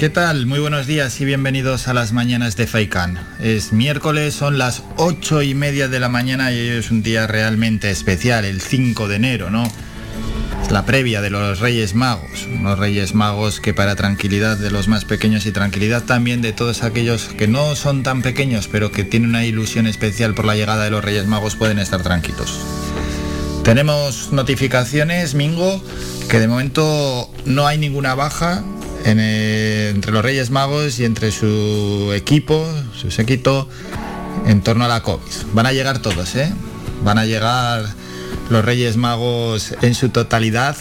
¿Qué tal? Muy buenos días y bienvenidos a las mañanas de Faikan. Es miércoles, son las ocho y media de la mañana y hoy es un día realmente especial, el 5 de enero, ¿no? Es la previa de los Reyes Magos, unos Reyes Magos que para tranquilidad de los más pequeños y tranquilidad también de todos aquellos que no son tan pequeños pero que tienen una ilusión especial por la llegada de los Reyes Magos pueden estar tranquilos. Tenemos notificaciones, Mingo, que de momento no hay ninguna baja entre los Reyes Magos y entre su equipo, su séquito, en torno a la COVID. Van a llegar todos, ¿eh? Van a llegar los Reyes Magos en su totalidad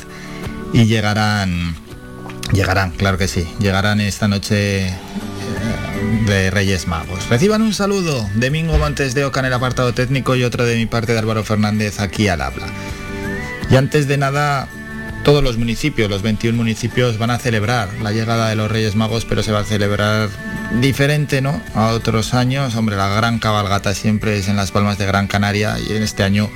y llegarán, llegarán, claro que sí, llegarán esta noche eh, de Reyes Magos. Reciban un saludo de Mingo Montes de Oca en el apartado técnico y otro de mi parte de Álvaro Fernández aquí al habla. Y antes de nada, todos los municipios, los 21 municipios van a celebrar la llegada de los Reyes Magos, pero se va a celebrar diferente, ¿no? A otros años. Hombre, la gran cabalgata siempre es en las Palmas de Gran Canaria y en este año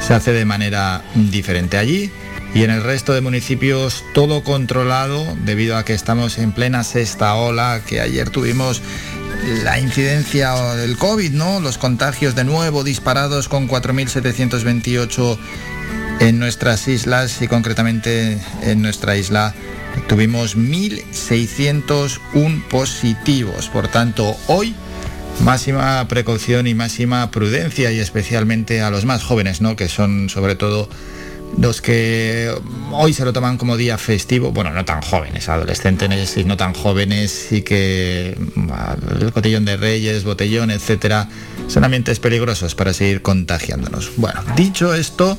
se hace de manera diferente allí. Y en el resto de municipios todo controlado debido a que estamos en plena sexta ola, que ayer tuvimos la incidencia del COVID, ¿no? Los contagios de nuevo disparados con 4.728 en nuestras islas y concretamente en nuestra isla tuvimos 1.601 positivos. Por tanto, hoy máxima precaución y máxima prudencia y especialmente a los más jóvenes, ¿no? que son sobre todo los que hoy se lo toman como día festivo, bueno, no tan jóvenes, adolescentes y no tan jóvenes y que el cotillón de reyes, botellón, etcétera, son ambientes peligrosos para seguir contagiándonos. Bueno, dicho esto,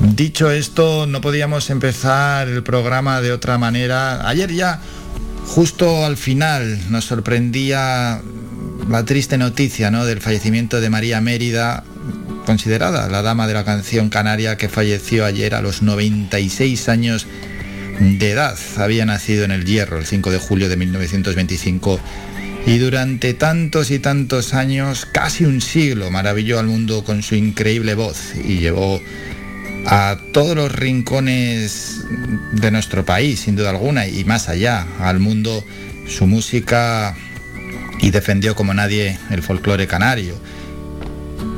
Dicho esto, no podíamos empezar el programa de otra manera. Ayer ya, justo al final, nos sorprendía la triste noticia ¿no? del fallecimiento de María Mérida, considerada la dama de la canción canaria que falleció ayer a los 96 años de edad. Había nacido en el Hierro el 5 de julio de 1925 y durante tantos y tantos años, casi un siglo, maravilló al mundo con su increíble voz y llevó a todos los rincones de nuestro país, sin duda alguna, y más allá, al mundo, su música y defendió como nadie el folclore canario.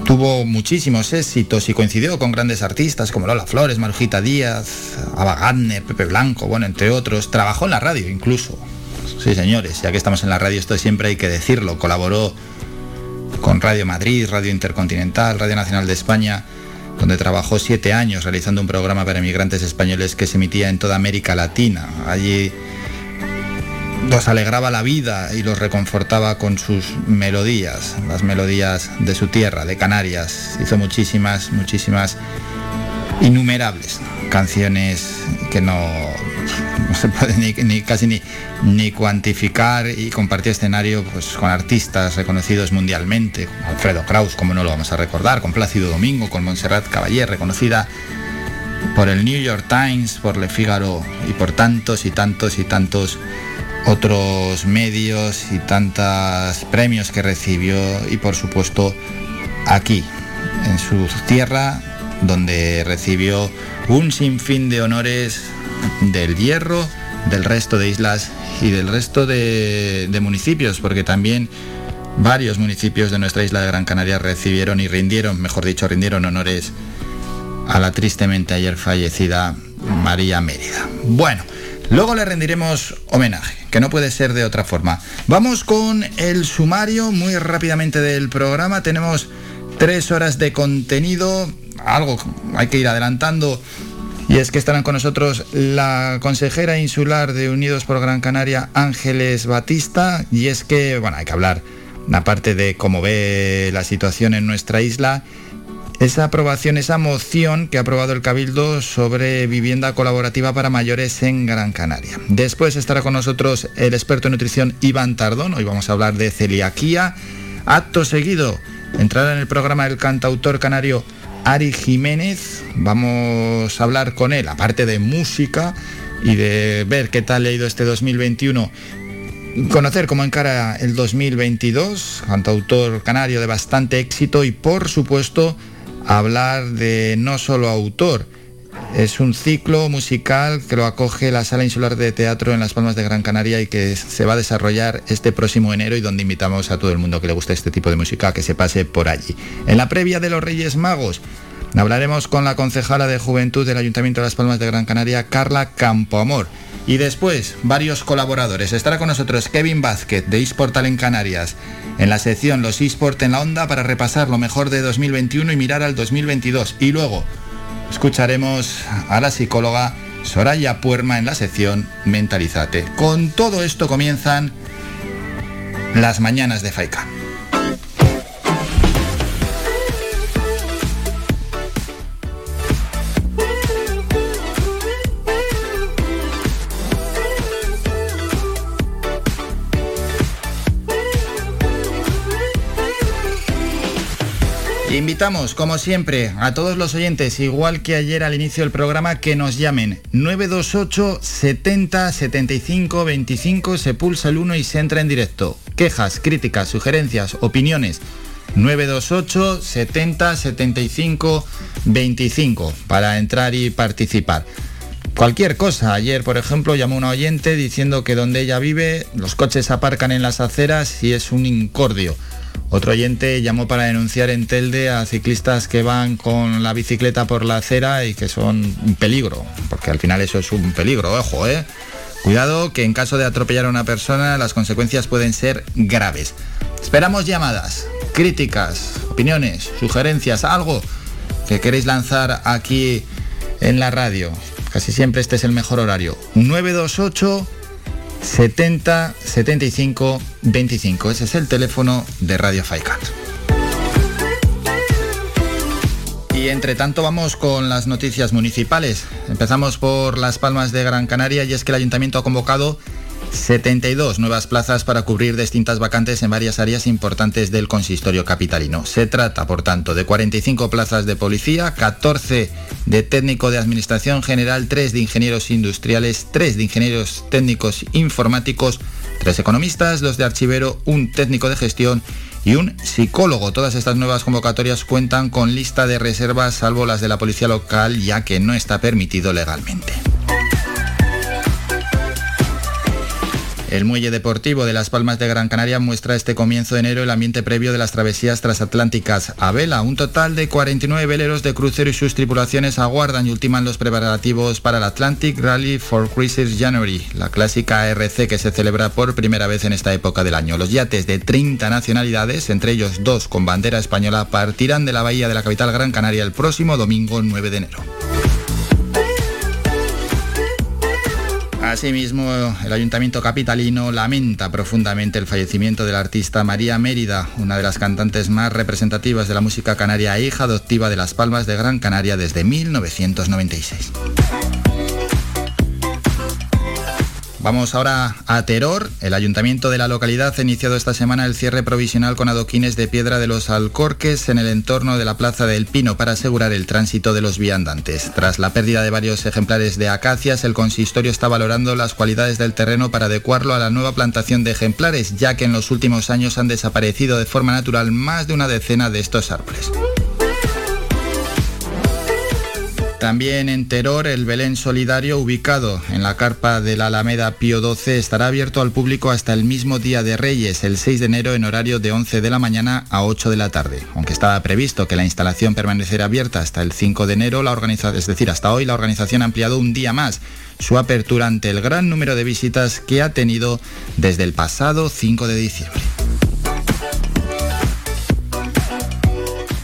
Tuvo muchísimos éxitos y coincidió con grandes artistas como Lola Flores, Marujita Díaz, Ava Gardner, Pepe Blanco, bueno, entre otros. Trabajó en la radio incluso. Sí, señores, ya que estamos en la radio, esto siempre hay que decirlo. Colaboró con Radio Madrid, Radio Intercontinental, Radio Nacional de España donde trabajó siete años realizando un programa para inmigrantes españoles que se emitía en toda América Latina. Allí los alegraba la vida y los reconfortaba con sus melodías, las melodías de su tierra, de Canarias. Hizo muchísimas, muchísimas, innumerables. Canciones que no, se puede ni, casi ni, ni, cuantificar y compartió escenario pues, con artistas reconocidos mundialmente, Alfredo Kraus, como no lo vamos a recordar, con Plácido Domingo, con Montserrat Caballé, reconocida por el New York Times, por Le Figaro y por tantos y tantos y tantos otros medios y tantos premios que recibió y por supuesto aquí, en su tierra, donde recibió un sinfín de honores del Hierro, del resto de islas y del resto de, municipios, porque también varios municipios de nuestra isla de Gran Canaria recibieron y rindieron, mejor dicho, rindieron honores a la tristemente ayer fallecida María Mérida. Bueno, luego le rendiremos homenaje, que no puede ser de otra forma. Vamos con el sumario muy rápidamente del programa. Tenemos tres horas de contenido, algo hay que ir adelantando y es que estarán con nosotros la consejera insular de Unidos por Gran Canaria, Ángeles Batista. Y es que, bueno, hay que hablar, aparte de cómo ve la situación en nuestra isla, esa aprobación, esa moción que ha aprobado el Cabildo sobre vivienda colaborativa para mayores en Gran Canaria. Después estará con nosotros el experto en nutrición Iván Tardón. Hoy vamos a hablar de celiaquía. Acto seguido entrará en el programa el cantautor canario Ari Jiménez. Vamos a hablar con él, aparte de música y de ver qué tal ha ido este 2021 conocer cómo encara el 2022, cantautor canario de bastante éxito y por supuesto hablar de no solo autor, es un ciclo musical que lo acoge la Sala Insular de Teatro en Las Palmas de Gran Canaria y que se va a desarrollar este próximo enero y donde invitamos a todo el mundo que le guste este tipo de música a que se pase por allí. En la previa de los Reyes Magos hablaremos con la concejala de Juventud del Ayuntamiento de Las Palmas de Gran Canaria, Carla Campoamor. Y después, varios colaboradores. Estará con nosotros Kevin Vázquez de eSportal en Canarias, en la sección Los eSport en la Onda para repasar lo mejor de 2021 y mirar al 2022. Y luego escucharemos a la psicóloga Soraya Puerma en la sección Mentalizate. Con todo esto comienzan las mañanas de Faikan. Invitamos, como siempre, a todos los oyentes, igual que ayer al inicio del programa, que nos llamen 928 70 75 25, se pulsa el 1 y se entra en directo. Quejas, críticas, sugerencias, opiniones. 928 70 75 25 para entrar y participar. Cualquier cosa. Ayer, por ejemplo, llamó una oyente diciendo que donde ella vive los coches aparcan en las aceras y es un incordio. Otro oyente llamó para denunciar en Telde a ciclistas que van con la bicicleta por la acera y que son un peligro, porque al final eso es un peligro, ojo, ¿eh? Cuidado que en caso de atropellar a una persona las consecuencias pueden ser graves. Esperamos llamadas, críticas, opiniones, sugerencias, algo que queréis lanzar aquí en la radio. Casi siempre este es el mejor horario. 928 70 75 25. Ese es el teléfono de Radio Faikat. Y entre tanto vamos con las noticias municipales. Empezamos por Las Palmas de Gran Canaria y es que el ayuntamiento ha convocado 72 nuevas plazas para cubrir distintas vacantes en varias áreas importantes del consistorio capitalino. Se trata, por tanto, de 45 plazas de policía, 14 de técnico de administración general, 3 de ingenieros industriales, 3 de ingenieros técnicos informáticos, 3 economistas, 2 de archivero, un técnico de gestión y un psicólogo. Todas estas nuevas convocatorias cuentan con lista de reservas, salvo las de la policía local, ya que no está permitido legalmente. El muelle deportivo de Las Palmas de Gran Canaria muestra este comienzo de enero el ambiente previo de las travesías transatlánticas a vela. Un total de 49 veleros de crucero y sus tripulaciones aguardan y ultiman los preparativos para el Atlantic Rally for Cruises January, la clásica ARC que se celebra por primera vez en esta época del año. Los yates de 30 nacionalidades, entre ellos dos con bandera española, partirán de la bahía de la capital Gran Canaria el próximo domingo 9 de enero. Asimismo, el Ayuntamiento Capitalino lamenta profundamente el fallecimiento de la artista María Mérida, una de las cantantes más representativas de la música canaria e hija adoptiva de Las Palmas de Gran Canaria desde 1996. Vamos ahora a Teror. El ayuntamiento de la localidad ha iniciado esta semana el cierre provisional con adoquines de piedra de los Alcorques en el entorno de la Plaza del Pino para asegurar el tránsito de los viandantes. Tras la pérdida de varios ejemplares de acacias, el consistorio está valorando las cualidades del terreno para adecuarlo a la nueva plantación de ejemplares, ya que en los últimos años han desaparecido de forma natural más de una decena de estos árboles. También en Teror, el Belén Solidario, ubicado en la carpa de la Alameda Pío XII, estará abierto al público hasta el mismo día de Reyes, el 6 de enero, en horario de 11 de la mañana a 8 de la tarde. Aunque estaba previsto que la instalación permaneciera abierta hasta el 5 de enero, la es decir, hasta hoy, la organización ha ampliado un día más su apertura ante el gran número de visitas que ha tenido desde el pasado 5 de diciembre.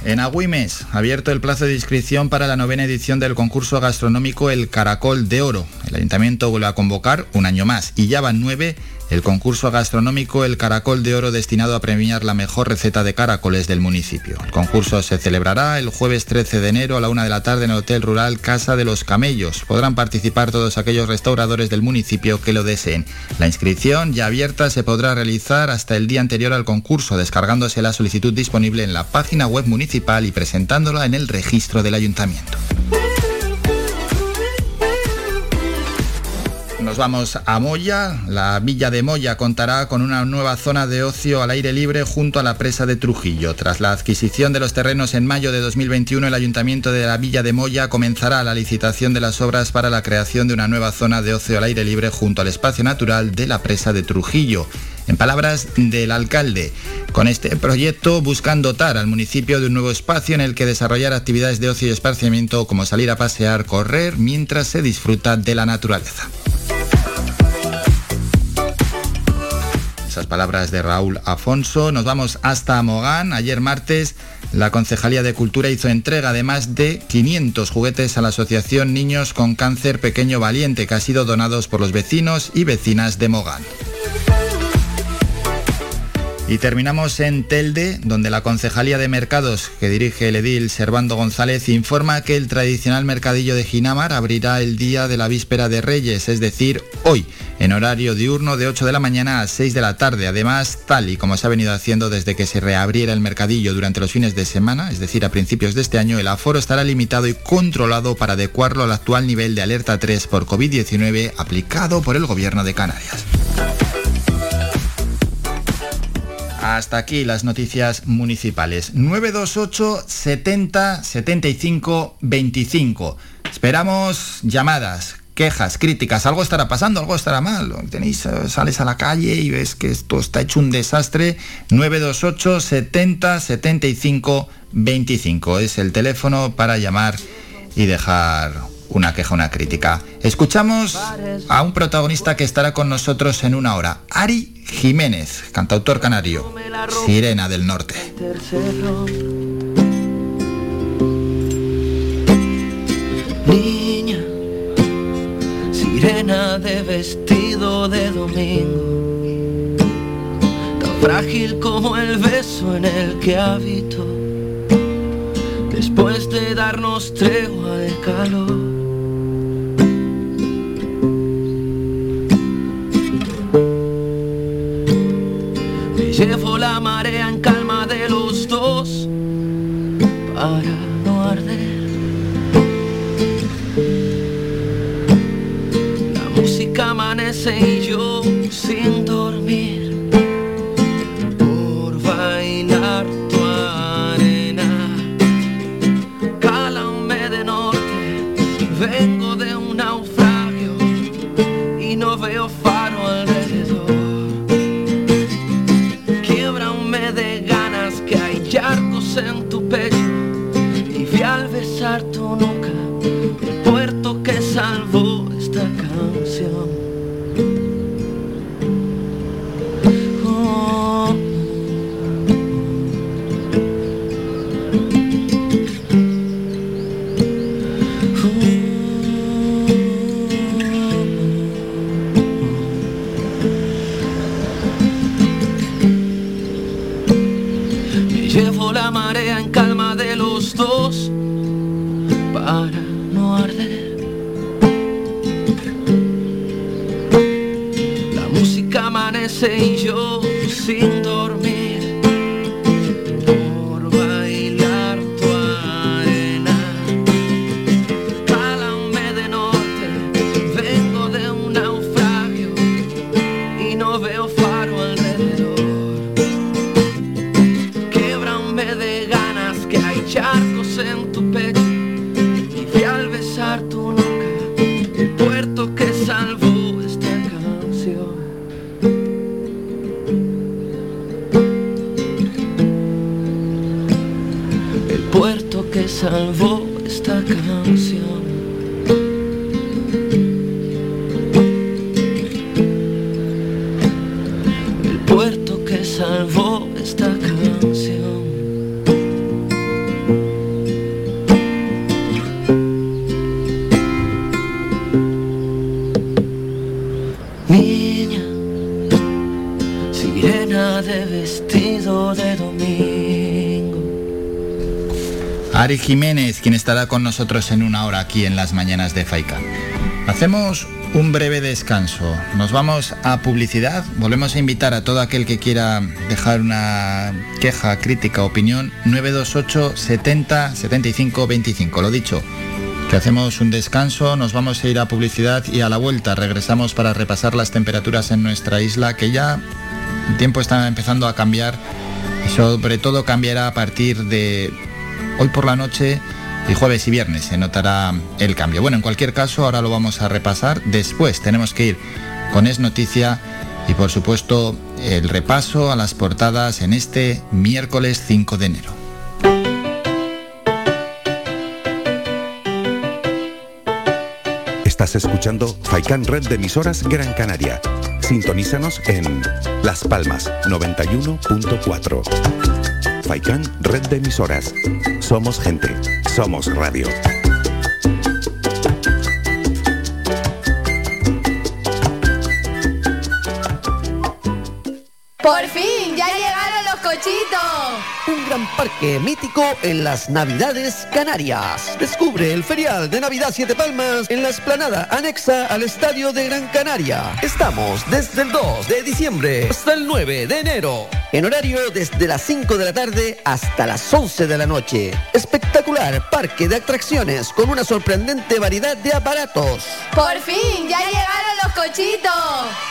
En Agüimes, abierto el plazo de inscripción para la novena edición del concurso gastronómico El Caracol de Oro. El ayuntamiento vuelve a convocar un año más y ya van nueve el concurso gastronómico El Caracol de Oro destinado a premiar la mejor receta de caracoles del municipio. El concurso se celebrará el jueves 13 de enero a la una de la tarde en el Hotel Rural Casa de los Camellos. Podrán participar todos aquellos restauradores del municipio que lo deseen. La inscripción ya abierta se podrá realizar hasta el día anterior al concurso, descargándose la solicitud disponible en la página web municipal y presentándola en el registro del ayuntamiento. Nos vamos a Moya. La villa de Moya contará con una nueva zona de ocio al aire libre junto a la presa de Trujillo. Tras la adquisición de los terrenos en mayo de 2021, el ayuntamiento de la villa de Moya comenzará la licitación de las obras para la creación de una nueva zona de ocio al aire libre junto al espacio natural de la presa de Trujillo. En palabras del alcalde, con este proyecto buscan dotar al municipio de un nuevo espacio en el que desarrollar actividades de ocio y esparcimiento como salir a pasear, correr, mientras se disfruta de la naturaleza. Esas palabras de Raúl Afonso. Nos vamos hasta Mogán. Ayer martes la Concejalía de Cultura hizo entrega de más de 500 juguetes a la Asociación Niños con Cáncer Pequeño Valiente que ha sido donados por los vecinos y vecinas de Mogán. Y terminamos en Telde, donde la Concejalía de Mercados, que dirige el edil Servando González, informa que el tradicional mercadillo de Ginamar abrirá el día de la víspera de Reyes, es decir, hoy, en horario diurno de 8 de la mañana a 6 de la tarde. Además, tal y como se ha venido haciendo desde que se reabriera el mercadillo durante los fines de semana, es decir, a principios de este año, el aforo estará limitado y controlado para adecuarlo al actual nivel de alerta 3 por COVID-19 aplicado por el Gobierno de Canarias. Hasta aquí las noticias municipales. 928 70 75 25. Esperamos llamadas, quejas, críticas. Algo estará pasando, algo estará mal. Tenéis, eh, sales a la calle y ves que esto está hecho un desastre. 928 70 75 25 es el teléfono para llamar y dejar una queja, una crítica. Escuchamos a un protagonista que estará con nosotros en una hora, Ari Jiménez, cantautor canario, Sirena del Norte. Niña, sirena de vestido de domingo, tan frágil como el beso en el que habito, después de darnos tregua de calor Llevo la marea en calma de los dos para no arder. La música amanece y yo sin dormir amanece y yo sin puerto que salvó Jiménez, quien estará con nosotros en una hora aquí en las mañanas de Faikan. Hacemos un breve descanso. Nos vamos a publicidad. Volvemos a invitar a todo aquel que quiera dejar una queja, crítica, opinión. 928 70 75 25. Lo dicho, que hacemos un descanso, nos vamos a ir a publicidad y a la vuelta regresamos para repasar las temperaturas en nuestra isla, que ya el tiempo está empezando a cambiar sobre todo cambiará a partir de hoy por la noche y jueves y viernes se notará el cambio. Bueno, en cualquier caso, ahora lo vamos a repasar. Después tenemos que ir con Es Noticia y por supuesto el repaso a las portadas en este miércoles 5 de enero. Estás escuchando Faikan Red de emisoras Gran Canaria. Sintonízanos en Las Palmas 91.4. Faikan Red de emisoras. Somos gente. Somos radio. ¡Por fin! ¡Ya llegaron los cochitos! Un gran parque mítico en las Navidades Canarias. Descubre el ferial de Navidad Siete Palmas en la esplanada anexa al Estadio de Gran Canaria. Estamos desde el 2 de diciembre hasta el 9 de enero. En horario desde las 5 de la tarde hasta las 11 de la noche. Espectacular parque de atracciones con una sorprendente variedad de aparatos. ¡Por fin! ¡Ya llegaron los cochitos!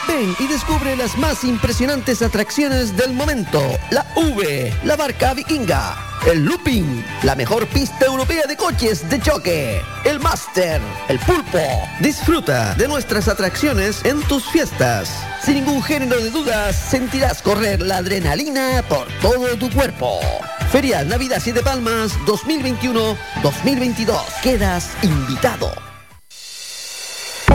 Ven y descubre las más impresionantes atracciones del momento. La V, la barca vikinga, el looping, la mejor pista europea de coches de choque, el máster, el pulpo. Disfruta de nuestras atracciones en tus fiestas. Sin ningún género de dudas, sentirás correr la adrenalina por todo tu cuerpo. Ferial Navidad Siete Palmas 2021-2022. Quedas invitado.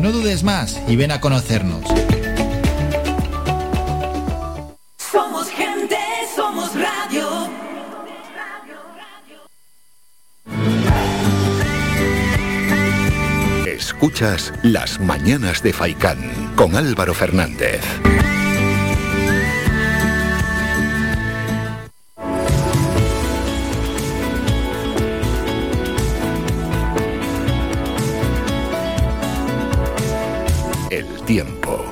No dudes más y ven a conocernos. Somos gente, somos radio. Escuchas Las Mañanas de Faicán con Álvaro Fernández. Tiempo.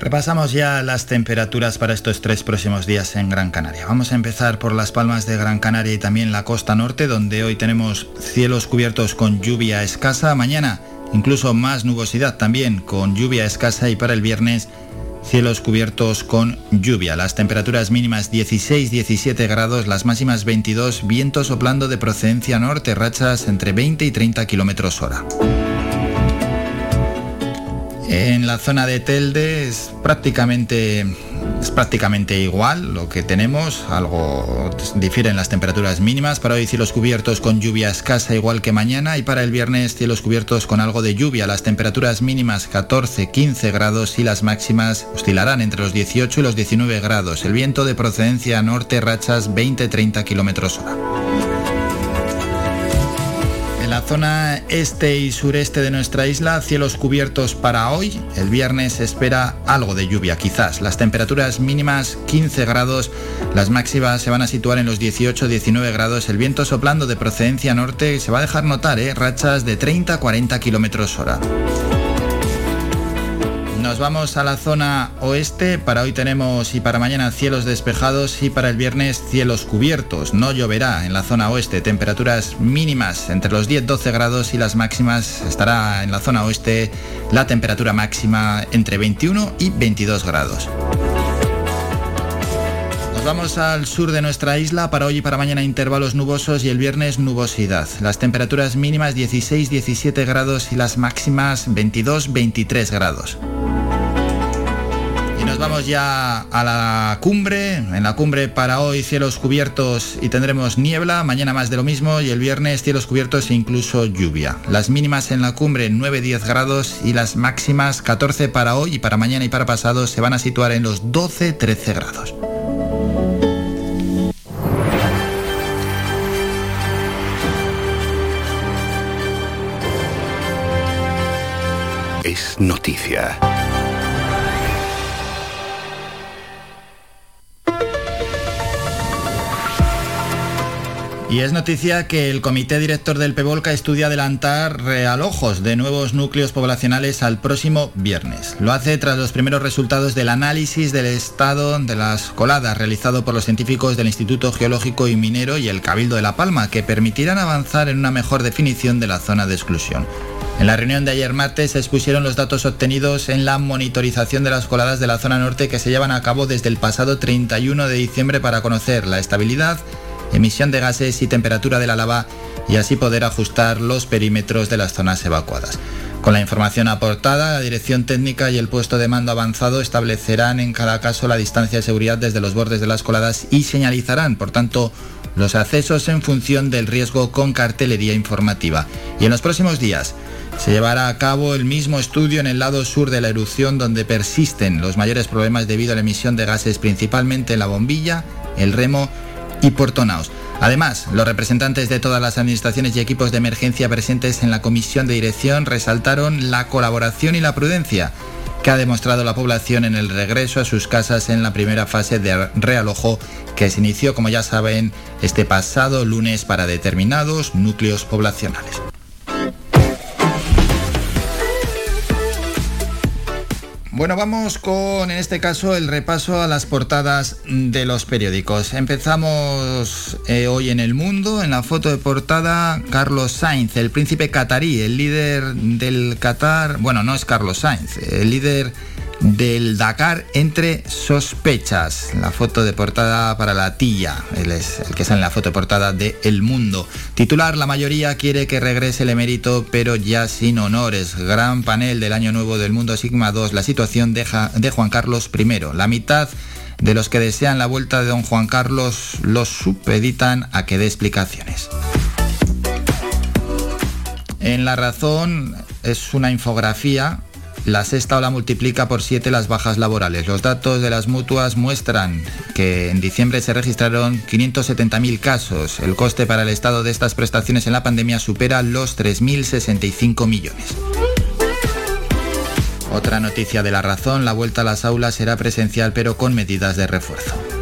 Repasamos ya las temperaturas para estos tres próximos días en Gran Canaria. Vamos a empezar por las palmas de Gran Canaria y también la costa norte, donde hoy tenemos cielos cubiertos con lluvia escasa. Mañana incluso más nubosidad también con lluvia escasa y para el viernes cielos cubiertos con lluvia. Las temperaturas mínimas 16-17 grados, las máximas 22, viento soplando de procedencia norte, rachas entre 20 y 30 kilómetros hora. En la zona de Telde es prácticamente, es prácticamente igual lo que tenemos, algo difieren las temperaturas mínimas. Para hoy cielos cubiertos con lluvia escasa igual que mañana y para el viernes cielos cubiertos con algo de lluvia. Las temperaturas mínimas 14-15 grados y las máximas oscilarán entre los 18 y los 19 grados. El viento de procedencia norte rachas 20-30 kilómetros hora. Zona este y sureste de nuestra isla, cielos cubiertos para hoy. El viernes espera algo de lluvia, quizás. Las temperaturas mínimas 15 grados, las máximas se van a situar en los 18-19 grados. El viento soplando de procedencia norte se va a dejar notar, ¿eh? rachas de 30-40 kilómetros hora. Nos vamos a la zona oeste. Para hoy tenemos y para mañana cielos despejados y para el viernes cielos cubiertos. No lloverá en la zona oeste. Temperaturas mínimas entre los 10-12 grados y las máximas estará en la zona oeste la temperatura máxima entre 21 y 22 grados. Nos vamos al sur de nuestra isla, para hoy y para mañana intervalos nubosos y el viernes nubosidad. Las temperaturas mínimas 16-17 grados y las máximas 22-23 grados. Vamos ya a la cumbre. En la cumbre para hoy cielos cubiertos y tendremos niebla, mañana más de lo mismo y el viernes cielos cubiertos e incluso lluvia. Las mínimas en la cumbre 9-10 grados y las máximas 14 para hoy y para mañana y para pasado se van a situar en los 12-13 grados. Es noticia. Y es noticia que el comité director del PEVOLCA estudia adelantar realojos de nuevos núcleos poblacionales al próximo viernes. Lo hace tras los primeros resultados del análisis del estado de las coladas realizado por los científicos del Instituto Geológico y Minero y el Cabildo de La Palma, que permitirán avanzar en una mejor definición de la zona de exclusión. En la reunión de ayer martes se expusieron los datos obtenidos en la monitorización de las coladas de la zona norte que se llevan a cabo desde el pasado 31 de diciembre para conocer la estabilidad emisión de gases y temperatura de la lava y así poder ajustar los perímetros de las zonas evacuadas. Con la información aportada, la dirección técnica y el puesto de mando avanzado establecerán en cada caso la distancia de seguridad desde los bordes de las coladas y señalizarán, por tanto, los accesos en función del riesgo con cartelería informativa. Y en los próximos días se llevará a cabo el mismo estudio en el lado sur de la erupción donde persisten los mayores problemas debido a la emisión de gases principalmente en la bombilla, el remo y Portonaos. Además, los representantes de todas las administraciones y equipos de emergencia presentes en la comisión de dirección resaltaron la colaboración y la prudencia que ha demostrado la población en el regreso a sus casas en la primera fase de realojo que se inició, como ya saben, este pasado lunes para determinados núcleos poblacionales. Bueno, vamos con, en este caso, el repaso a las portadas de los periódicos. Empezamos eh, hoy en El Mundo, en la foto de portada, Carlos Sainz, el príncipe catarí, el líder del Qatar, bueno, no es Carlos Sainz, el líder del Dakar entre sospechas. La foto de portada para la tilla, él es el que sale en la foto de portada de El Mundo. Titular, la mayoría quiere que regrese el emérito, pero ya sin honores. Gran panel del Año Nuevo del Mundo Sigma 2, la situación de, de Juan Carlos I. La mitad de los que desean la vuelta de don Juan Carlos los supeditan a que dé explicaciones. En La Razón es una infografía la sexta ola multiplica por 7 las bajas laborales. Los datos de las mutuas muestran que en diciembre se registraron 570.000 casos. El coste para el Estado de estas prestaciones en la pandemia supera los 3.065 millones. Otra noticia de la razón, la vuelta a las aulas será presencial pero con medidas de refuerzo.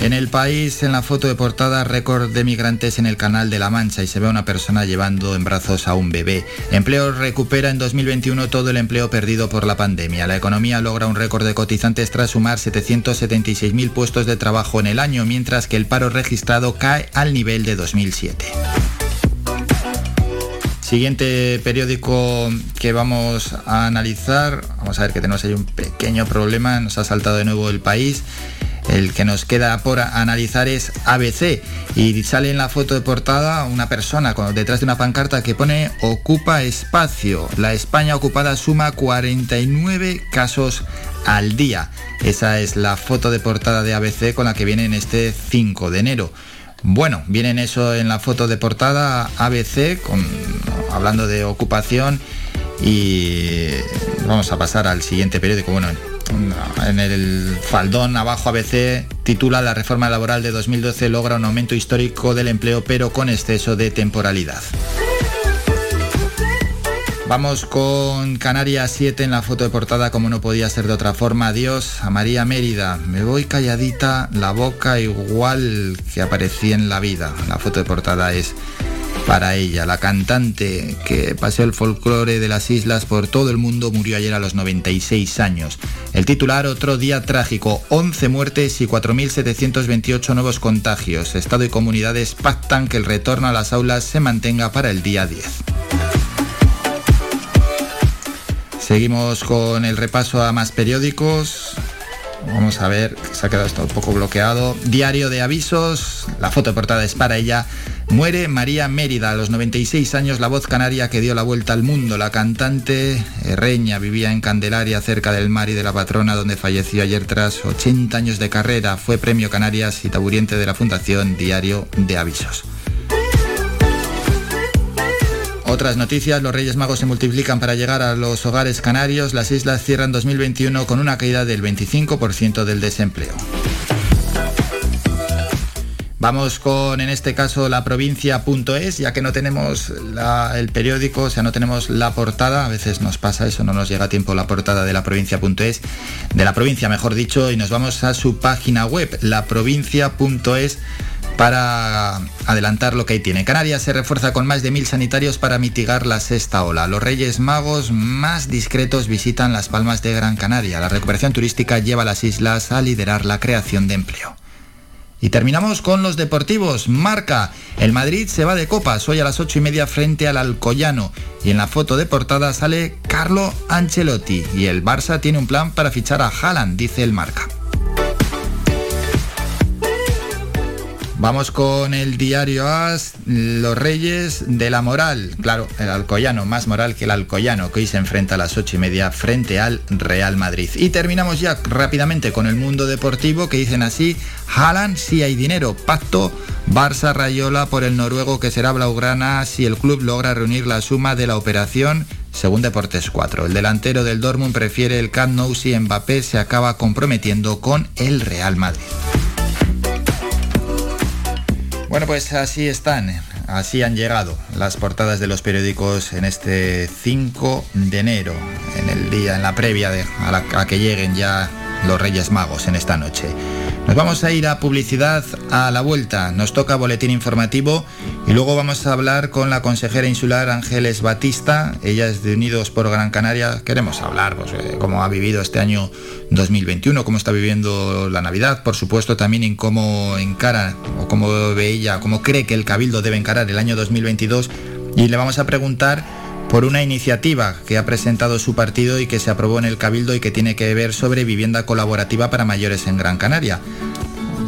En el país, en la foto de portada, récord de migrantes en el Canal de la Mancha y se ve a una persona llevando en brazos a un bebé. Empleo recupera en 2021 todo el empleo perdido por la pandemia. La economía logra un récord de cotizantes tras sumar 776.000 puestos de trabajo en el año, mientras que el paro registrado cae al nivel de 2007. Siguiente periódico que vamos a analizar, vamos a ver que tenemos ahí un pequeño problema, nos ha saltado de nuevo el país. El que nos queda por analizar es ABC y sale en la foto de portada una persona detrás de una pancarta que pone ocupa espacio. La España ocupada suma 49 casos al día. Esa es la foto de portada de ABC con la que viene en este 5 de enero. Bueno, viene eso en la foto de portada ABC con, hablando de ocupación y vamos a pasar al siguiente periódico. Bueno, en el faldón abajo ABC titula La reforma laboral de 2012 logra un aumento histórico del empleo pero con exceso de temporalidad. Vamos con Canarias 7 en la foto de portada como no podía ser de otra forma. Adiós a María Mérida. Me voy calladita, la boca igual que aparecí en la vida. La foto de portada es para ella. La cantante que paseó el folclore de las islas por todo el mundo murió ayer a los 96 años. El titular, otro día trágico, 11 muertes y 4.728 nuevos contagios. Estado y comunidades pactan que el retorno a las aulas se mantenga para el día 10. Seguimos con el repaso a más periódicos. Vamos a ver, se ha quedado esto un poco bloqueado. Diario de avisos, la foto portada es para ella. Muere María Mérida a los 96 años, la voz canaria que dio la vuelta al mundo. La cantante Reña vivía en Candelaria, cerca del mar y de la patrona, donde falleció ayer tras 80 años de carrera. Fue premio Canarias y taburiente de la Fundación Diario de Avisos. Otras noticias, los Reyes Magos se multiplican para llegar a los hogares canarios. Las islas cierran 2021 con una caída del 25% del desempleo. Vamos con, en este caso, la provincia.es, ya que no tenemos el periódico, o sea, no tenemos la portada, a veces nos pasa eso, no nos llega a tiempo la portada de la provincia.es, de la provincia, mejor dicho, y nos vamos a su página web, laprovincia.es para adelantar lo que ahí tiene. Canarias se refuerza con más de mil sanitarios para mitigar la sexta ola. Los Reyes Magos más discretos visitan las Palmas de Gran Canaria. La recuperación turística lleva a las islas a liderar la creación de empleo. Y terminamos con los deportivos. Marca, el Madrid se va de copas hoy a las ocho y media frente al Alcoyano. Y en la foto de portada sale Carlo Ancelotti. Y el Barça tiene un plan para fichar a Haaland, dice el Marca. Vamos con el diario AS, los Reyes de la Moral. Claro, el Alcoyano, más moral que el Alcoyano, que hoy se enfrenta a las ocho y media frente al Real Madrid. Y terminamos ya rápidamente con el mundo deportivo, que dicen así, Haaland si hay dinero, pacto Barça Rayola por el noruego que será Blaugrana si el club logra reunir la suma de la operación según Deportes 4. El delantero del Dortmund prefiere el Camp si Mbappé se acaba comprometiendo con el Real Madrid. Bueno, pues así están, así han llegado las portadas de los periódicos en este 5 de enero, en el día, en la previa de, a que lleguen ya los Reyes Magos en esta noche. Nos vamos a ir a publicidad a la vuelta. Nos toca boletín informativo y luego vamos a hablar con la consejera insular Ángeles Batista. Ella es de Unidos por Gran Canaria. Queremos hablar pues, cómo ha vivido este año 2021, cómo está viviendo la Navidad, por supuesto también en cómo encara o cómo ve ella, cómo cree que el Cabildo debe encarar el año 2022. Y le vamos a preguntar por una iniciativa que ha presentado su partido y que se aprobó en el Cabildo y que tiene que ver sobre vivienda colaborativa para mayores en Gran Canaria.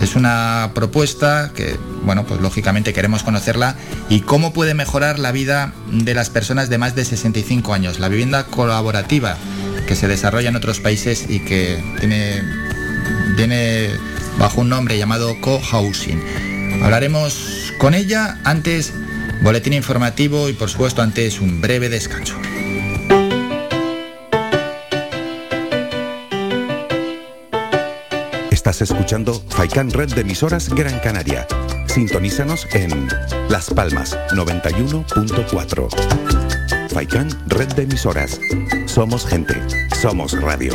Es una propuesta que, bueno, pues lógicamente queremos conocerla y cómo puede mejorar la vida de las personas de más de 65 años. La vivienda colaborativa que se desarrolla en otros países y que tiene, bajo un nombre llamado co-housing. Hablaremos con ella antes Boletín informativo y por supuesto antes un breve descanso. Estás escuchando Faikan Red de emisoras Gran Canaria. Sintonízanos en Las Palmas 91.4. Faikan Red de emisoras. Somos gente. Somos radio.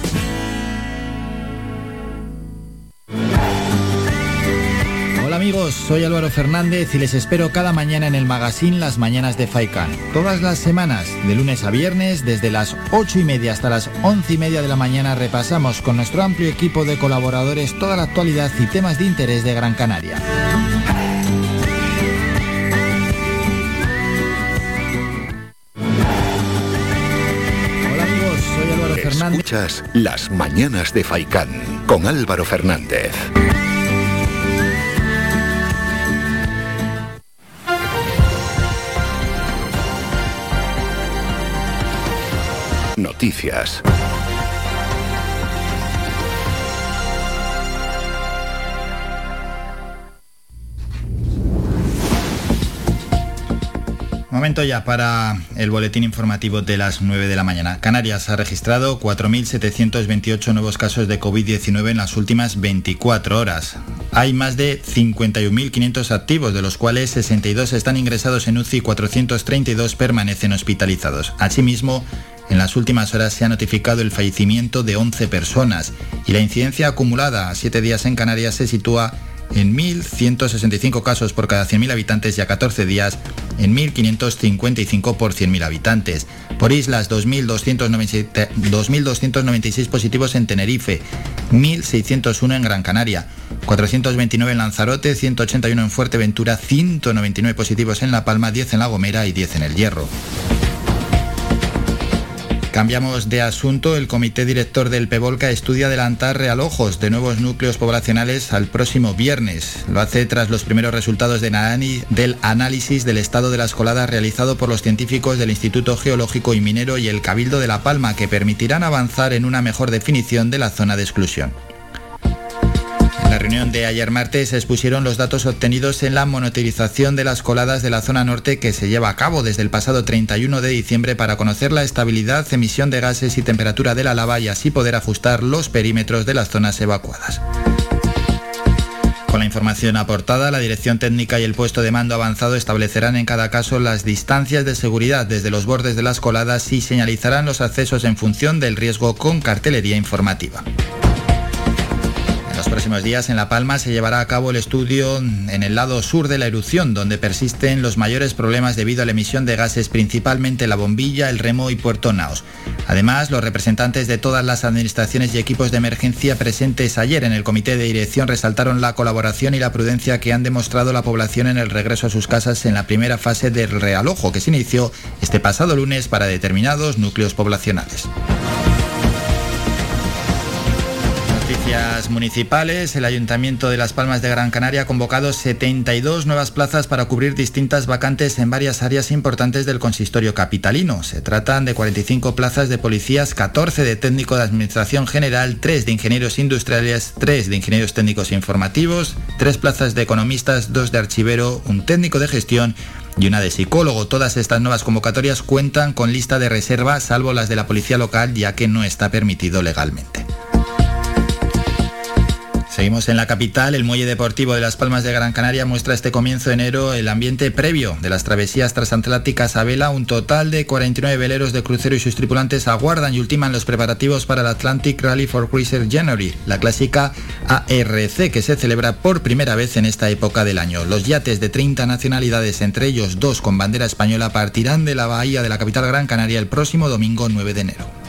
Amigos, soy Álvaro Fernández y les espero cada mañana en el magazine Las Mañanas de Faikan. Todas las semanas, de lunes a viernes, desde las 8 y media hasta las 11 y media de la mañana, repasamos con nuestro amplio equipo de colaboradores toda la actualidad y temas de interés de Gran Canaria. Hola amigos, soy Álvaro Fernández. Escuchas Las Mañanas de con Álvaro Fernández. Momento ya para el boletín informativo de las 9 de la mañana. Canarias ha registrado 4.728 nuevos casos de COVID-19 en las últimas 24 horas. Hay más de 51.500 activos, de los cuales 62 están ingresados en UCI y 432 permanecen hospitalizados. Asimismo, en las últimas horas se ha notificado el fallecimiento de 11 personas y la incidencia acumulada a 7 días en Canarias se sitúa en 1.165 casos por cada 100.000 habitantes y a 14 días en 1.555 por 100.000 habitantes. Por islas, 2.296 positivos en Tenerife, 1.601 en Gran Canaria, 429 en Lanzarote, 181 en Fuerteventura, 199 positivos en La Palma, 10 en La Gomera y 10 en El Hierro. Cambiamos de asunto. El comité director del PEVOLCA estudia adelantar realojos de nuevos núcleos poblacionales al próximo viernes. Lo hace tras los primeros resultados del análisis del estado de las coladas realizado por los científicos del Instituto Geológico y Minero y el Cabildo de La Palma, que permitirán avanzar en una mejor definición de la zona de exclusión. En la reunión de ayer martes se expusieron los datos obtenidos en la monitorización de las coladas de la zona norte que se lleva a cabo desde el pasado 31 de diciembre para conocer la estabilidad, emisión de gases y temperatura de la lava y así poder ajustar los perímetros de las zonas evacuadas. Con la información aportada, la Dirección Técnica y el puesto de mando avanzado establecerán en cada caso las distancias de seguridad desde los bordes de las coladas y señalizarán los accesos en función del riesgo con cartelería informativa próximos días en La Palma se llevará a cabo el estudio en el lado sur de la erupción, donde persisten los mayores problemas debido a la emisión de gases, principalmente la bombilla, el remo y Puerto Naos. Además, los representantes de todas las administraciones y equipos de emergencia presentes ayer en el comité de dirección resaltaron la colaboración y la prudencia que han demostrado la población en el regreso a sus casas en la primera fase del realojo que se inició este pasado lunes para determinados núcleos poblacionales. Noticias municipales. El Ayuntamiento de Las Palmas de Gran Canaria ha convocado 72 nuevas plazas para cubrir distintas vacantes en varias áreas importantes del consistorio capitalino. Se tratan de 45 plazas de policías, 14 de técnico de administración general, 3 de ingenieros industriales, 3 de ingenieros técnicos informativos, 3 plazas de economistas, 2 de archivero, un técnico de gestión y una de psicólogo. Todas estas nuevas convocatorias cuentan con lista de reserva, salvo las de la policía local, ya que no está permitido legalmente. Seguimos en la capital. El muelle deportivo de Las Palmas de Gran Canaria muestra este comienzo de enero el ambiente previo de las travesías transatlánticas a vela. Un total de 49 veleros de crucero y sus tripulantes aguardan y ultiman los preparativos para el Atlantic Rally for Cruiser January, la clásica ARC que se celebra por primera vez en esta época del año. Los yates de 30 nacionalidades, entre ellos dos con bandera española, partirán de la bahía de la capital Gran Canaria el próximo domingo 9 de enero.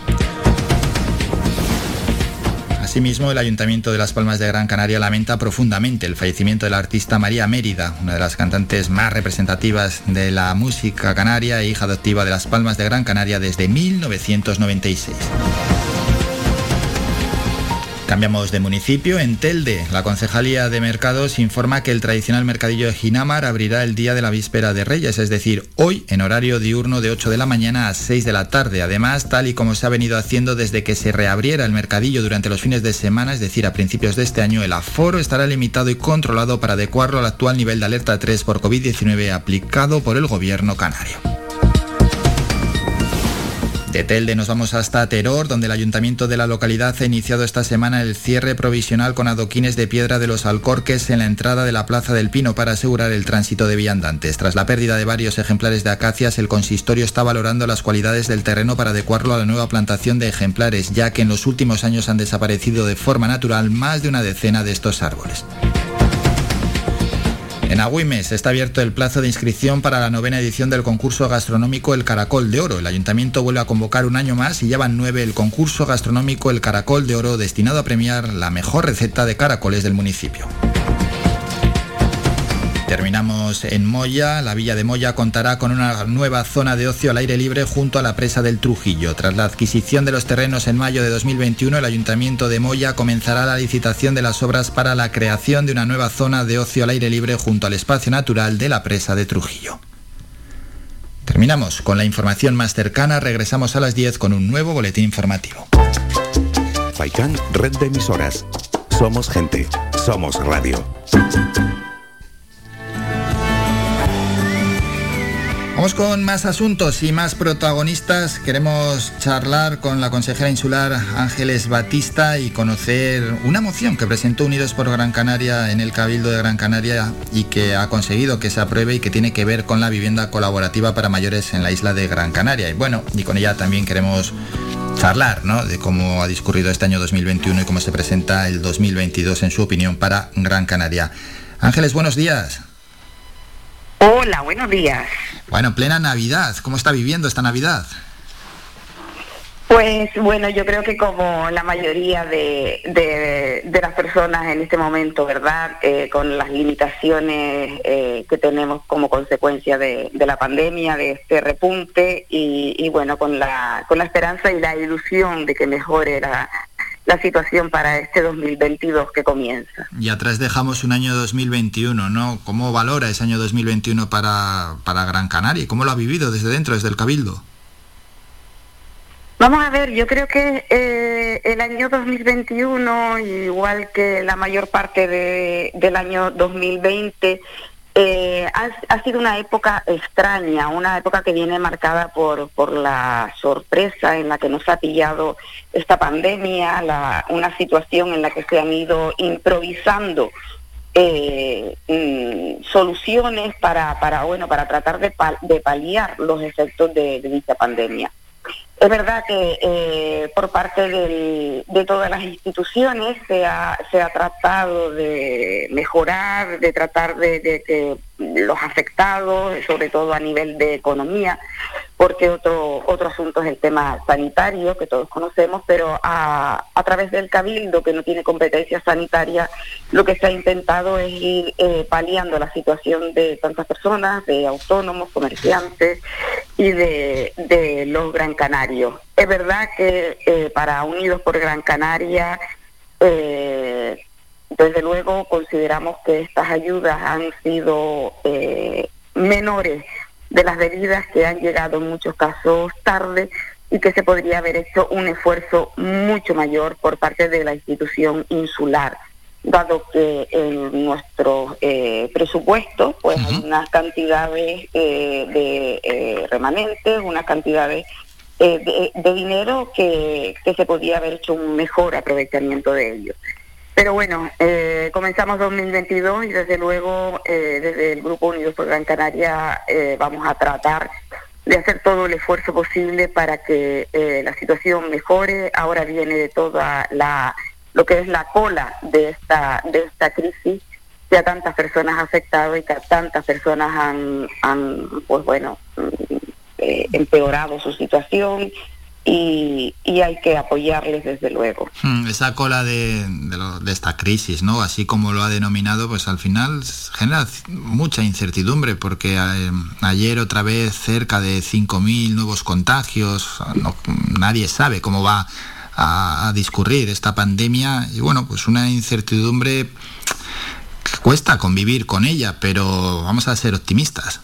Asimismo, el Ayuntamiento de Las Palmas de Gran Canaria lamenta profundamente el fallecimiento de la artista María Mérida, una de las cantantes más representativas de la música canaria e hija adoptiva de Las Palmas de Gran Canaria desde 1996. Cambiamos de municipio. En Telde, la Concejalía de Mercados informa que el tradicional mercadillo de Ginamar abrirá el día de la víspera de Reyes, es decir, hoy en horario diurno de 8 de la mañana a 6 de la tarde. Además, tal y como se ha venido haciendo desde que se reabriera el mercadillo durante los fines de semana, es decir, a principios de este año, el aforo estará limitado y controlado para adecuarlo al actual nivel de alerta 3 por COVID-19 aplicado por el gobierno canario. De Telde nos vamos hasta Teror, donde el ayuntamiento de la localidad ha iniciado esta semana el cierre provisional con adoquines de piedra de los Alcorques en la entrada de la Plaza del Pino para asegurar el tránsito de viandantes. Tras la pérdida de varios ejemplares de acacias, el consistorio está valorando las cualidades del terreno para adecuarlo a la nueva plantación de ejemplares, ya que en los últimos años han desaparecido de forma natural más de una decena de estos árboles. Agüimes está abierto el plazo de inscripción para la novena edición del concurso gastronómico El Caracol de Oro. El ayuntamiento vuelve a convocar un año más y ya van nueve el concurso gastronómico El Caracol de Oro destinado a premiar la mejor receta de caracoles del municipio. Terminamos en Moya. La villa de Moya contará con una nueva zona de ocio al aire libre junto a la presa del Trujillo. Tras la adquisición de los terrenos en mayo de 2021, el Ayuntamiento de Moya comenzará la licitación de las obras para la creación de una nueva zona de ocio al aire libre junto al espacio natural de la presa de Trujillo. Terminamos con la información más cercana. Regresamos a las 10 con un nuevo boletín informativo. Faikan, red de emisoras. Somos gente. Somos radio. Vamos con más asuntos y más protagonistas. Queremos charlar con la consejera insular Ángeles Batista y conocer una moción que presentó Unidos por Gran Canaria en el Cabildo de Gran Canaria y que ha conseguido que se apruebe y que tiene que ver con la vivienda colaborativa para mayores en la isla de Gran Canaria. Y bueno, y con ella también queremos charlar ¿no? de cómo ha discurrido este año 2021 y cómo se presenta el 2022 en su opinión para Gran Canaria. Ángeles, buenos días. Hola, buenos días. Bueno, plena Navidad. ¿Cómo está viviendo esta Navidad? Pues bueno, yo creo que como la mayoría de, de, las personas en este momento, ¿verdad? Eh, con las limitaciones eh, que tenemos como consecuencia de, de, la pandemia, de este repunte y, y, bueno, con la, con la esperanza y la ilusión de que mejore la, la situación para este 2022 que comienza. Y atrás dejamos un año 2021, ¿no? ¿Cómo valora ese año 2021 para, para Gran Canaria? ¿Cómo lo ha vivido desde dentro, desde el Cabildo? Vamos a ver, yo creo que eh, el año 2021, igual que la mayor parte de, del año 2020, eh, ha, sido una época extraña, una época que viene marcada por, por la sorpresa en la que nos ha pillado esta pandemia, una situación en la que se han ido improvisando eh, mm, soluciones para, para, bueno, para tratar de, de paliar los efectos de dicha pandemia. Es verdad que eh, por parte de todas las instituciones se ha, tratado de mejorar, de tratar de que los afectados, sobre todo a nivel de economía, porque otro, otro asunto es el tema sanitario, que todos conocemos, pero a, a través del cabildo, que no tiene competencia sanitaria, lo que se ha intentado es ir eh, paliando la situación de tantas personas, de autónomos, comerciantes y de, de los Gran Canarios. Es verdad que eh, para Unidos por Gran Canaria, eh, desde luego consideramos que estas ayudas han sido eh, menores de las debidas que han llegado en muchos casos tarde y que se podría haber hecho un esfuerzo mucho mayor por parte de la institución insular, dado que en nuestro eh, presupuesto pues hay unas cantidades eh, de remanentes, unas cantidades de, de, dinero que, se podría haber hecho un mejor aprovechamiento de ellos. Pero bueno, eh, comenzamos 2022 y desde luego eh, desde el Grupo Unidos por Gran Canaria eh, vamos a tratar de hacer todo el esfuerzo posible para que eh, la situación mejore. Ahora viene de toda la lo que es la cola de esta de esta crisis que a tantas personas ha afectado y que tantas personas han, han pues bueno mm, empeorado su situación y, hay que apoyarles desde luego. Hmm, esa cola de, de, esta crisis, ¿no? Así como lo ha denominado, pues al final genera mucha incertidumbre porque eh, ayer otra vez cerca de 5.000 nuevos contagios, nadie sabe cómo va a, a, discurrir esta pandemia y bueno, pues una incertidumbre que cuesta convivir con ella, pero vamos a ser optimistas.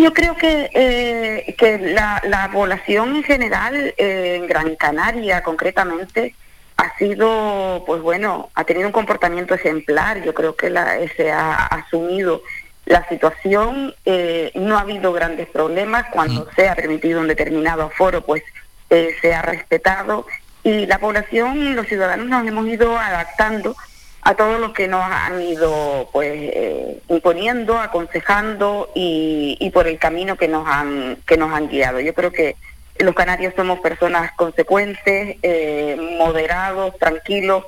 Yo creo que, eh, que la, la, población en general, eh, en Gran Canaria concretamente, ha sido, pues bueno, ha tenido un comportamiento ejemplar. Yo creo que la, se ha asumido la situación, eh, no ha habido grandes problemas. Cuando se ha permitido un determinado aforo, pues eh, se ha respetado. Y la población, los ciudadanos nos hemos ido adaptando a todo lo que nos han ido pues eh, imponiendo, aconsejando y, y, por el camino que nos han que nos han guiado. Yo creo que los canarios somos personas consecuentes, eh, moderados, tranquilos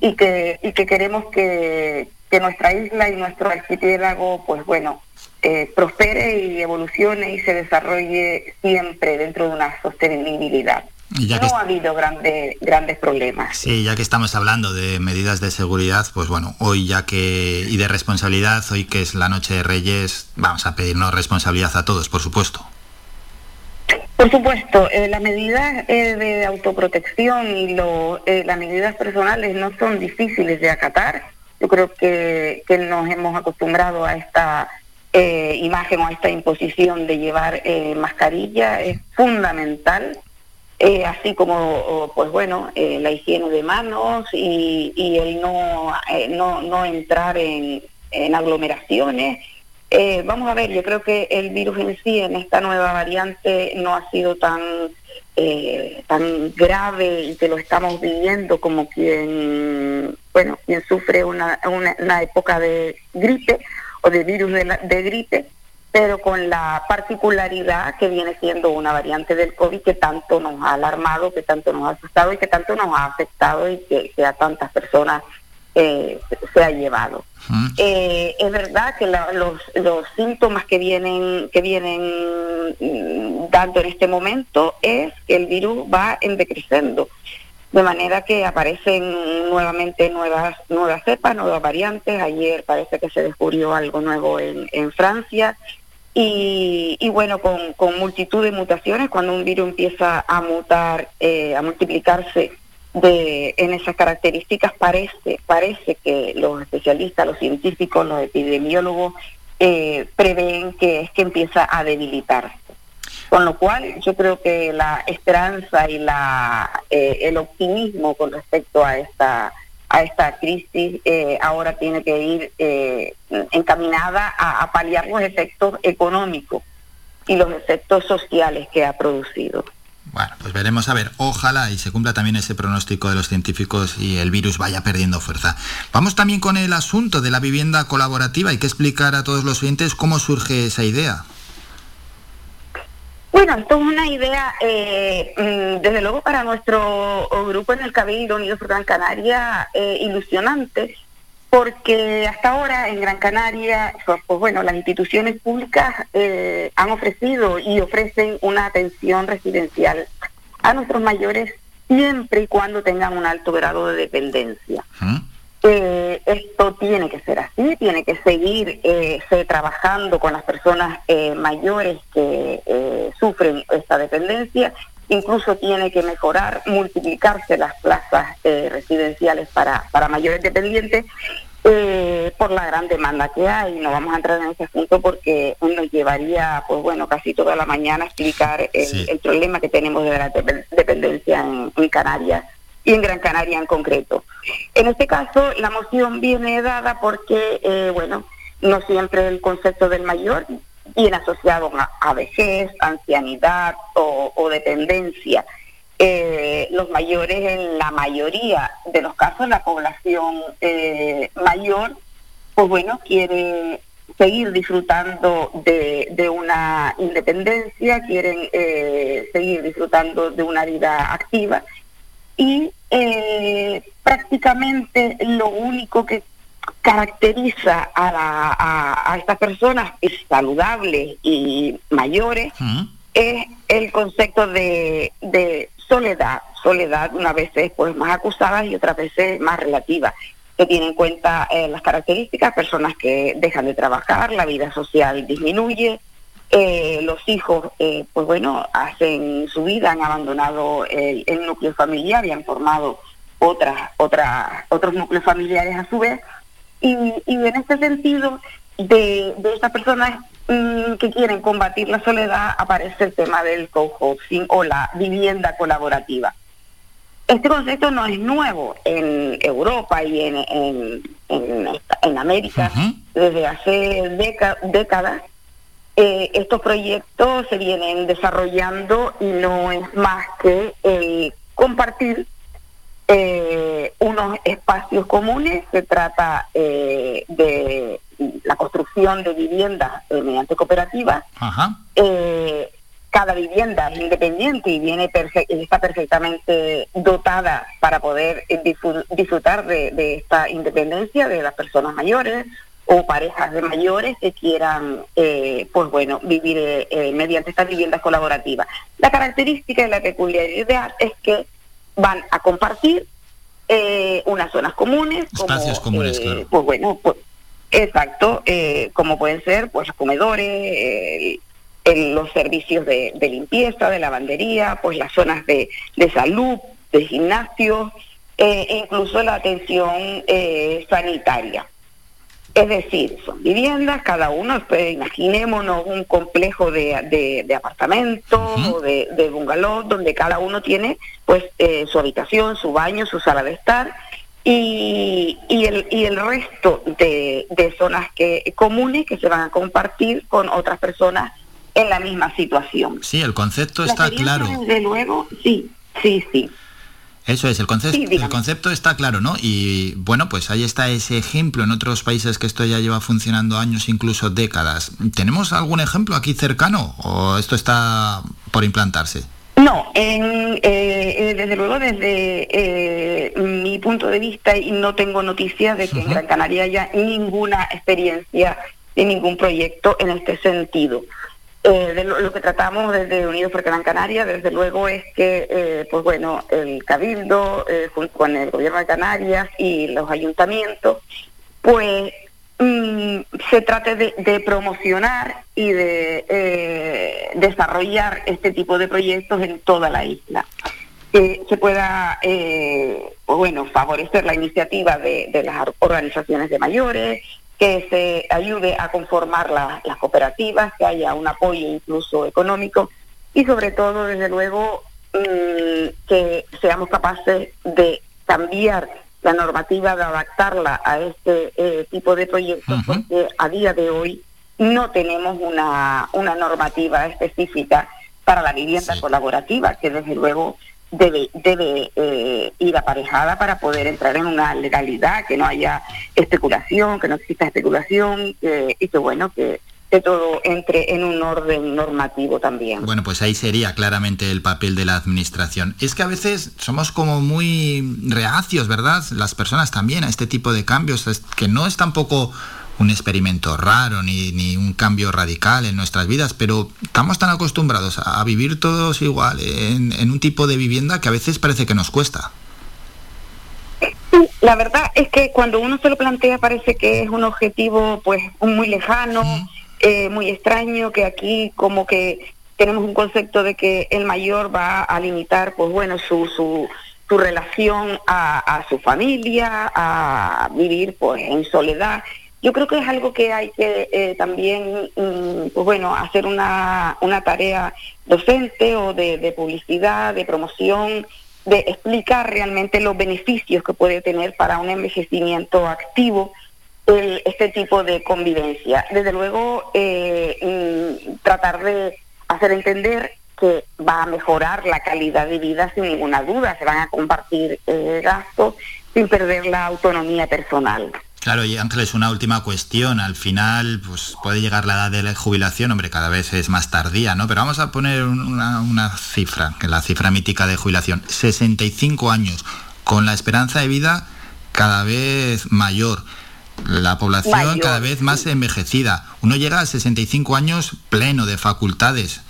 y que y que queremos que, que nuestra isla y nuestro archipiélago, pues bueno, eh, prospere y evolucione y se desarrolle siempre dentro de una sostenibilidad. No ha habido grandes grandes problemas. Sí, ya que estamos hablando de medidas de seguridad, pues bueno, hoy ya que y de responsabilidad, hoy que es la noche de Reyes, vamos a pedirnos responsabilidad a todos, por supuesto. Por supuesto, eh, las medidas eh, de autoprotección y lo, eh, las medidas personales no son difíciles de acatar. Yo creo que, que nos hemos acostumbrado a esta imagen o a esta imposición de llevar mascarilla. Es fundamental, así como, pues bueno, la higiene de manos y, y el no, no, no entrar en, en aglomeraciones. Eh, vamos a ver, yo creo que el virus en sí, en esta nueva variante, no ha sido tan, eh, tan grave y que lo estamos viviendo como quien, bueno, quien sufre una, una, época de gripe o de virus de, de gripe, pero con la particularidad que viene siendo una variante del COVID que tanto nos ha alarmado, que tanto nos ha asustado y que tanto nos ha afectado y que, que a tantas personas eh, se ha llevado. Eh, es verdad que los, los, síntomas que vienen que vienen mm, dando en este momento es que el virus va en decreciendo, de manera que aparecen nuevamente nuevas nuevas cepas, nuevas variantes. Ayer parece que se descubrió algo nuevo en, en Francia. Y, y bueno, con, con, multitud de mutaciones, cuando un virus empieza a mutar, eh, a multiplicarse de, en esas características parece, parece que los especialistas, los científicos, los epidemiólogos eh, prevén que es que empieza a debilitarse. Con lo cual yo creo que la esperanza y la, eh, el optimismo con respecto a esta a esta crisis eh, ahora tiene que ir encaminada a, a paliar los efectos económicos y los efectos sociales que ha producido. Bueno, pues veremos a ver, ojalá y se cumpla también ese pronóstico de los científicos y el virus vaya perdiendo fuerza. Vamos también con el asunto de la vivienda colaborativa. Hay que explicar a todos los oyentes cómo surge esa idea. Bueno, esto es una idea, eh, mm, desde luego para nuestro grupo en el Cabildo Unidos por Gran Canaria, eh, ilusionante, porque hasta ahora en Gran Canaria, pues, pues bueno, las instituciones públicas eh, han ofrecido y ofrecen una atención residencial a nuestros mayores siempre y cuando tengan un alto grado de dependencia. Eh, esto tiene que ser así, tiene que seguir eh, trabajando con las personas mayores que sufren esta dependencia. Incluso tiene que mejorar, multiplicarse las plazas eh, residenciales para, para mayores dependientes eh, por la gran demanda que hay. No vamos a entrar en ese asunto porque nos llevaría, pues bueno, casi toda la mañana a explicar el, problema que tenemos de la dependencia en, Canarias y en Gran Canaria en concreto. En este caso, la moción viene dada porque, eh, bueno, no siempre el concepto del mayor viene asociado a, vejez, ancianidad o, dependencia. Eh, los mayores, en la mayoría de los casos, la población eh, mayor, pues bueno, quiere seguir disfrutando de, una independencia, quieren eh, seguir disfrutando de una vida activa y prácticamente lo único que caracteriza a, la, a, estas personas saludables y mayores es el concepto de, de soledad, soledad unas veces pues más acusada y otras veces más relativa, que tiene en cuenta eh, las características, personas que dejan de trabajar, la vida social disminuye, eh, los hijos, eh, pues bueno, hacen su vida, han abandonado el, el núcleo familiar y han formado otras, otras, otros núcleos familiares a su vez, y, en este sentido, de, de estas personas mm, que quieren combatir la soledad, aparece el tema del co-housing o la vivienda colaborativa. Este concepto no es nuevo en Europa y en, en, en, América. Desde hace décadas eh, estos proyectos se vienen desarrollando y no es más que compartir eh, unos espacios comunes, se trata eh, de la construcción de viviendas mediante cooperativas, cada vivienda es independiente y viene está perfectamente dotada para poder disfrutar de, esta independencia de las personas mayores o parejas de mayores que quieran, eh, pues bueno, vivir eh, mediante estas viviendas colaborativas. La característica y la peculiaridad es que van a compartir unas zonas comunes, espacios comunes, claro. Pues bueno, pues, exacto, como pueden ser pues los comedores, los servicios de, limpieza, de lavandería, pues las zonas de, salud, de gimnasio, eh, e incluso la atención eh, sanitaria. Es decir, son viviendas, cada uno, pues, imaginémonos un complejo de, apartamentos o de, de bungalow, donde cada uno tiene pues eh, su habitación, su baño, su sala de estar, y, y, el, y el resto de, de zonas que, comunes que se van a compartir con otras personas en la misma situación. Sí, el concepto está claro. Desde luego, sí, sí, sí. Eso es, el concepto, el concepto está claro, ¿no? Y bueno, pues ahí está ese ejemplo en otros países que esto ya lleva funcionando años, incluso décadas. ¿Tenemos algún ejemplo aquí cercano o esto está por implantarse? No, en, eh, desde luego desde eh, mi punto de vista y no tengo noticias de que en Gran Canaria haya ninguna experiencia de ningún proyecto en este sentido. Eh, lo, que tratamos desde Unidos por Gran Canaria, desde luego, es que, eh, pues bueno, el Cabildo, eh, junto con el Gobierno de Canarias y los ayuntamientos, pues mm, se trate de, promocionar y de desarrollar este tipo de proyectos en toda la isla. Que se pueda, pues bueno, favorecer la iniciativa de las organizaciones de mayores, que se ayude a conformar las cooperativas, que haya un apoyo incluso económico y sobre todo, desde luego, mm, que seamos capaces de cambiar la normativa, de adaptarla a este eh, tipo de proyectos, porque a día de hoy no tenemos una, una normativa específica para la vivienda colaborativa, que desde luego debe, debe eh, ir aparejada para poder entrar en una legalidad, que no haya especulación, que no exista especulación y que bueno, que, que todo entre en un orden normativo también. Bueno, pues ahí sería claramente el papel de la administración. Es que a veces somos como muy reacios, ¿verdad? Las personas también a este tipo de cambios, que no es tampoco un experimento raro ni, ni, un cambio radical en nuestras vidas, pero estamos tan acostumbrados a, vivir todos igual en, un tipo de vivienda que a veces parece que nos cuesta. La verdad es que cuando uno se lo plantea parece que es un objetivo pues muy lejano, eh, muy extraño, que aquí como que tenemos un concepto de que el mayor va a limitar pues bueno su, su, su relación a, a su familia, a vivir pues en soledad yo creo que es algo que hay que eh, también, mm, pues bueno, hacer una, una tarea docente o de, publicidad, de promoción, de explicar realmente los beneficios que puede tener para un envejecimiento activo este tipo de convivencia. Desde luego, eh, mm, tratar de hacer entender que va a mejorar la calidad de vida sin ninguna duda, se van a compartir eh, gastos sin perder la autonomía personal. Claro, y Ángeles, una última cuestión. Al final, pues puede llegar la edad de la jubilación, hombre, cada vez es más tardía, ¿no? Pero vamos a poner una, cifra, que es la cifra mítica de jubilación. 65 años, con la esperanza de vida cada vez mayor. La población cada vez más envejecida. Uno llega a 65 años pleno de facultades.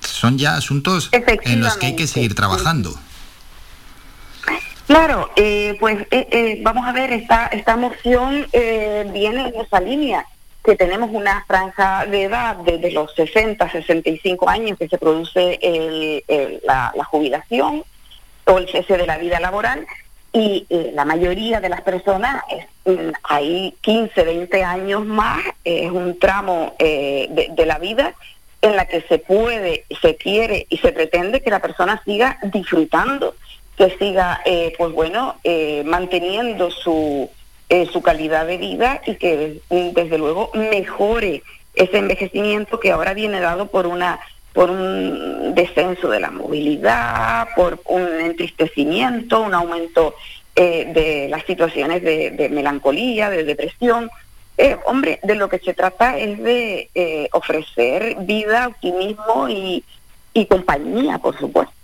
Son ya asuntos en los que hay que seguir trabajando. Claro, eh, pues eh, eh, vamos a ver, esta, esta moción viene en esa línea, que tenemos una franja de edad desde los 60, 65 años que se produce la, jubilación o el cese de la vida laboral y la mayoría de las personas, mm, hay 15, 20 años más, es un tramo de la vida en la que se puede, se quiere y se pretende que la persona siga disfrutando que siga, eh, pues bueno, eh, manteniendo su, eh, su calidad de vida y que desde luego mejore ese envejecimiento que ahora viene dado por una por un descenso de la movilidad, por un entristecimiento, un aumento de las situaciones de, melancolía, de depresión. hombre, de lo que se trata es de ofrecer vida, optimismo y, y compañía, por supuesto.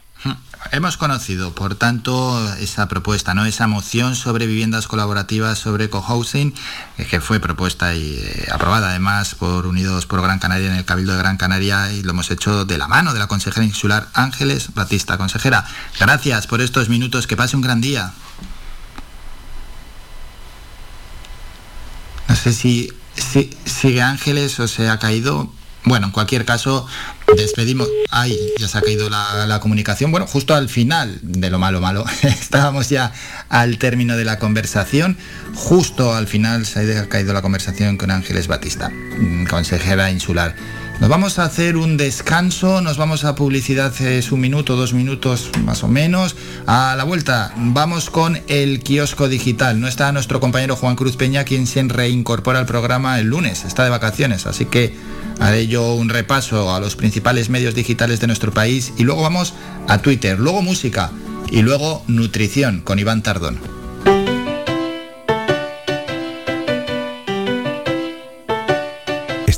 Hemos conocido, por tanto, esa propuesta, ¿no? Esa moción sobre viviendas colaborativas sobre cohousing, eh, que fue propuesta y eh, aprobada además por Unidos por Gran Canaria en el Cabildo de Gran Canaria y lo hemos hecho de la mano de la consejera insular Ángeles Batista. Consejera, gracias por estos minutos, que pase un gran día. No sé si, si sigue Ángeles o se ha caído. Bueno, en cualquier caso, despedimos. Ay, ya se ha caído la, comunicación. Bueno, justo al final de lo malo, malo. Estábamos ya al término de la conversación. Justo al final se ha caído la conversación con Ángeles Batista, mm, consejera insular. Nos vamos a hacer un descanso, nos vamos a publicidad, es un minuto, dos minutos más o menos. A la vuelta vamos con el kiosco digital. No está nuestro compañero Juan Cruz Peña, quien se reincorpora al programa el lunes, está de vacaciones, así que haré yo un repaso a los principales medios digitales de nuestro país y luego vamos a Twitter, luego música y luego nutrición con Iván Tardón.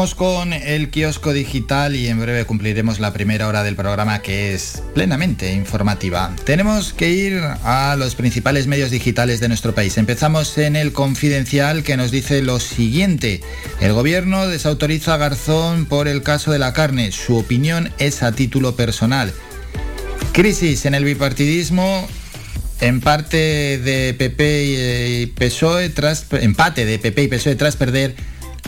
Vamos con el kiosco digital y en breve cumpliremos la primera hora del programa que es plenamente informativa. Tenemos que ir a los principales medios digitales de nuestro país. Empezamos en el confidencial que nos dice lo siguiente. El gobierno desautoriza a Garzón por el caso de la carne. Su opinión es a título personal. Crisis en el bipartidismo en parte de PP y PSOE tras empate de PP y PSOE tras perder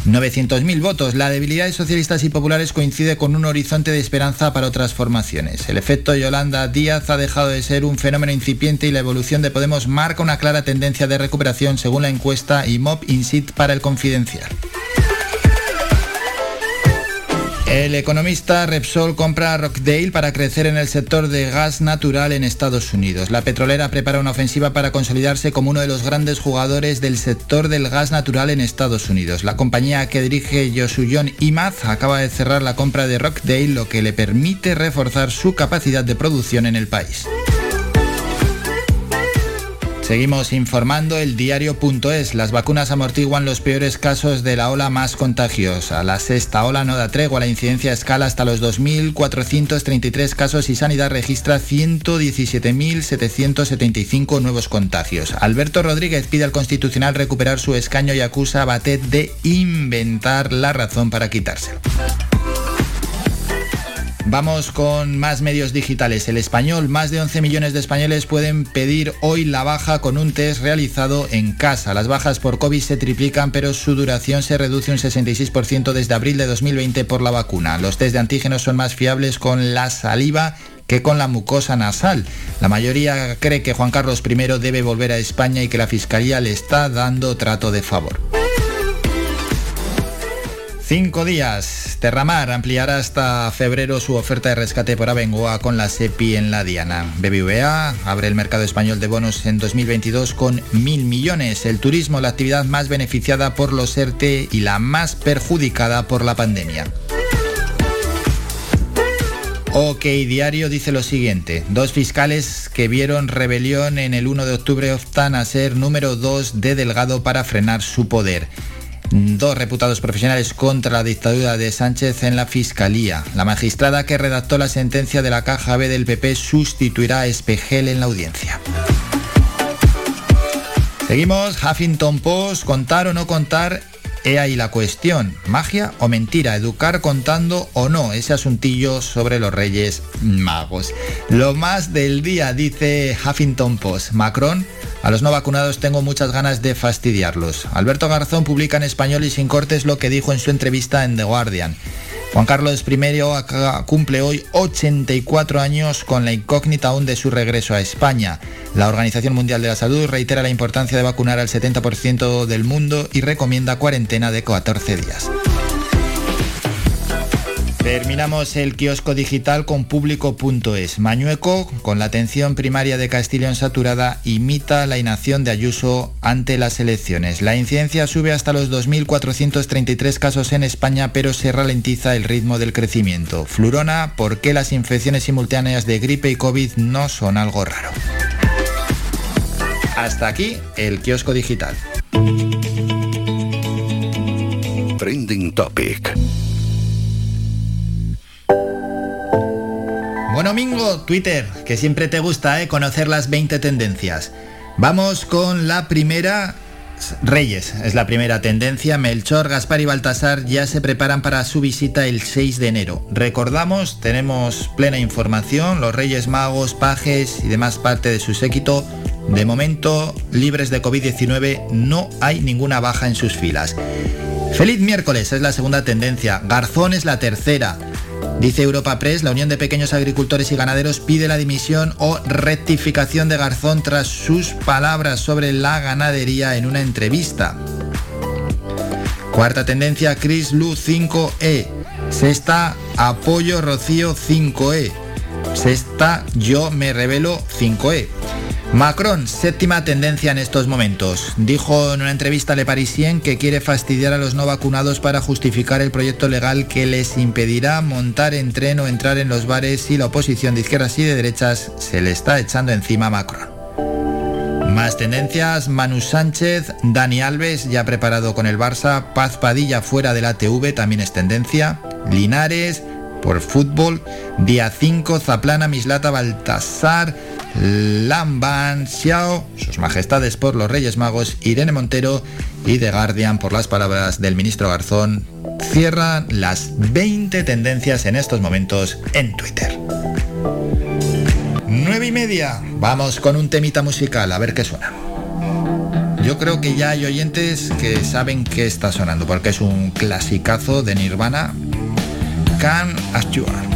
900.000 votos. La debilidad de socialistas y populares coincide con un horizonte de esperanza para otras formaciones. El efecto Yolanda Díaz ha dejado de ser un fenómeno incipiente y la evolución de Podemos marca una clara tendencia de recuperación según la encuesta IMOP INSIT para el Confidencial. El economista Repsol compra Rockdale para crecer en el sector de gas natural en Estados Unidos. La petrolera prepara una ofensiva para consolidarse como uno de los grandes jugadores del sector del gas natural en Estados Unidos. La compañía que dirige Yosuyon Imaz acaba de cerrar la compra de Rockdale, lo que le permite reforzar su capacidad de producción en el país. Seguimos informando el diario.es. Las vacunas amortiguan los peores casos de la ola más contagiosa. La sexta ola no da tregua. La incidencia escala hasta los 2.433 casos y Sanidad registra 117.775 nuevos contagios. Alberto Rodríguez pide al Constitucional recuperar su escaño y acusa a Batet de inventar la razón para quitárselo. Vamos con más medios digitales. El español, más de 11 millones de españoles pueden pedir hoy la baja con un test realizado en casa. Las bajas por COVID se triplican, pero su duración se reduce un 66% desde abril de 2020 por la vacuna. Los test de antígenos son más fiables con la saliva que con la mucosa nasal. La mayoría cree que Juan Carlos I debe volver a España y que la Fiscalía le está dando trato de favor. Cinco días. Terramar ampliará hasta febrero su oferta de rescate por Abengoa con la SEPI en la Diana. BBVA abre el mercado español de bonos en 2022 con mil millones. El turismo, la actividad más beneficiada por los ERTE y la más perjudicada por la pandemia. OK Diario dice lo siguiente. Dos fiscales que vieron rebelión en el 1 de octubre optan a ser número 2 de Delgado para frenar su poder. Dos reputados profesionales contra la dictadura de Sánchez en la Fiscalía. La magistrada que redactó la sentencia de la Caja B del PP sustituirá a Espejel en la audiencia. Seguimos, Huffington Post, contar o no contar He ahí la cuestión, magia o mentira, educar contando o no, ese asuntillo sobre los Reyes Magos. Lo más del día, dice Huffington Post. Macron, a los no vacunados tengo muchas ganas de fastidiarlos. Alberto Garzón publica en español y sin cortes lo que dijo en su entrevista en The Guardian. Juan Carlos I cumple hoy 84 años con la incógnita aún de su regreso a España. La Organización Mundial de la Salud reitera la importancia de vacunar al 70% del mundo y recomienda cuarentena de 14 días. Terminamos el kiosco digital con público.es. Mañueco, con la atención primaria de Castellón saturada, imita la inacción de Ayuso ante las elecciones. La incidencia sube hasta los 2.433 casos en España, pero se ralentiza el ritmo del crecimiento. Flurona, ¿por qué las infecciones simultáneas de gripe y COVID no son algo raro? Hasta aquí el kiosco digital. Trending Topic. Buen domingo, Twitter, que siempre te gusta ¿eh? conocer las 20 tendencias. Vamos con la primera. Reyes es la primera tendencia. Melchor, Gaspar y Baltasar ya se preparan para su visita el 6 de enero. Recordamos, tenemos plena información, los Reyes Magos, pajes y demás parte de su séquito. De momento, libres de COVID-19, no hay ninguna baja en sus filas. Feliz miércoles es la segunda tendencia. Garzón es la tercera. Dice Europa Press, la Unión de Pequeños Agricultores y Ganaderos pide la dimisión o rectificación de Garzón tras sus palabras sobre la ganadería en una entrevista. Cuarta tendencia, Chris Lu 5E. Sexta, apoyo Rocío 5E. Sexta, yo me revelo 5E. Macron, séptima tendencia en estos momentos. Dijo en una entrevista a Le Parisien que quiere fastidiar a los no vacunados para justificar el proyecto legal que les impedirá montar en tren o entrar en los bares si la oposición de izquierdas y de derechas se le está echando encima a Macron. Más tendencias, Manu Sánchez, Dani Alves ya preparado con el Barça, Paz Padilla fuera de la TV también es tendencia, Linares por fútbol, día 5, Zaplana, Mislata, Baltasar, Lamban, Xiao, sus majestades por los Reyes Magos, Irene Montero y The Guardian por las palabras del ministro Garzón, cierran las 20 tendencias en estos momentos en Twitter. 9 y media, vamos con un temita musical, a ver qué suena. Yo creo que ya hay oyentes que saben qué está sonando, porque es un clasicazo de Nirvana, Can As You Are.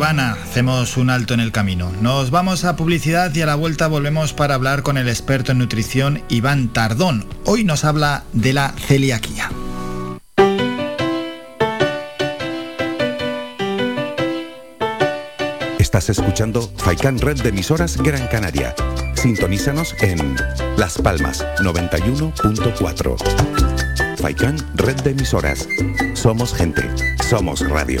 Nirvana, hacemos un alto en el camino. Nos vamos a publicidad y a la vuelta volvemos para hablar con el experto en nutrición Iván Tardón. Hoy nos habla de la celiaquía. Estás escuchando Faikan Red de emisoras Gran Canaria. Sintonízanos en Las Palmas 91.4. Faikan Red de emisoras. Somos gente, somos radio.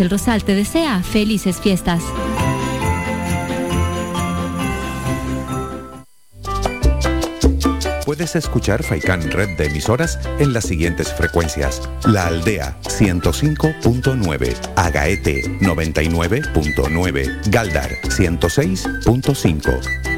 el Rosal te desea felices fiestas. Puedes escuchar Faikan Red de emisoras en las siguientes frecuencias. La Aldea 105.9, Agaete 99.9, Galdar 106.5.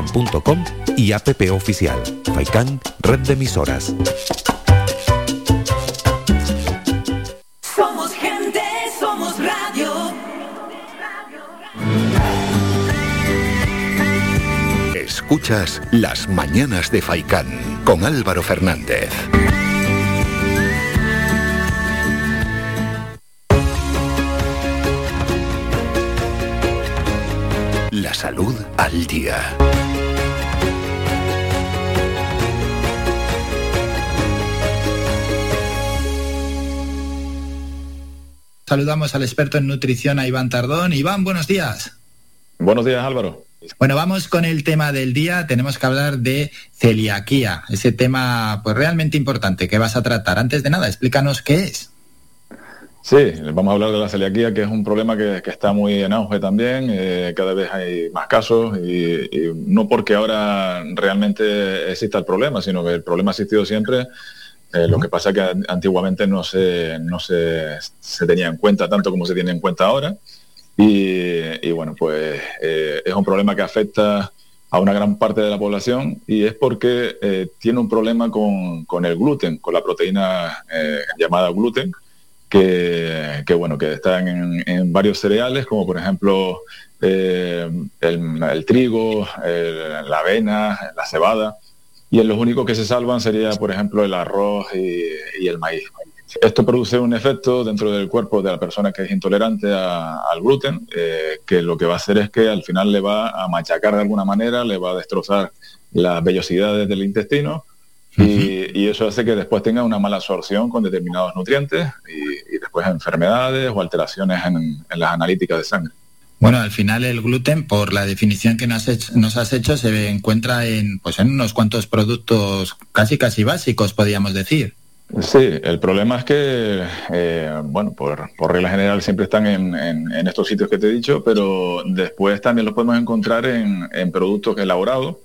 .com y app oficial. Faikan, red de emisoras. Somos gente, somos radio. Escuchas Las Mañanas de Faikán con Álvaro Fernández. La salud al día. Saludamos al experto en nutrición, a Iván Tardón. Iván, buenos días. Buenos días, Álvaro. Bueno, vamos con el tema del día. Tenemos que hablar de celiaquía, ese tema pues realmente importante que vas a tratar. Antes de nada, explícanos qué es. Sí, vamos a hablar de la celiaquía, que es un problema que, que está muy en auge también. eh, cada vez hay más casos y, y no porque ahora realmente exista el problema, sino que el problema ha existido siempre. Eh, lo que pasa es que an- antiguamente no se, no se, se tenía en cuenta tanto como se tiene en cuenta ahora. Y, y bueno, pues eh, es un problema que afecta a una gran parte de la población y es porque eh, tiene un problema con, con el gluten, con la proteína llamada gluten, que, que, bueno, que están en, en varios cereales, como por ejemplo el, el trigo, el- la avena, la cebada, y en los únicos que se salvan sería, por ejemplo, el arroz y, y el maíz. Esto produce un efecto dentro del cuerpo de la persona que es intolerante a- al gluten, eh, que lo que va a hacer es que al final le va a machacar de alguna manera, le va a destrozar las vellosidades del intestino y, y eso hace que después tenga una mala absorción con determinados nutrientes y, y después enfermedades o alteraciones en, en las analíticas de sangre. Bueno, al final el gluten, por la definición que nos, has hecho, se encuentra en, pues en unos cuantos productos casi casi básicos, podríamos decir. Sí, el problema es que, eh, bueno, por, por regla general siempre están en, en- en estos sitios que te he dicho, pero después también los podemos encontrar en, en productos elaborados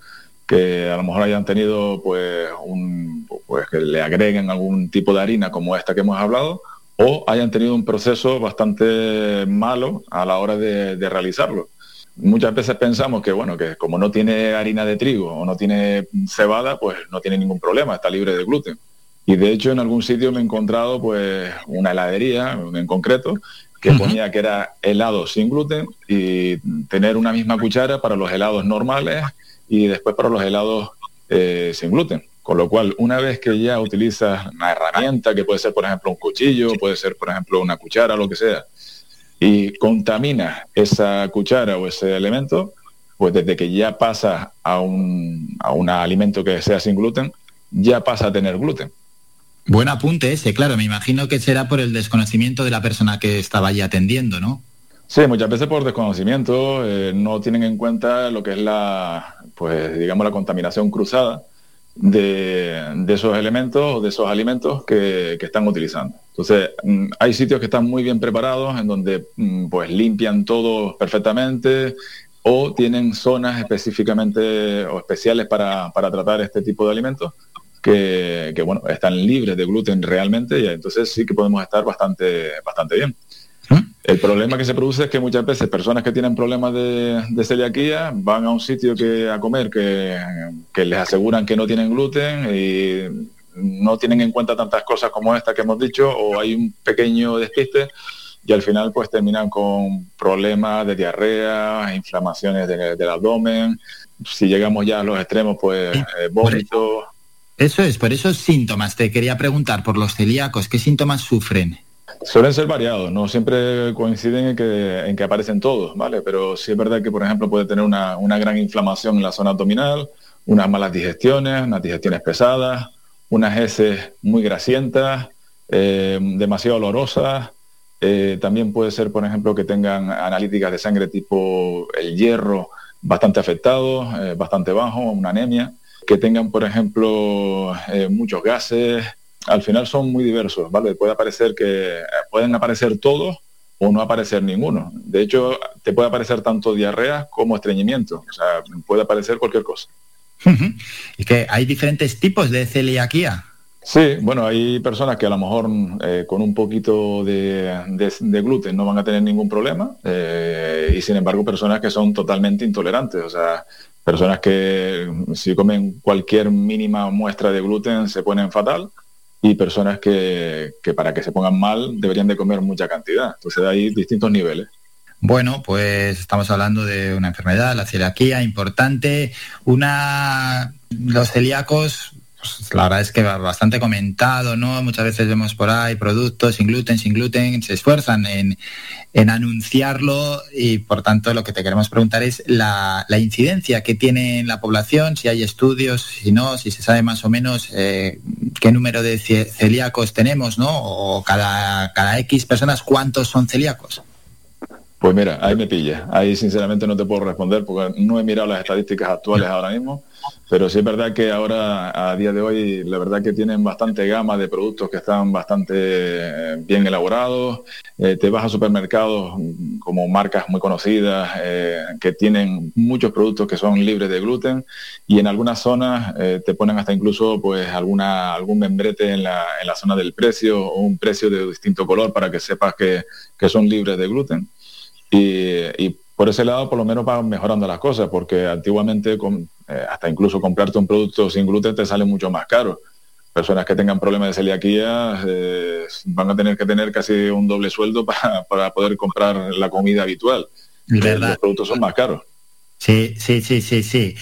que a lo mejor hayan tenido, pues, un, pues, que le agreguen algún tipo de harina como esta que hemos hablado, o hayan tenido un proceso bastante malo a la hora de, de realizarlo. Muchas veces pensamos que, bueno, que como no tiene harina de trigo o no tiene cebada, pues no tiene ningún problema, está libre de gluten. Y de hecho en algún sitio me he encontrado pues una heladería en concreto que ponía que era helado sin gluten y tener una misma cuchara para los helados normales y después para los helados eh, sin gluten. Con lo cual, una vez que ya utilizas una herramienta, que puede ser por ejemplo un cuchillo, puede ser por ejemplo una cuchara, lo que sea, y contaminas esa cuchara o ese elemento, pues desde que ya pasa a un, a un alimento que sea sin gluten, ya pasa a tener gluten. Buen apunte ese, claro, me imagino que será por el desconocimiento de la persona que estaba allí atendiendo, ¿no? Sí, muchas veces por desconocimiento eh, no tienen en cuenta lo que es la, pues digamos, la contaminación cruzada de, esos elementos o de esos alimentos que, están utilizando. Entonces, mm, hay sitios que están muy bien preparados en donde mm, pues limpian todo perfectamente o tienen zonas específicamente o especiales para, tratar este tipo de alimentos que, que, bueno, están libres de gluten realmente y entonces sí que podemos estar bastante, bastante bien. El problema que se produce es que muchas veces personas que tienen problemas de, celiaquía van a un sitio que a comer que, les aseguran que no tienen gluten y no tienen en cuenta tantas cosas como esta que hemos dicho o hay un pequeño despiste y al final pues terminan con problemas de diarrea, inflamaciones del abdomen, si llegamos ya a los extremos pues eh, vómito. Eso es, por esos síntomas te quería preguntar por los celíacos, ¿qué síntomas sufren? Suelen ser variados, no siempre coinciden en que, en que aparecen todos, ¿vale? Pero sí es verdad que, por ejemplo, puede tener una, gran inflamación en la zona abdominal, unas malas digestiones, unas digestiones pesadas, unas heces muy grasientas, eh, demasiado olorosas. Eh, también puede ser, por ejemplo, que tengan analíticas de sangre tipo el hierro bastante afectado, eh, bastante bajo, una anemia. Que tengan, por ejemplo, muchos gases, al final son muy diversos, ¿vale? Puede aparecer que pueden aparecer todos o no aparecer ninguno. De hecho, te puede aparecer tanto diarrea como estreñimiento. O sea, puede aparecer cualquier cosa. y que hay diferentes tipos de celiaquía. Sí, bueno, hay personas que a lo mejor eh, con un poquito de, gluten no van a tener ningún problema eh, y sin embargo personas que son totalmente intolerantes, o sea, personas que si comen cualquier mínima muestra de gluten se ponen fatal y personas que, para que se pongan mal deberían de comer mucha cantidad. Entonces hay distintos niveles. Bueno, pues estamos hablando de una enfermedad, la celiaquía, importante. Una, los celíacos pues, la verdad es que bastante comentado, ¿no? Muchas veces vemos por ahí productos sin gluten, sin gluten, se esfuerzan en, anunciarlo y por tanto lo que te queremos preguntar es la, incidencia que tiene en la población, si hay estudios, si no, si se sabe más o menos eh, qué número de celíacos tenemos, ¿no? O cada, cada X personas, ¿cuántos son celíacos? Pues mira, ahí me pilla. Ahí sinceramente no te puedo responder porque no he mirado las estadísticas actuales ahora mismo, pero sí es verdad que ahora, a día de hoy, la verdad que tienen bastante gama de productos que están bastante eh, bien elaborados. Eh, te vas a supermercados como marcas muy conocidas eh, que tienen muchos productos que son libres de gluten y en algunas zonas te ponen hasta incluso pues alguna algún membrete en la, en la zona del precio o un precio de distinto color para que sepas que, que son libres de gluten. Y, por ese lado, por lo menos van mejorando las cosas, porque antiguamente eh, hasta incluso comprarte un producto sin gluten te sale mucho más caro. Personas que tengan problemas de celiaquía eh, van a tener que tener casi un doble sueldo para, poder comprar la comida habitual. Los productos son más caros. Sí, sí, sí, sí, sí.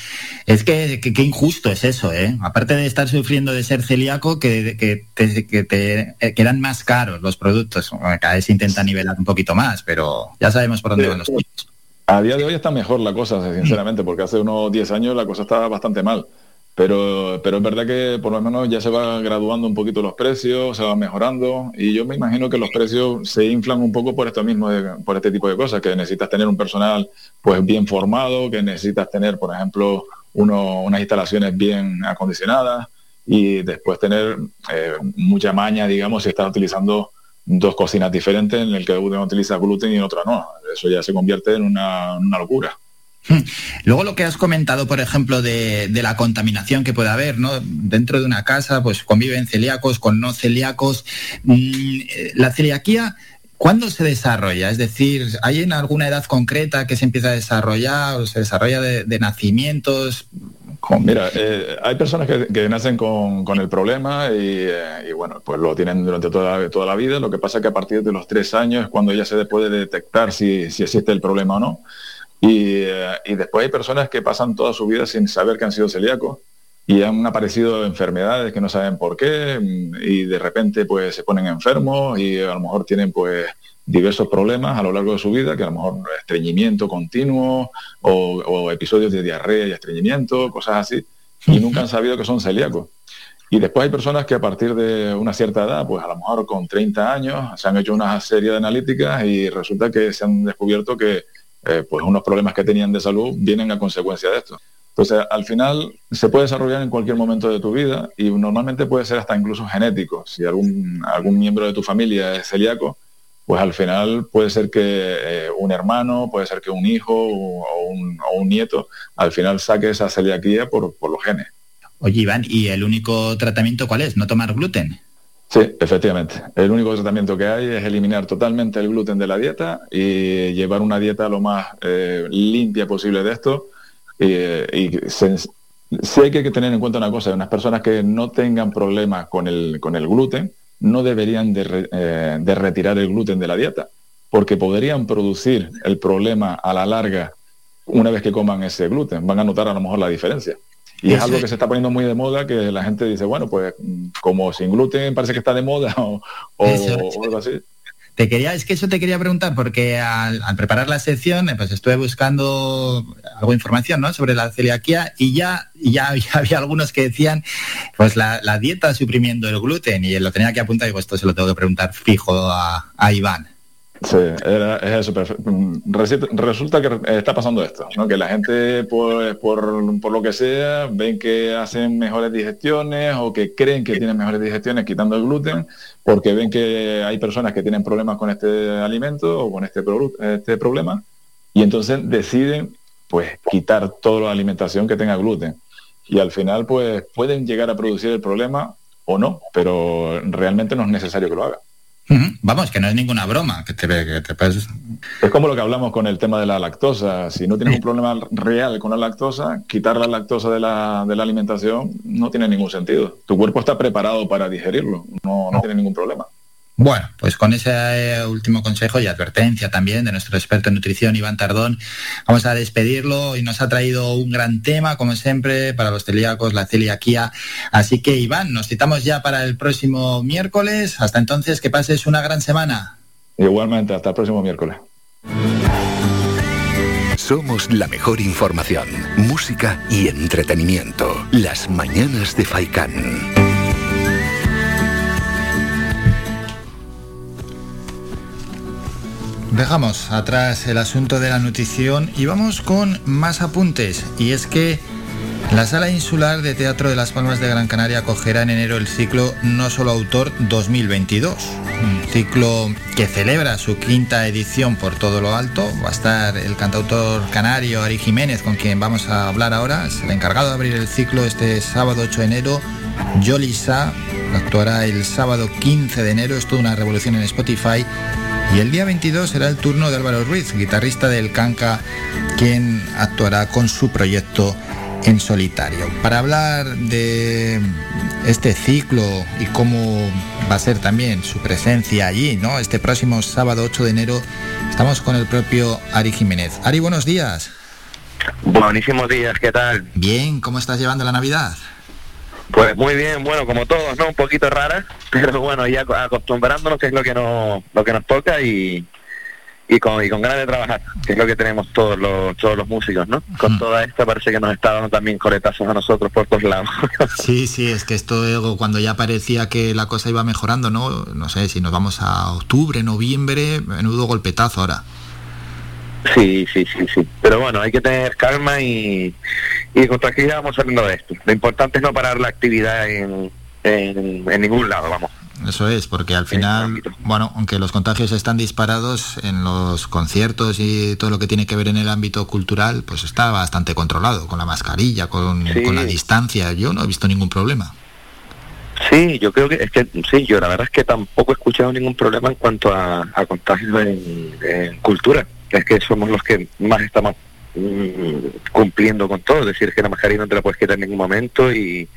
Es que qué injusto es eso, ¿eh? Aparte de estar sufriendo de ser celíaco, que, que, te, que te eh, quedan más caros los productos. cada vez se intenta nivelar un poquito más, pero ya sabemos por dónde van los tiros. A día de hoy está mejor la cosa, sinceramente, porque hace unos 10 años la cosa estaba bastante mal. Pero, pero es verdad que por lo menos ya se va graduando un poquito los precios, se va mejorando y yo me imagino que los precios se inflan un poco por esto mismo, por este tipo de cosas, que necesitas tener un personal pues bien formado, que necesitas tener, por ejemplo, unas instalaciones bien acondicionadas y después tener eh, mucha maña, digamos, si estás utilizando dos cocinas diferentes en el que uno utiliza gluten y en otra no. Eso ya se convierte en una locura. Luego lo que has comentado, por ejemplo, de, la contaminación que puede haber, ¿no? Dentro de una casa, pues conviven celíacos con no celíacos. Mm, la celiaquía, ¿cuándo se desarrolla? Es decir, ¿hay en alguna edad concreta que se empieza a desarrollar o se desarrolla de, nacimientos? Mira, eh, hay personas que, nacen con, el problema eh, y, bueno, pues lo tienen durante toda, toda la vida. Lo que pasa es que a partir de los tres años es cuando ya se puede detectar si, si existe el problema o no. Eh, y, después hay personas que pasan toda su vida sin saber que han sido celíacos y han aparecido enfermedades que no saben por qué mm, y de repente pues se ponen enfermos y a lo mejor tienen pues diversos problemas a lo largo de su vida, que a lo mejor estreñimiento continuo o, episodios de diarrea y estreñimiento, cosas así, y nunca han sabido que son celíacos. Y después hay personas que a partir de una cierta edad, pues a lo mejor con 30 años, se han hecho una serie de analíticas y resulta que se han descubierto que eh, pues unos problemas que tenían de salud vienen a consecuencia de esto. Entonces, al final se puede desarrollar en cualquier momento de tu vida y normalmente puede ser hasta incluso genético. Si algún, algún miembro de tu familia es celíaco, pues al final puede ser que eh, un hermano, puede ser que un hijo o un, nieto, al final saque esa celiaquía por, por los genes. Oye, Iván, ¿y el único tratamiento cuál es? ¿No tomar gluten? Sí, efectivamente. El único tratamiento que hay es eliminar totalmente el gluten de la dieta y llevar una dieta lo más eh, limpia posible de esto. y sí hay que tener en cuenta una cosa, unas personas que no tengan problemas con el, con el gluten, no deberían eh, de, retirar el gluten de la dieta, porque podrían producir el problema a la larga una vez que coman ese gluten. Van a notar a lo mejor la diferencia. Y es algo que se está poniendo muy de moda, que la gente dice, bueno, pues como sin gluten parece que está de moda o, algo así. Te quería, es que eso te quería preguntar, porque al, preparar la sección, pues estuve buscando algo de información ¿no? sobre la celiaquía y ya, ya, había algunos que decían, pues la, dieta suprimiendo el gluten, y lo tenía que apuntar y pues esto se lo tengo que preguntar fijo a, a Iván. Sí, es eso. Resulta que está pasando esto, que la gente, pues, por, por, lo que sea, ven que hacen mejores digestiones o que creen que tienen mejores digestiones quitando el gluten, porque ven que hay personas que tienen problemas con este alimento o con este, este problema, y entonces deciden pues quitar toda la alimentación que tenga gluten. Y al final, pues, pueden llegar a producir el problema o no, pero realmente no es necesario que lo hagan. Vamos, que no es ninguna broma, que te, que te puedes... Es como lo que hablamos con el tema de la lactosa. Si no tienes un problema real con la lactosa, quitar la lactosa de la, de la alimentación no tiene ningún sentido. Tu cuerpo está preparado para digerirlo, no, no tiene ningún problema. Bueno, pues con ese eh, último consejo y advertencia también de nuestro experto en nutrición, Iván Tardón, vamos a despedirlo y nos ha traído un gran tema, como siempre, para los celíacos, la celiaquía. Así que, Iván, nos citamos ya para el próximo miércoles. Hasta entonces, que pases una gran semana. Igualmente, hasta el próximo miércoles. Somos la mejor información, música y entretenimiento. Las mañanas de Faikán. Dejamos atrás el asunto de la nutrición y vamos con más apuntes. Y es que la Sala Insular de Teatro de las Palmas de Gran Canaria acogerá en enero el ciclo No Solo Autor 2022. Un ciclo que celebra su quinta edición por todo lo alto. Va a estar el cantautor canario Ari Jiménez, con quien vamos a hablar ahora. Es el encargado de abrir el ciclo este sábado 8 de enero. Yolisa actuará el sábado 15 de enero. Es toda una revolución en Spotify y el día 22 será el turno de Álvaro Ruiz, guitarrista del Canca, quien actuará con su proyecto en solitario. Para hablar de este ciclo y cómo va a ser también su presencia allí, ¿no? Este próximo sábado 8 de enero estamos con el propio Ari Jiménez. Ari, buenos días. Buenísimos días, ¿qué tal? Bien, ¿cómo estás llevando la Navidad? Pues muy bien, bueno, como todos, ¿no? Un poquito rara, pero bueno, ya acostumbrándonos que es lo que nos, lo que nos toca y, y con, y con ganas de trabajar, que es lo que tenemos todos los, todos los músicos, ¿no? Con toda esta parece que nos está dando también coletazos a nosotros por todos lados. Sí, sí, es que esto cuando ya parecía que la cosa iba mejorando, ¿no? No sé, si nos vamos a octubre, noviembre, menudo golpetazo ahora. Sí, sí, sí, sí. Pero bueno, hay que tener calma y, y con tranquilidad vamos saliendo de esto. Lo importante es no parar la actividad en, en, ningún lado, vamos. Eso es, porque al final, bueno, aunque los contagios están disparados en los conciertos y todo lo que tiene que ver en el ámbito cultural, pues está bastante controlado, con la mascarilla, con, con la distancia. Yo no he visto ningún problema. Sí, yo creo que es que sí, yo la verdad es que tampoco he escuchado ningún problema en cuanto a, a contagios en, en cultura. Es que somos los que más estamos Mm, cumpliendo con todo, es decir, que la mascarilla no te la puedes quitar en ningún momento y,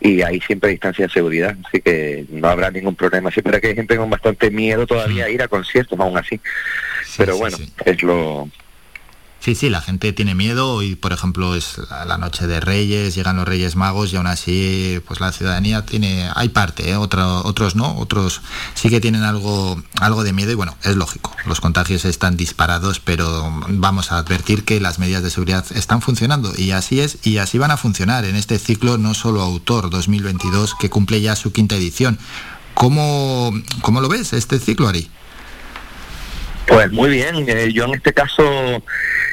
y hay siempre distancia de seguridad, así que no habrá ningún problema. Siempre que hay gente con bastante miedo todavía a ir a conciertos, aún así. Pero bueno, es lo Sí, sí, la gente tiene miedo y, por ejemplo, es la noche de Reyes, llegan los Reyes Magos y aún así, pues la ciudadanía tiene, hay parte, ¿eh? otros no, otros sí que tienen algo, algo de miedo y bueno, es lógico, los contagios están disparados, pero vamos a advertir que las medidas de seguridad están funcionando y así es y así van a funcionar en este ciclo no solo autor 2022 que cumple ya su quinta edición. ¿Cómo, cómo lo ves este ciclo, Ari? Pues muy bien, eh, yo en este caso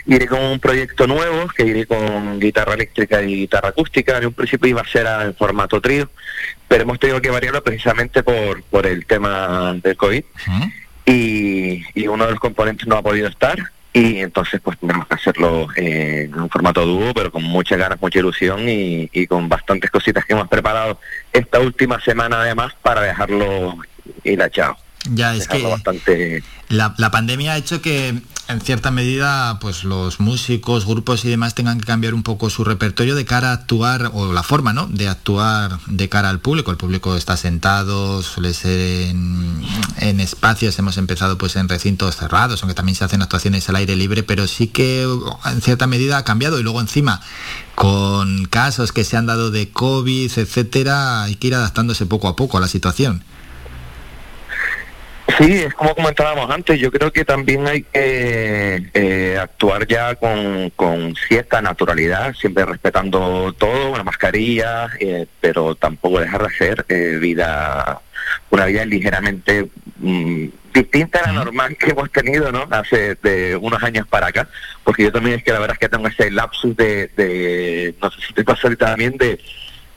iré con un proyecto nuevo, que iré con guitarra eléctrica y guitarra acústica, en un principio iba a ser en formato trío, pero hemos tenido que variarlo precisamente por, por el tema del COVID. Y, y, uno de los componentes no ha podido estar y entonces pues tenemos que hacerlo en un formato dúo, pero con muchas ganas, mucha ilusión y, y con bastantes cositas que hemos preparado esta última semana además para dejarlo chao. Ya es que bastante... la, la, pandemia ha hecho que en cierta medida pues los músicos, grupos y demás tengan que cambiar un poco su repertorio de cara a actuar o la forma ¿no? de actuar de cara al público. El público está sentado, suele ser en, en espacios, hemos empezado pues en recintos cerrados, aunque también se hacen actuaciones al aire libre, pero sí que en cierta medida ha cambiado y luego encima con casos que se han dado de COVID, etcétera, hay que ir adaptándose poco a poco a la situación. Sí, es como comentábamos antes, yo creo que también hay que eh, actuar ya con, cierta naturalidad, siempre respetando todo, una mascarilla, eh, pero tampoco dejar de hacer eh, vida, una vida ligeramente mm, distinta a la normal que hemos tenido, ¿no? Hace de unos años para acá, porque yo también es que la verdad es que tengo ese lapsus de, de no sé si te pasa ahorita también, de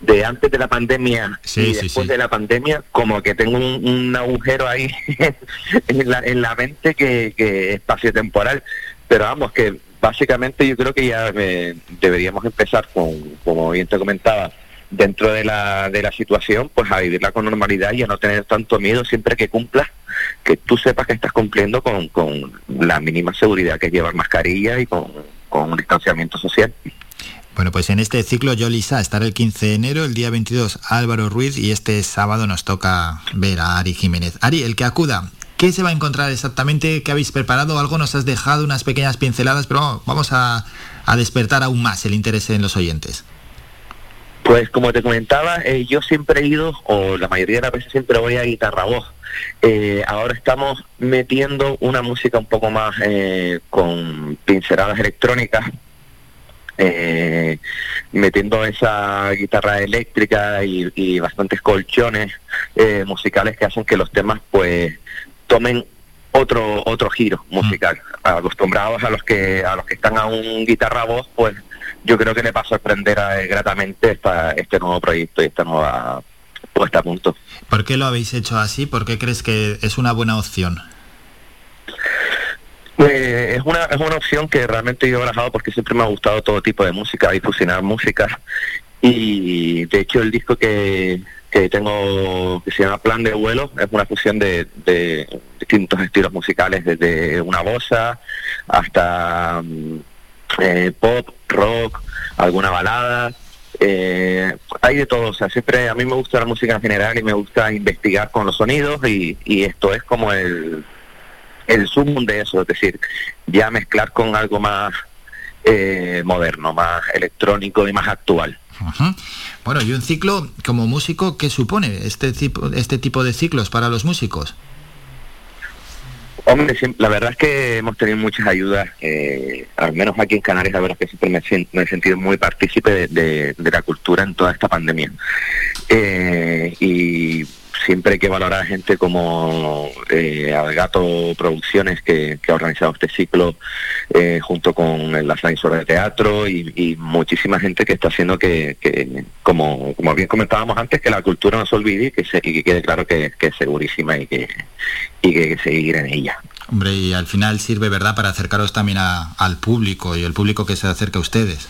de antes de la pandemia y después de la pandemia, como que tengo un, agujero ahí en, la, en la mente que, que espacio temporal. Pero vamos, que básicamente yo creo que ya eh, deberíamos empezar con, como bien te comentaba, dentro de la, de la situación, pues a vivirla con normalidad y a no tener tanto miedo siempre que cumplas, que tú sepas que estás cumpliendo con, con la mínima seguridad que es llevar mascarilla y con, con un distanciamiento social. Bueno, pues en este ciclo yo, Lisa, estará el 15 de enero, el día 22 Álvaro Ruiz y este sábado nos toca ver a Ari Jiménez. Ari, el que acuda, ¿qué se va a encontrar exactamente? ¿Qué habéis preparado? Algo nos has dejado, unas pequeñas pinceladas, pero vamos a, despertar aún más el interés en los oyentes. Pues como te comentaba, eh, yo siempre he ido, o la mayoría de las veces siempre voy a guitarra voz. Eh, ahora estamos metiendo una música un poco más eh, con pinceladas electrónicas, eh, metiendo esa guitarra eléctrica y, bastantes colchones eh, musicales que hacen que los temas pues tomen otro otro giro musical acostumbrados a los que a los que están a un guitarra voz pues yo creo que le va a sorprender a, gratamente esta, este nuevo proyecto y esta nueva puesta a punto ¿por qué lo habéis hecho así? ¿por qué crees que es una buena opción? Eh, es, una, es una opción que realmente yo he barajado porque siempre me ha gustado todo tipo de música y fusionar música. Y de hecho el disco que, que tengo, que se llama Plan de Vuelo, es una fusión de, de distintos estilos musicales, desde una bossa hasta mm, eh, pop, rock, alguna balada. Eh, hay de todo, o sea, siempre a mí me gusta la música en general y me gusta investigar con los sonidos y, y esto es como el, el zoom de eso, es decir, ya mezclar con algo más eh, moderno, más electrónico y más actual. Bueno, y un ciclo como músico, ¿qué supone este tipo, este tipo de ciclos para los músicos? Hombre, la verdad es que hemos tenido muchas ayudas, eh, al menos aquí en Canarias, la verdad es que siempre me, he sentido muy partícipe de, la cultura en toda esta pandemia. Eh, y siempre hay que valorar gente como eh, Algato Producciones, que, ha organizado este ciclo eh, junto con la censura de teatro y, muchísima gente que está haciendo que, como, como bien comentábamos antes, que la cultura no se olvide y que, se, y que quede claro que, es segurísima y que, y que que seguir en ella. Hombre, y al final sirve, ¿verdad?, para acercaros también al público y el público que se acerca a ustedes.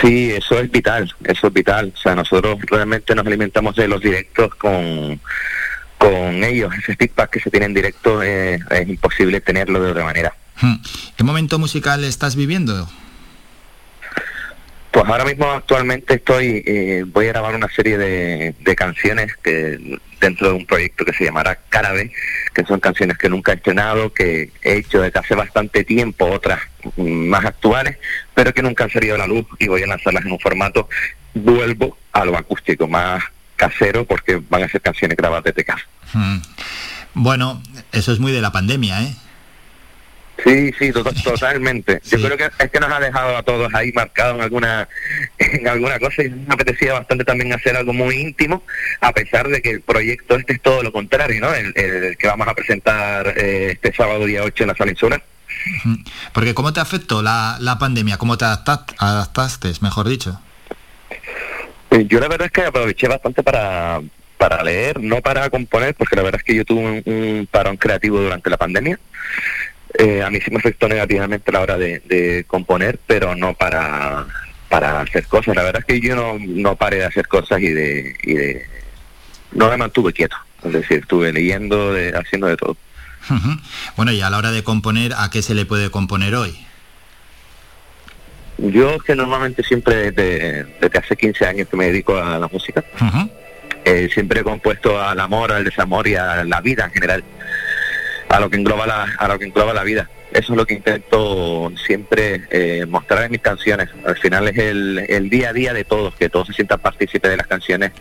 Sí, eso es vital, eso es vital. O sea, nosotros realmente nos alimentamos de los directos con, con ellos. Ese feedback que se tiene en directo es imposible tenerlo de otra manera. Hmm. ¿Qué momento musical estás viviendo? Pues ahora mismo actualmente estoy, eh, voy a grabar una serie de, de, canciones que dentro de un proyecto que se llamará Carabe, que son canciones que nunca he estrenado, que he hecho desde hace bastante tiempo, otras más actuales, pero que nunca han salido a la luz y voy a lanzarlas en un formato, vuelvo a lo acústico, más casero, porque van a ser canciones grabadas desde casa. Mm. Bueno, eso es muy de la pandemia, ¿eh? Sí, sí, totalmente. Yo creo que es que nos ha dejado a todos ahí marcados en alguna, en alguna cosa y me apetecía bastante también hacer algo muy íntimo, a pesar de que el proyecto este es todo lo contrario, ¿no? El, que vamos a presentar eh, este sábado día 8 en la Sala Insular. Porque ¿cómo te afectó la, la pandemia? ¿Cómo te adaptaste, mejor dicho? Eh, yo la verdad es que aproveché bastante para, para leer, no para componer, porque la verdad es que yo tuve un parón creativo durante la pandemia. Eh, a mí sí me afectó negativamente la hora de, componer, pero no para, para hacer cosas. La verdad es que yo no, no paré de hacer cosas y de, y de... No me mantuve quieto. Es decir, estuve leyendo, de, haciendo de todo. Bueno, y a la hora de componer, ¿a qué se le puede componer hoy? Yo que normalmente siempre desde, desde, hace 15 años que me dedico a la música, eh, siempre he compuesto al amor, al desamor y a la vida en general a lo que engloba la, a lo que engloba la vida. Eso es lo que intento siempre eh, mostrar en mis canciones. Al final es el, el, día a día de todos, que todos se sientan partícipes de las canciones,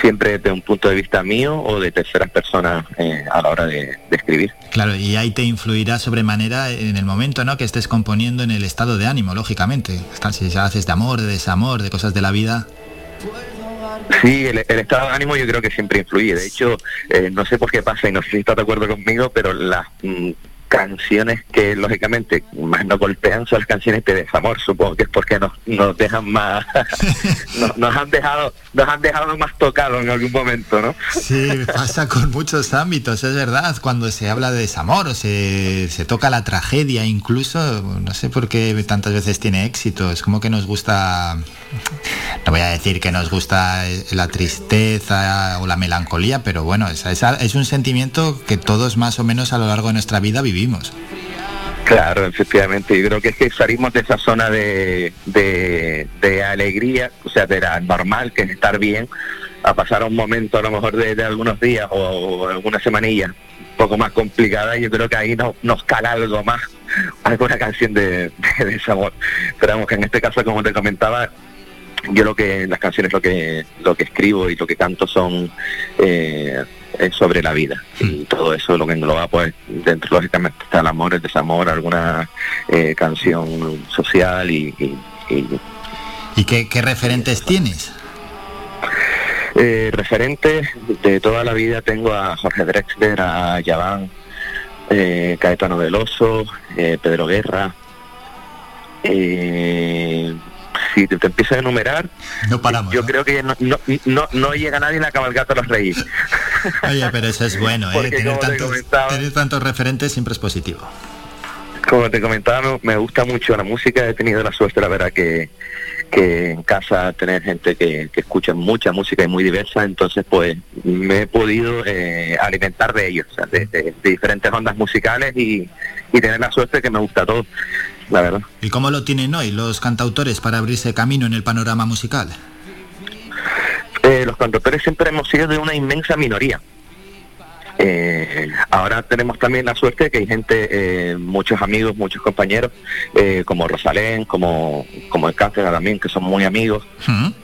siempre desde un punto de vista mío o de terceras personas eh, a la hora de, escribir. Claro, y ahí te influirá sobremanera en el momento ¿no? que estés componiendo en el estado de ánimo, lógicamente. Si haces de amor, de desamor, de cosas de la vida. Sí, el, estado de ánimo yo creo que siempre influye. De hecho, eh, no sé por qué pasa y no sé si estás de acuerdo conmigo, pero las mm, canciones que lógicamente más nos golpean son las canciones de desamor, supongo que es porque nos, nos dejan más, nos, han dejado, nos han dejado más tocados en algún momento, ¿no? Sí, pasa con muchos ámbitos, es verdad, cuando se habla de desamor o se, se toca la tragedia incluso, no sé por qué tantas veces tiene éxito, es como que nos gusta, no voy a decir que nos gusta la tristeza o la melancolía, pero bueno, es, es un sentimiento que todos más o menos a lo largo de nuestra vida vivimos Claro, efectivamente. Yo creo que es que salimos de esa zona de, de, alegría, o sea, de la normal, que es estar bien, a pasar un momento a lo mejor de, algunos días o, algunas semanillas un poco más complicada yo creo que ahí no, nos cala algo más, alguna canción de, de desamor. Pero que en este caso, como te comentaba, yo lo que las canciones lo que lo que escribo y lo que canto son eh, es sobre la vida y hmm. todo eso lo que engloba pues dentro lógicamente está el amor el desamor alguna eh, canción social y y, qué, referentes tienes eh, referentes de toda la vida tengo a Jorge Drexler a Yaván eh, Caetano Veloso Pedro Guerra eh, si te, empiezas a enumerar, no paramos, yo creo que no, no, no, llega nadie en la cabalgata a los reyes. Oye, pero eso es bueno, ¿eh? tener, tantos, referentes siempre es positivo. Como te comentaba, me gusta mucho la música, he tenido la suerte, la verdad, que, que en casa tener gente que, que escucha mucha música y muy diversa, entonces pues me he podido eh, alimentar de ellos, de, diferentes ondas musicales y, y tener la suerte que me gusta todo la verdad. ¿Y cómo lo tienen hoy los cantautores para abrirse camino en el panorama musical? Eh, los cantautores siempre hemos sido de una inmensa minoría. Eh, ahora tenemos también la suerte de que hay gente, eh, muchos amigos, muchos compañeros, como Rosalén, como, como el Cáceres también, que son muy amigos,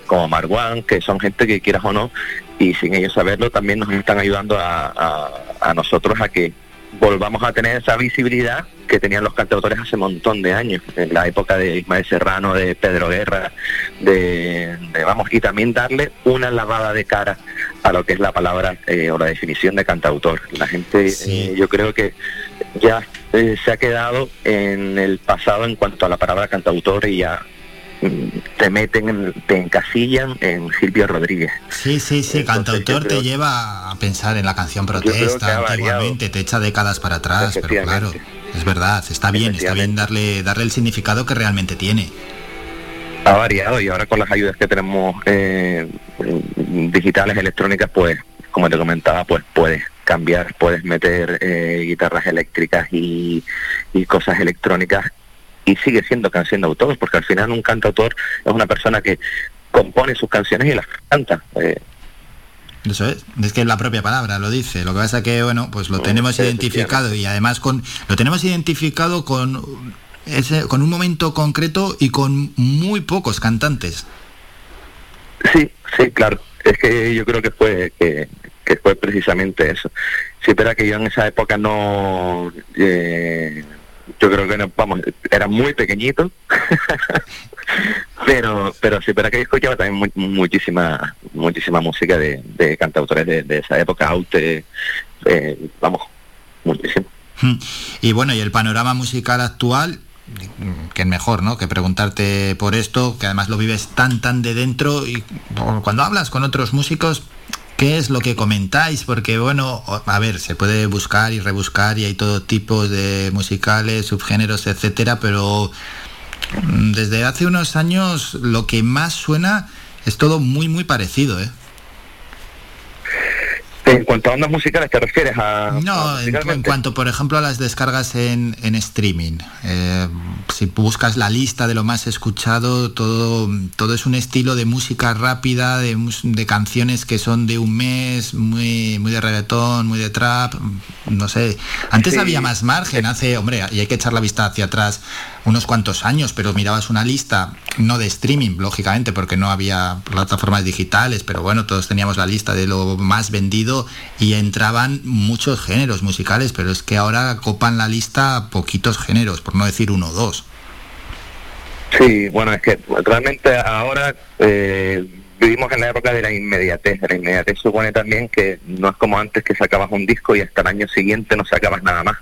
como Marwan, que son gente que quieras o no, y sin ellos saberlo, también nos están ayudando a, a nosotros a que volvamos a tener esa visibilidad que tenían los cantautores hace un montón de años, en la época de Ismael Serrano, de Pedro Guerra, de, vamos, y también darle una lavada de cara a lo que es la palabra eh, o la definición de cantautor. La gente, eh, yo creo que ya eh, se ha quedado en el pasado en cuanto a la palabra cantautor y ya te meten, te encasillan en Silvio Rodríguez. Sí, sí, sí, cantautor te lleva a pensar en la canción protesta antiguamente, te echa décadas para atrás, pero claro, es verdad, está bien, está bien darle, darle el significado que realmente tiene. Ha variado y ahora con las ayudas que tenemos eh, digitales, electrónicas, pues, como te comentaba, pues puedes cambiar, puedes meter eh, guitarras eléctricas y, y cosas electrónicas y sigue siendo canción de autor, porque al final un cantautor es una persona que compone sus canciones y las canta. Eh. Eso es, es que la propia palabra lo dice. Lo que pasa que, bueno, pues lo tenemos identificado y además con lo tenemos identificado con ese, con un momento concreto y con muy pocos cantantes. Sí, sí, claro. Es que yo creo que fue que, fue precisamente eso. Sí, pero que yo en esa época no... Eh, yo creo que, no, vamos, era muy pequeñito. pero pero sí, pero que escuchaba también muchísima muchísima música de, de cantautores de, esa época, Aute, eh, vamos, muchísimo. Hmm. Y bueno, y el panorama musical actual, que es mejor, ¿no? Que preguntarte por esto, que además lo vives tan, tan de dentro y cuando hablas con otros músicos, ¿qué es lo que comentáis? Porque bueno, a ver, se puede buscar y rebuscar y hay todo tipo de musicales, subgéneros, etcétera, pero mm, desde hace unos años lo que más suena es todo muy, muy parecido, ¿eh? En cuanto a ondas musicales, ¿te refieres a...? No, en, cuanto, por ejemplo, a las descargas en, streaming. Eh, si buscas la lista de lo más escuchado, todo, todo es un estilo de música rápida, de, de canciones que son de un mes, muy, muy de reggaetón, muy de trap, no sé. Antes había más margen, hace, hombre, y hay que echar la vista hacia atrás unos cuantos años, pero mirabas una lista, no de streaming, lógicamente, porque no había plataformas digitales, pero bueno, todos teníamos la lista de lo más vendido y entraban muchos géneros musicales, pero es que ahora copan la lista poquitos géneros, por no decir uno o dos. Sí, bueno, es que realmente ahora eh, vivimos en la época de la inmediatez. La inmediatez supone también que no es como antes que sacabas un disco y hasta el año siguiente no sacabas nada más.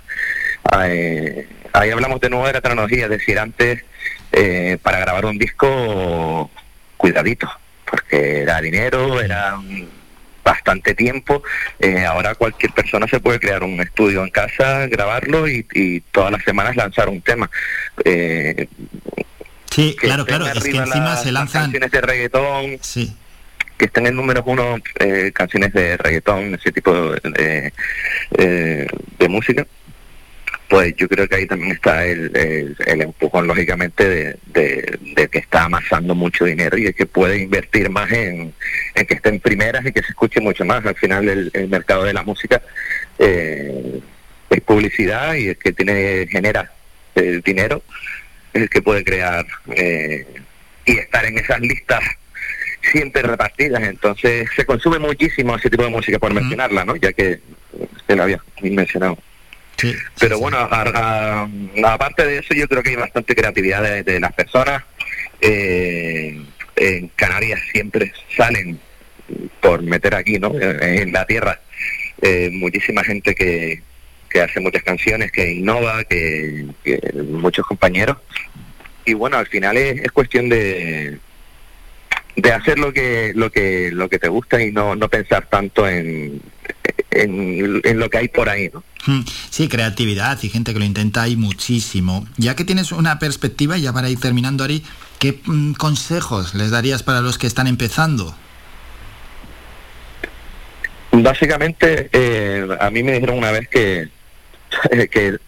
Eh, ahí hablamos de nuevo de la tecnología, es decir, antes eh, para grabar un disco, cuidadito, porque era dinero, era bastante tiempo. Eh, ahora cualquier persona se puede crear un estudio en casa, grabarlo y, todas las semanas lanzar un tema. Eh, sí, claro, claro, es que encima se lanzan canciones de reggaetón. que estén en números uno canciones de reggaetón, ese tipo de, de música pues yo creo que ahí también está el, el, empujón, lógicamente, de, que está amasando mucho dinero y que puede invertir más en, que estén primeras y que se escuche mucho más. Al final, el, mercado de la música eh, es publicidad y es que tiene genera el dinero, es el que puede crear eh, y estar en esas listas siempre repartidas. Entonces, se consume muchísimo ese tipo de música, por mencionarla, ¿no? Ya que se lo había mencionado. Pero bueno, aparte de eso, yo creo que hay bastante creatividad de, las personas. Eh, en Canarias siempre salen por meter aquí, ¿no? En la tierra, eh, muchísima gente que, que hace muchas canciones, que innova, que, muchos compañeros. Y bueno, al final es, cuestión de, de hacer lo que lo que lo que te gusta y no, no pensar tanto en, en, lo que hay por ahí, ¿no? Hmm. Sí, creatividad y gente que lo intenta hay muchísimo. Ya que tienes una perspectiva, ya para ir terminando, Ari, ¿qué mm, consejos les darías para los que están empezando? Básicamente, eh, a mí me dijeron una vez que, que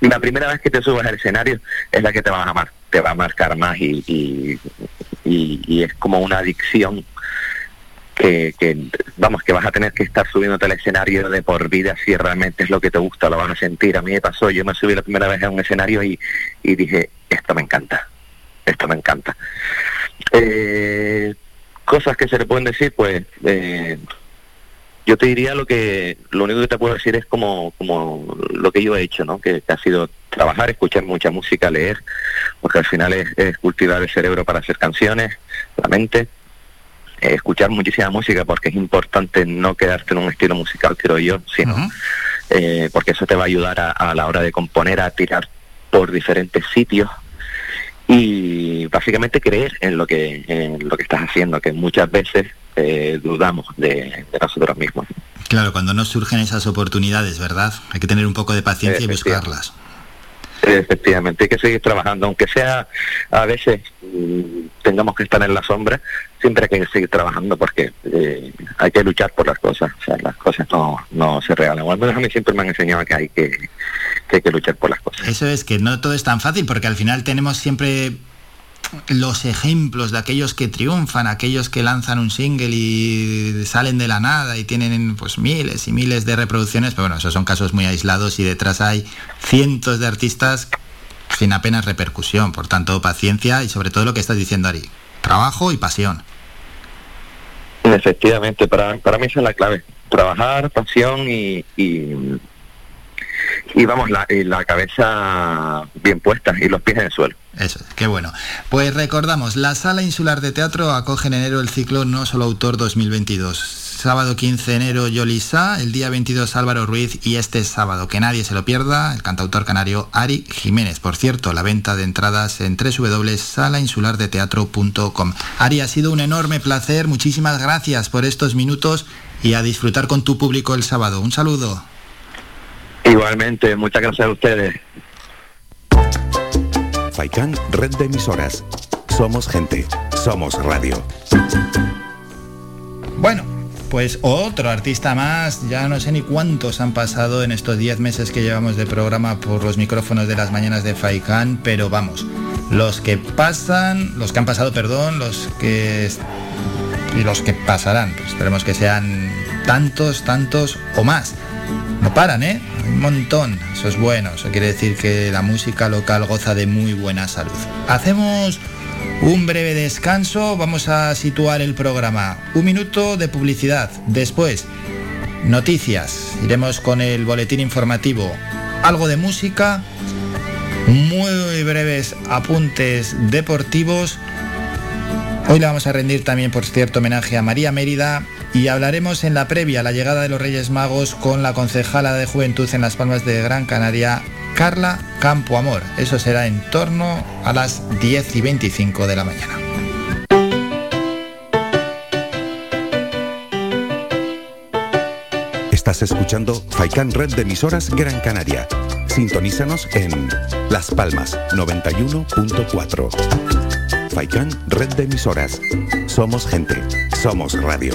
la primera vez que te subas al escenario es la que te va a amar, te va a marcar más y, y, y es como una adicción que, vamos, que vas a tener que estar subiéndote al escenario de por vida si realmente es lo que te gusta, lo vas a sentir. A mí me pasó, yo me subí la primera vez a un escenario y, y dije, esto me encanta, esto me encanta. Eh, cosas que se le pueden decir, pues eh, yo te diría lo que, lo único que te puedo decir es como, como lo que yo he hecho, ¿no? Que, ha sido trabajar, escuchar mucha música, leer, porque al final es, es cultivar el cerebro para hacer canciones, la mente eh, escuchar muchísima música porque es importante no quedarte en un estilo musical, creo yo, sino eh, porque eso te va a ayudar a, la hora de componer, a tirar por diferentes sitios y básicamente creer en lo que en lo que estás haciendo, que muchas veces eh, dudamos de, nosotros mismos. Claro, cuando no surgen esas oportunidades, ¿verdad? Hay que tener un poco de paciencia y buscarlas. Efectivamente, hay que seguir trabajando, aunque sea a veces mm, tengamos que estar en la sombra, siempre hay que seguir trabajando porque eh, hay que luchar por las cosas, o sea, las cosas no, no se regalan. O al menos a mí siempre me han enseñado que hay que, que hay que luchar por las cosas. Eso es que no todo es tan fácil porque al final tenemos siempre los ejemplos de aquellos que triunfan, aquellos que lanzan un single y salen de la nada y tienen pues miles y miles de reproducciones, pero bueno, esos son casos muy aislados y detrás hay cientos de artistas sin apenas repercusión. Por tanto, paciencia y sobre todo lo que estás diciendo, Ari. Trabajo y pasión. Efectivamente, para, para mí esa es la clave. Trabajar, pasión y, y, vamos, la, la cabeza bien puesta y los pies en el suelo. Eso, qué bueno. Pues recordamos, la Sala Insular de Teatro acoge en enero el ciclo No Solo Autor 2022 sábado 15 de enero Yolisa, el día 22 Álvaro Ruiz y este sábado, que nadie se lo pierda, el cantautor canario Ari Jiménez. Por cierto, la venta de entradas en www.salainsulardeteatro.com. Ari, ha sido un enorme placer, muchísimas gracias por estos minutos y a disfrutar con tu público el sábado. Un saludo. Igualmente, muchas gracias a ustedes. Faikán, red de emisoras. Somos gente, somos radio. Bueno, pues otro artista más, ya no sé ni cuántos han pasado en estos 10 meses que llevamos de programa por los micrófonos de las mañanas de Faikan, pero vamos, los que pasan, los que han pasado, perdón, los que y los que pasarán, pues esperemos que sean tantos, tantos o más. No paran, ¿eh? Un montón, eso es bueno, eso quiere decir que la música local goza de muy buena salud. Hacemos un breve descanso, vamos a situar el programa. Un minuto de publicidad. Después, noticias. Iremos con el boletín informativo. Algo de música. Muy breves apuntes deportivos. Hoy le vamos a rendir también, por cierto, homenaje a María Mérida y hablaremos en la previa la llegada de los Reyes Magos con la concejala de Juventud en Las Palmas de Gran Canaria, Carla Campo Amor. Eso será en torno a las 10 y 25 de la mañana. Estás escuchando Faikan Red de Emisoras Gran Canaria. Sintonízanos en Las Palmas 91.4. Faikan Red de Emisoras. Somos gente. Somos radio.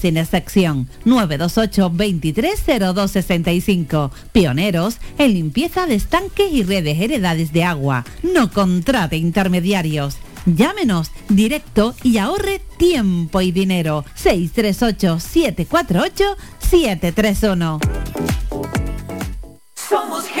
sin excepción. 928 230265. Pioneros en limpieza de estanques y redes heredades de agua. No contrate intermediarios. Llámenos directo y ahorre tiempo y dinero. 638 748 731. Somos gente, somos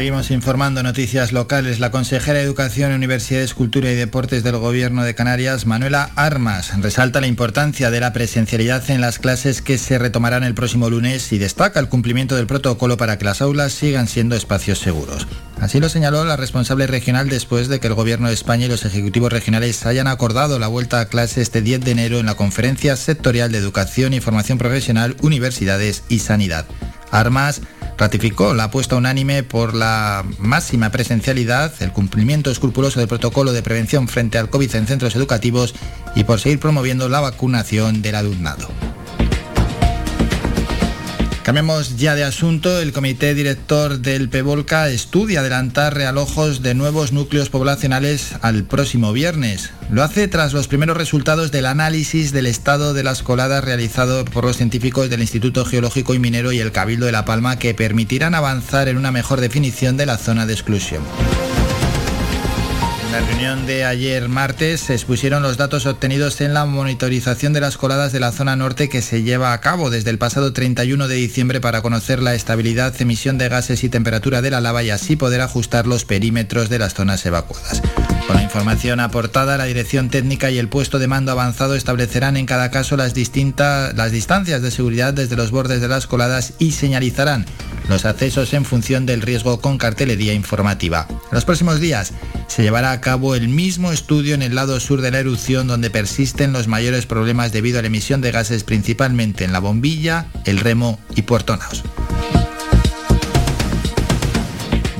Seguimos informando noticias locales. La consejera de Educación, Universidades, Cultura y Deportes del Gobierno de Canarias, Manuela Armas, resalta la importancia de la presencialidad en las clases que se retomarán el próximo lunes y destaca el cumplimiento del protocolo para que las aulas sigan siendo espacios seguros. Así lo señaló la responsable regional después de que el Gobierno de España y los ejecutivos regionales hayan acordado la vuelta a clase este 10 de enero en la Conferencia Sectorial de Educación y Formación Profesional, Universidades y Sanidad. Armas ratificó la apuesta unánime por la máxima presencialidad, el cumplimiento escrupuloso del protocolo de prevención frente al COVID en centros educativos y por seguir promoviendo la vacunación del alumnado. Cambiamos ya de asunto. El comité director del PEVOLCA estudia adelantar realojos de nuevos núcleos poblacionales al próximo viernes. Lo hace tras los primeros resultados del análisis del estado de las coladas realizado por los científicos del Instituto Geológico y Minero y el Cabildo de La Palma que permitirán avanzar en una mejor definición de la zona de exclusión. En la reunión de ayer martes se expusieron los datos obtenidos en la monitorización de las coladas de la zona norte que se lleva a cabo desde el pasado 31 de diciembre para conocer la estabilidad, emisión de gases y temperatura de la lava y así poder ajustar los perímetros de las zonas evacuadas. Con la información aportada, la Dirección Técnica y el puesto de mando avanzado establecerán en cada caso las, distintas, las distancias de seguridad desde los bordes de las coladas y señalizarán los accesos en función del riesgo con cartelería informativa. En los próximos días se llevará a cabo el mismo estudio en el lado sur de la erupción donde persisten los mayores problemas debido a la emisión de gases principalmente en la bombilla, el remo y Puerto Naos.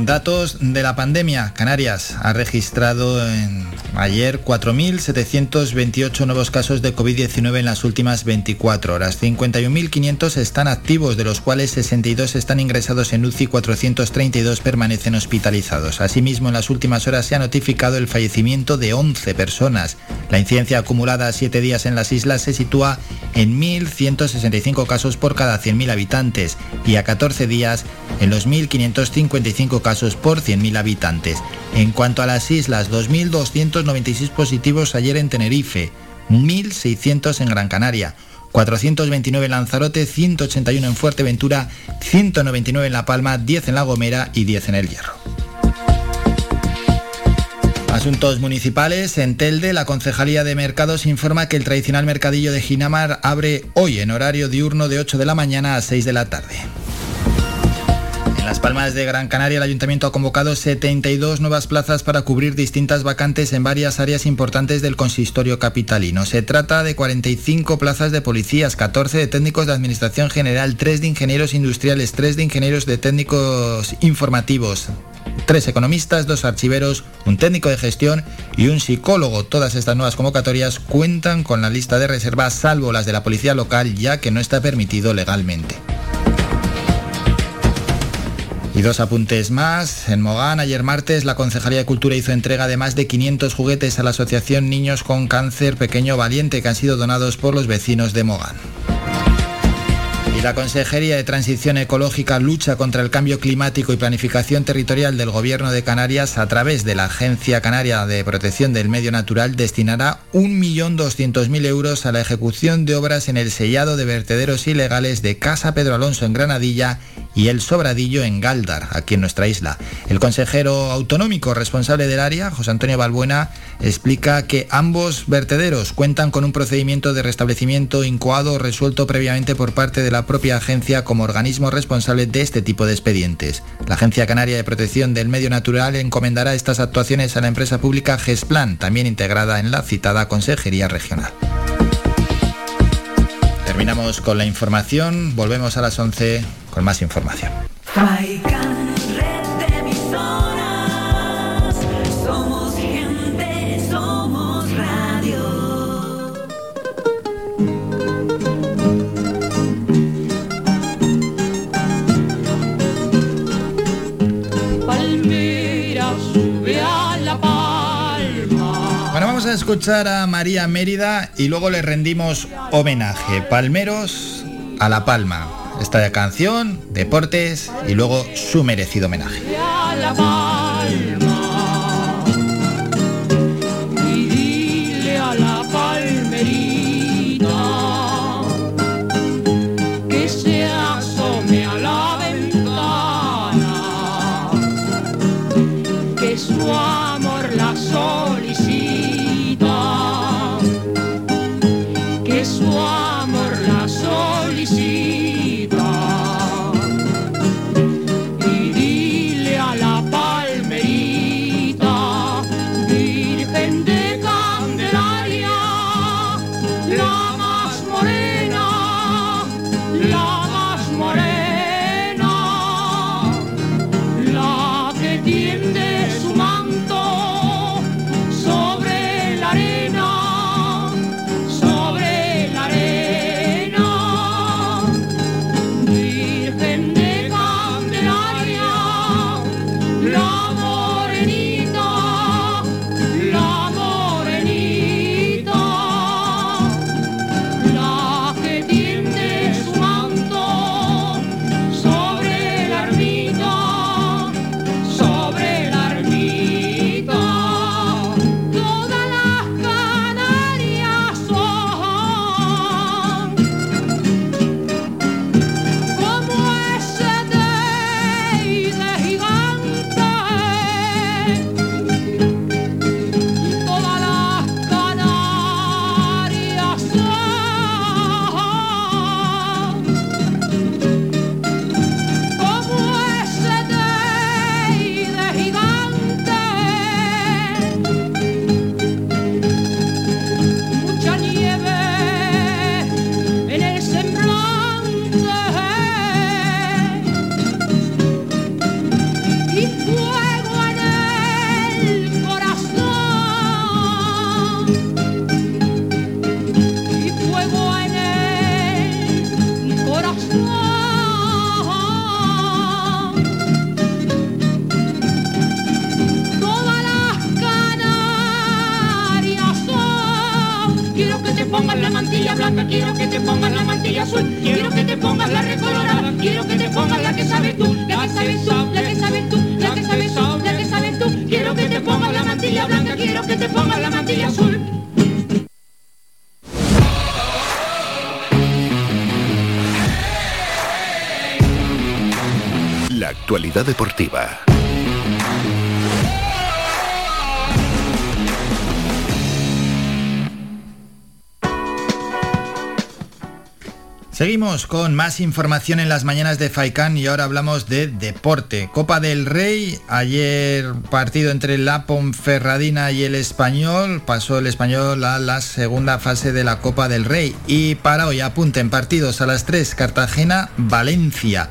Datos de la pandemia. Canarias ha registrado en ayer 4.728 nuevos casos de COVID-19 en las últimas 24 horas. 51.500 están activos, de los cuales 62 están ingresados en UCI y 432 permanecen hospitalizados. Asimismo, en las últimas horas se ha notificado el fallecimiento de 11 personas. La incidencia acumulada a 7 días en las islas se sitúa en 1.165 casos por cada 100.000 habitantes y a 14 días en los 1.555 casos por 100.000 habitantes. En cuanto a las islas, 2.296 positivos ayer en Tenerife, 1.600 en Gran Canaria, 429 en Lanzarote, 181 en Fuerteventura, 199 en La Palma, 10 en La Gomera y 10 en El Hierro. Asuntos municipales. En Telde, la Concejalía de Mercados informa que el tradicional mercadillo de Ginamar abre hoy en horario diurno de 8 de la mañana a 6 de la tarde. En Las Palmas de Gran Canaria, el Ayuntamiento ha convocado 72 nuevas plazas para cubrir distintas vacantes en varias áreas importantes del consistorio capitalino. Se trata de 45 plazas de policías, 14 de técnicos de Administración General, 3 de ingenieros industriales, 3 de ingenieros de técnicos informativos, tres economistas, dos archiveros, un técnico de gestión y un psicólogo. Todas estas nuevas convocatorias cuentan con la lista de reservas, salvo las de la policía local, ya que no está permitido legalmente. Y dos apuntes más. En Mogán, ayer martes, la Concejalía de Cultura hizo entrega de más de 500 juguetes a la Asociación Niños con Cáncer Pequeño Valiente que han sido donados por los vecinos de Mogán. La Consejería de Transición Ecológica lucha contra el cambio climático y planificación territorial del Gobierno de Canarias a través de la Agencia Canaria de Protección del Medio Natural destinará 1.200.000 euros a la ejecución de obras en el sellado de vertederos ilegales de Casa Pedro Alonso en Granadilla y El Sobradillo en Galdar, aquí en nuestra isla. El consejero autonómico responsable del área, José Antonio Balbuena, explica que ambos vertederos cuentan con un procedimiento de restablecimiento incoado resuelto previamente por parte de la propia agencia como organismo responsable de este tipo de expedientes. La Agencia Canaria de Protección del Medio Natural encomendará estas actuaciones a la empresa pública GESPLAN, también integrada en la citada Consejería Regional. Terminamos con la información, volvemos a las 11 con más información. A escuchar a María Mérida y luego le rendimos homenaje. Palmeros a La Palma. Esta canción, deportes y luego su merecido homenaje. Pongas la recolorada, quiero que te pongas la que sabes tú, la que sabes tú, la que sabes tú, la que sabes tú, la que sabes tú, quiero que te pongas la mantilla blanca, quiero que te pongas la mantilla azul. La actualidad deportiva. Seguimos con más información en las mañanas de Faikán y ahora hablamos de deporte. Copa del Rey, ayer partido entre la Ponferradina y el Español, pasó el Español a la segunda fase de la Copa del Rey y para hoy apunten partidos a las 3 Cartagena, Valencia.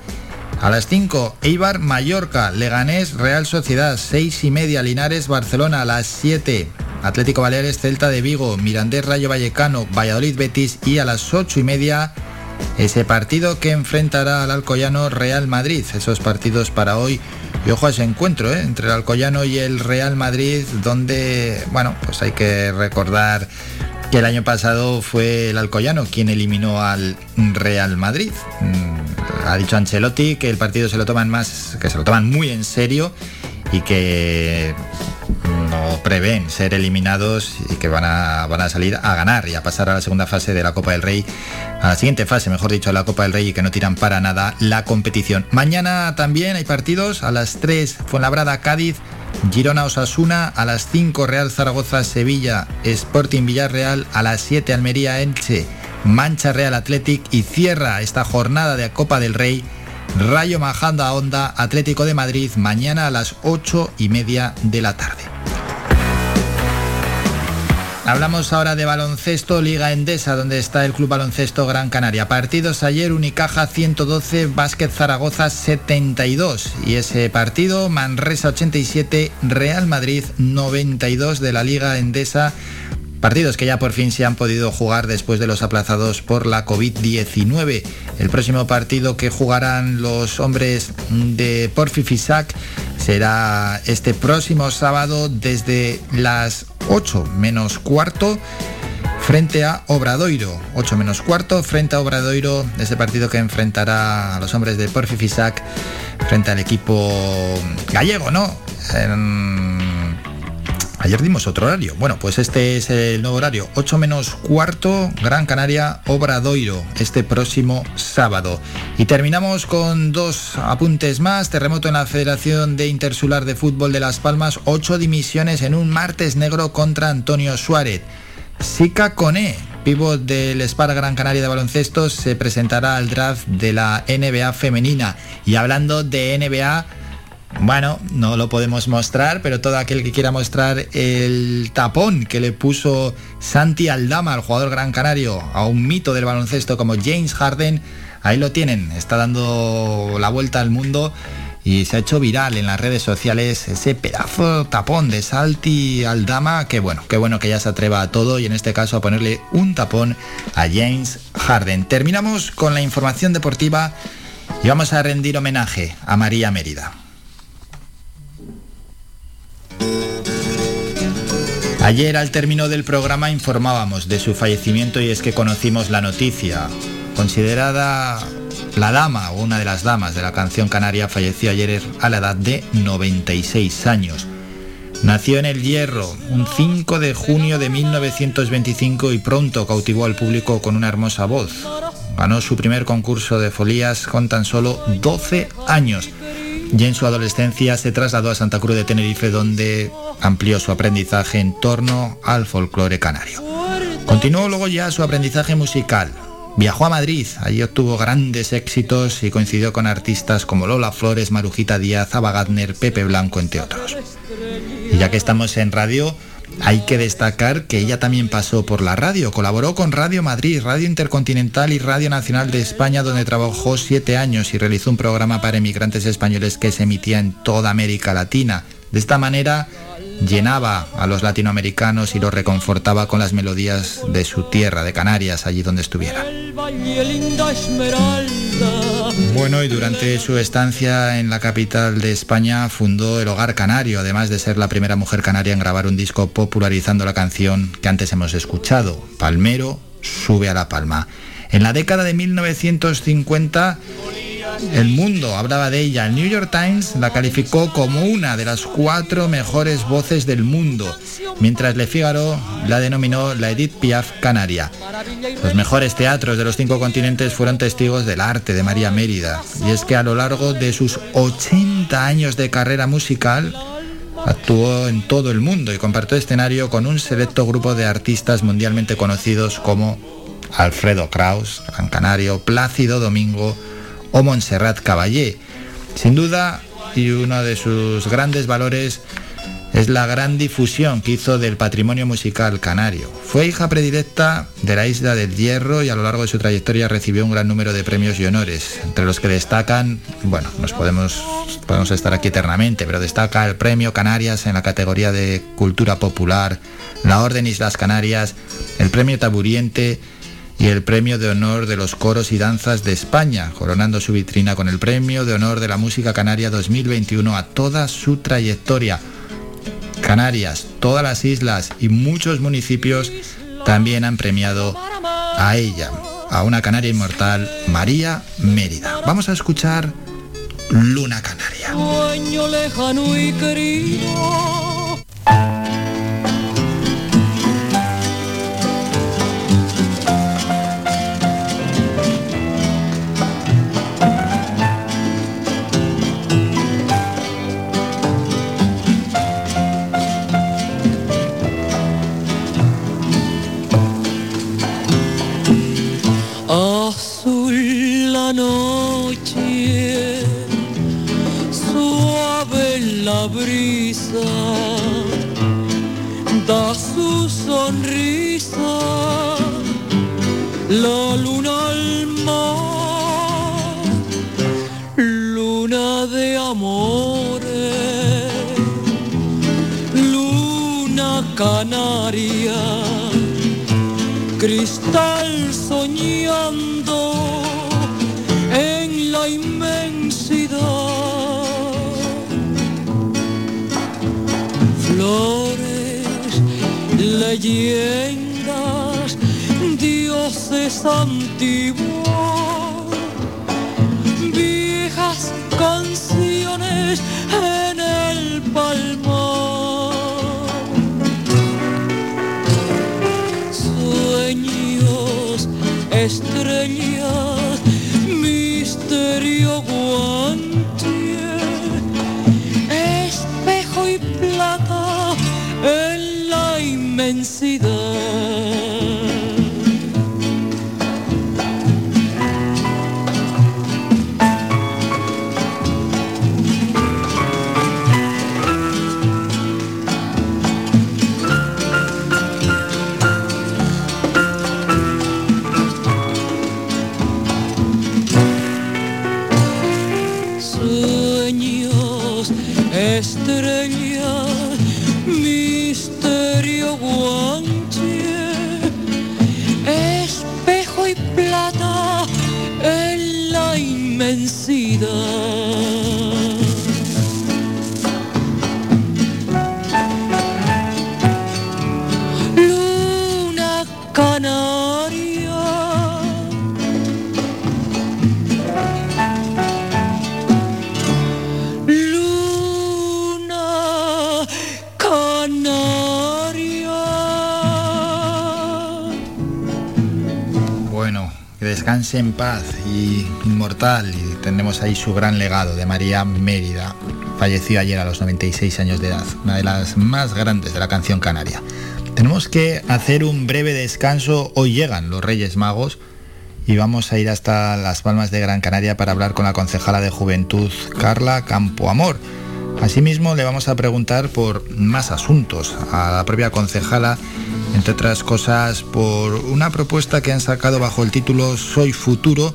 A las 5, Eibar, Mallorca, Leganés, Real Sociedad, 6 y media, Linares, Barcelona, a las 7, Atlético Baleares, Celta de Vigo, Mirandés, Rayo Vallecano, Valladolid, Betis y a las 8 y media, ese partido que enfrentará al Alcoyano Real Madrid. Esos partidos para hoy. Y ojo a ese encuentro ¿eh? entre el Alcoyano y el Real Madrid, donde, bueno, pues hay que recordar que el año pasado fue el Alcoyano quien eliminó al Real Madrid. Mm, Ha dicho Ancelotti que el partido se lo toman más, que se lo toman muy en serio y que no prevén ser eliminados y que van a, van a salir a ganar y a pasar a la segunda fase de la Copa del Rey, a la siguiente fase, mejor dicho, la Copa del Rey y que no tiran para nada la competición. Mañana también hay partidos a las 3, Fuenlabrada, Cádiz, Girona, Osasuna, a las 5, Real Zaragoza, Sevilla, Sporting Villarreal, a las 7, Almería, Elche, Mancha Real Athletic y cierra esta jornada de Copa del Rey Rayo Majanda Onda, Atlético de Madrid, mañana a las 8 y media de la tarde. Hablamos ahora de baloncesto, Liga Endesa, donde está el Club Baloncesto Gran Canaria. Partidos ayer, Unicaja 112, Básquet Zaragoza 72. Y ese partido, Manresa 87, Real Madrid 92 de la Liga Endesa. Partidos que ya por fin se han podido jugar después de los aplazados por la COVID-19. El próximo partido que jugarán los hombres de Porfi Fisac será este próximo sábado desde las 8 menos cuarto frente a Obradoiro. 8 menos cuarto frente a Obradoiro, ese partido que enfrentará a los hombres de Porfi Fisac frente al equipo gallego, ¿no? Ayer dimos otro horario. Bueno, pues este es el nuevo horario. 8 menos cuarto, Gran Canaria, Obradoiro, este próximo sábado. Y terminamos con dos apuntes más. Terremoto en la Federación de Intersular de Fútbol de Las Palmas. Ocho dimisiones en un martes negro contra Antonio Suárez. Sica Cone, pívot del Spar Gran Canaria de baloncesto, se presentará al draft de la NBA femenina. Y hablando de NBA, bueno, no lo podemos mostrar, pero todo aquel que quiera mostrar el tapón que le puso Santi Aldama, el jugador gran canario, a un mito del baloncesto como James Harden, ahí lo tienen, está dando la vuelta al mundo y se ha hecho viral en las redes sociales ese pedazo tapón de Santi Aldama, que bueno, qué bueno que ya se atreva a todo y en este caso a ponerle un tapón a James Harden. Terminamos con la información deportiva y vamos a rendir homenaje a María Mérida. Ayer al término del programa informábamos de su fallecimiento y es que conocimos la noticia. Considerada la dama o una de las damas de la canción canaria, falleció ayer a la edad de 96 años. Nació en El Hierro un 5 de junio de 1925 y pronto cautivó al público con una hermosa voz. Ganó su primer concurso de folías con tan solo 12 años y en su adolescencia se trasladó a Santa Cruz de Tenerife donde amplió su aprendizaje en torno al folclore canario. Continuó luego ya su aprendizaje musical. Viajó a Madrid, allí obtuvo grandes éxitos y coincidió con artistas como Lola Flores, Marujita Díaz, Ava Gardner, Pepe Blanco, entre otros. Y ya que estamos en radio, hay que destacar que ella también pasó por la radio, colaboró con Radio Madrid, Radio Intercontinental y Radio Nacional de España, donde trabajó siete años y realizó un programa para emigrantes españoles que se emitía en toda América Latina. De esta manera llenaba a los latinoamericanos y los reconfortaba con las melodías de su tierra, de Canarias, allí donde estuviera. Bueno, y durante su estancia en la capital de España fundó el Hogar Canario, además de ser la primera mujer canaria en grabar un disco popularizando la canción que antes hemos escuchado, Palmero sube a La Palma. En la década de 1950 el mundo hablaba de ella. El New York Times la calificó como una de las cuatro mejores voces del mundo, mientras Le Figaro la denominó la Edith Piaf Canaria. Los mejores teatros de los cinco continentes fueron testigos del arte de María Mérida. Y es que a lo largo de sus 80 años de carrera musical, actuó en todo el mundo y compartió escenario con un selecto grupo de artistas mundialmente conocidos como Alfredo Kraus, Gran Canario, Plácido Domingo, o Montserrat Caballé. Sin duda, y uno de sus grandes valores es la gran difusión que hizo del patrimonio musical canario. Fue hija predilecta de la isla del Hierro y a lo largo de su trayectoria recibió un gran número de premios y honores, entre los que destacan, bueno, nos podemos, podemos estar aquí eternamente, pero destaca el Premio Canarias en la categoría de Cultura Popular, la Orden Islas Canarias, el Premio Taburiente, y el Premio de Honor de los Coros y Danzas de España, coronando su vitrina con el Premio de Honor de la Música Canaria 2021 a toda su trayectoria. Canarias, todas las islas y muchos municipios también han premiado a ella, a una canaria inmortal, María Mérida. Vamos a escuchar Luna Canaria. La luna al mar, luna de amores, luna canaria cristal soñando en la inmensidad. Flores, leyendas, something en paz y inmortal. Y tenemos ahí su gran legado de María Mérida. Falleció ayer a los 96 años de edad, una de las más grandes de la canción canaria. Tenemos que hacer un breve descanso. Hoy llegan los Reyes Magos y vamos a ir hasta las Palmas de Gran Canaria para hablar con la concejala de Juventud, Carla Campoamor. Asimismo, le vamos a preguntar por más asuntos a la propia concejala, entre otras cosas, por una propuesta que han sacado bajo el título Soy Futuro,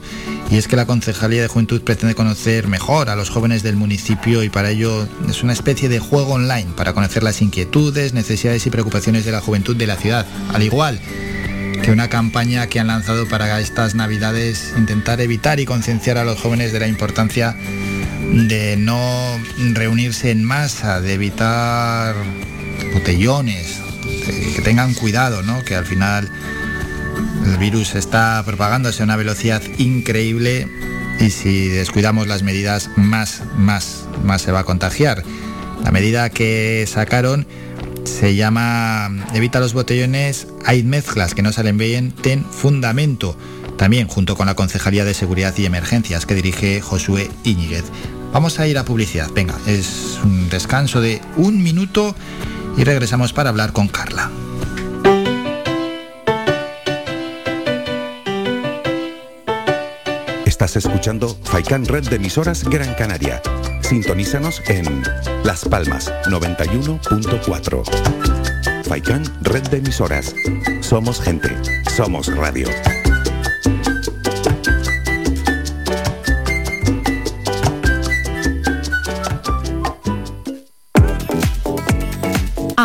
y es que la Concejalía de Juventud pretende conocer mejor a los jóvenes del municipio y para ello es una especie de juego online para conocer las inquietudes, necesidades y preocupaciones de la juventud de la ciudad, al igual que una campaña que han lanzado para estas navidades intentar evitar y concienciar a los jóvenes de la importancia de no reunirse en masa, de evitar botellones, que tengan cuidado, ¿no? Que al final el virus está propagándose a una velocidad increíble y si descuidamos las medidas más, más, más se va a contagiar. La medida que sacaron se llama Evita los botellones, hay mezclas que no salen bien, ten fundamento. También junto con la Concejalía de Seguridad y Emergencias que dirige Josué Iñiguez. Vamos a ir a publicidad. Venga, es un descanso de un minuto y regresamos para hablar con Carla. Estás escuchando Faikan Red de emisoras Gran Canaria. Sintonízanos en Las Palmas 91.4. Faikan Red de emisoras. Somos gente. Somos radio.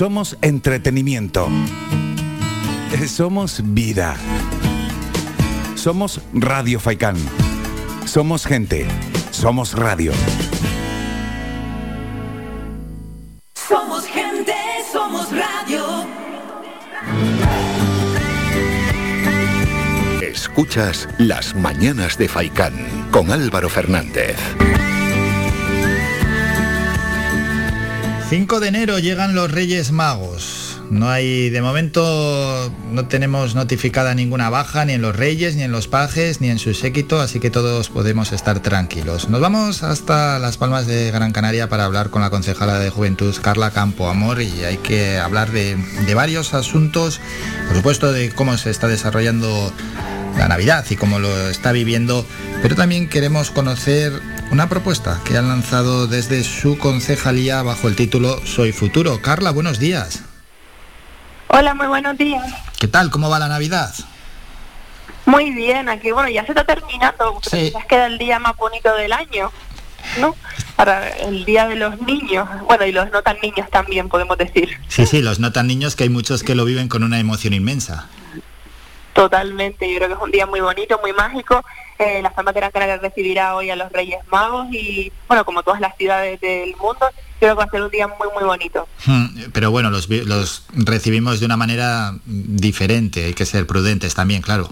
Somos entretenimiento. Somos vida. Somos Radio Faikán. Somos gente. Somos radio. Somos gente, somos radio. Escuchas Las Mañanas de Faicán con Álvaro Fernández. 5 de enero llegan los Reyes Magos. No hay, de momento, no tenemos notificada ninguna baja ni en los Reyes, ni en los pajes, ni en su séquito, así que todos podemos estar tranquilos. Nos vamos hasta Las Palmas de Gran Canaria para hablar con la concejala de Juventud, Carla Campo Amor, y hay que hablar de, de varios asuntos, por supuesto, de cómo se está desarrollando la Navidad y cómo lo está viviendo, pero también queremos conocer una propuesta que han lanzado desde su concejalía bajo el título Soy Futuro. Carla, buenos días. Hola, muy buenos días. ¿Qué tal? ¿Cómo va la Navidad? Muy bien, aquí bueno, ya se está terminando, pero quizás queda el día más bonito del año, ¿no? Para el día de los niños, bueno, y los no tan niños también, podemos decir. Sí, sí, los no tan niños que hay muchos que lo viven con una emoción inmensa. Totalmente, yo creo que es un día muy bonito, muy mágico. Eh, la Palmas de Gran Canaria recibirá hoy a los Reyes Magos y, bueno, como todas las ciudades del mundo, creo que va a ser un día muy, muy bonito. Hmm, Pero bueno, los, los recibimos de una manera diferente, hay que ser prudentes también, claro.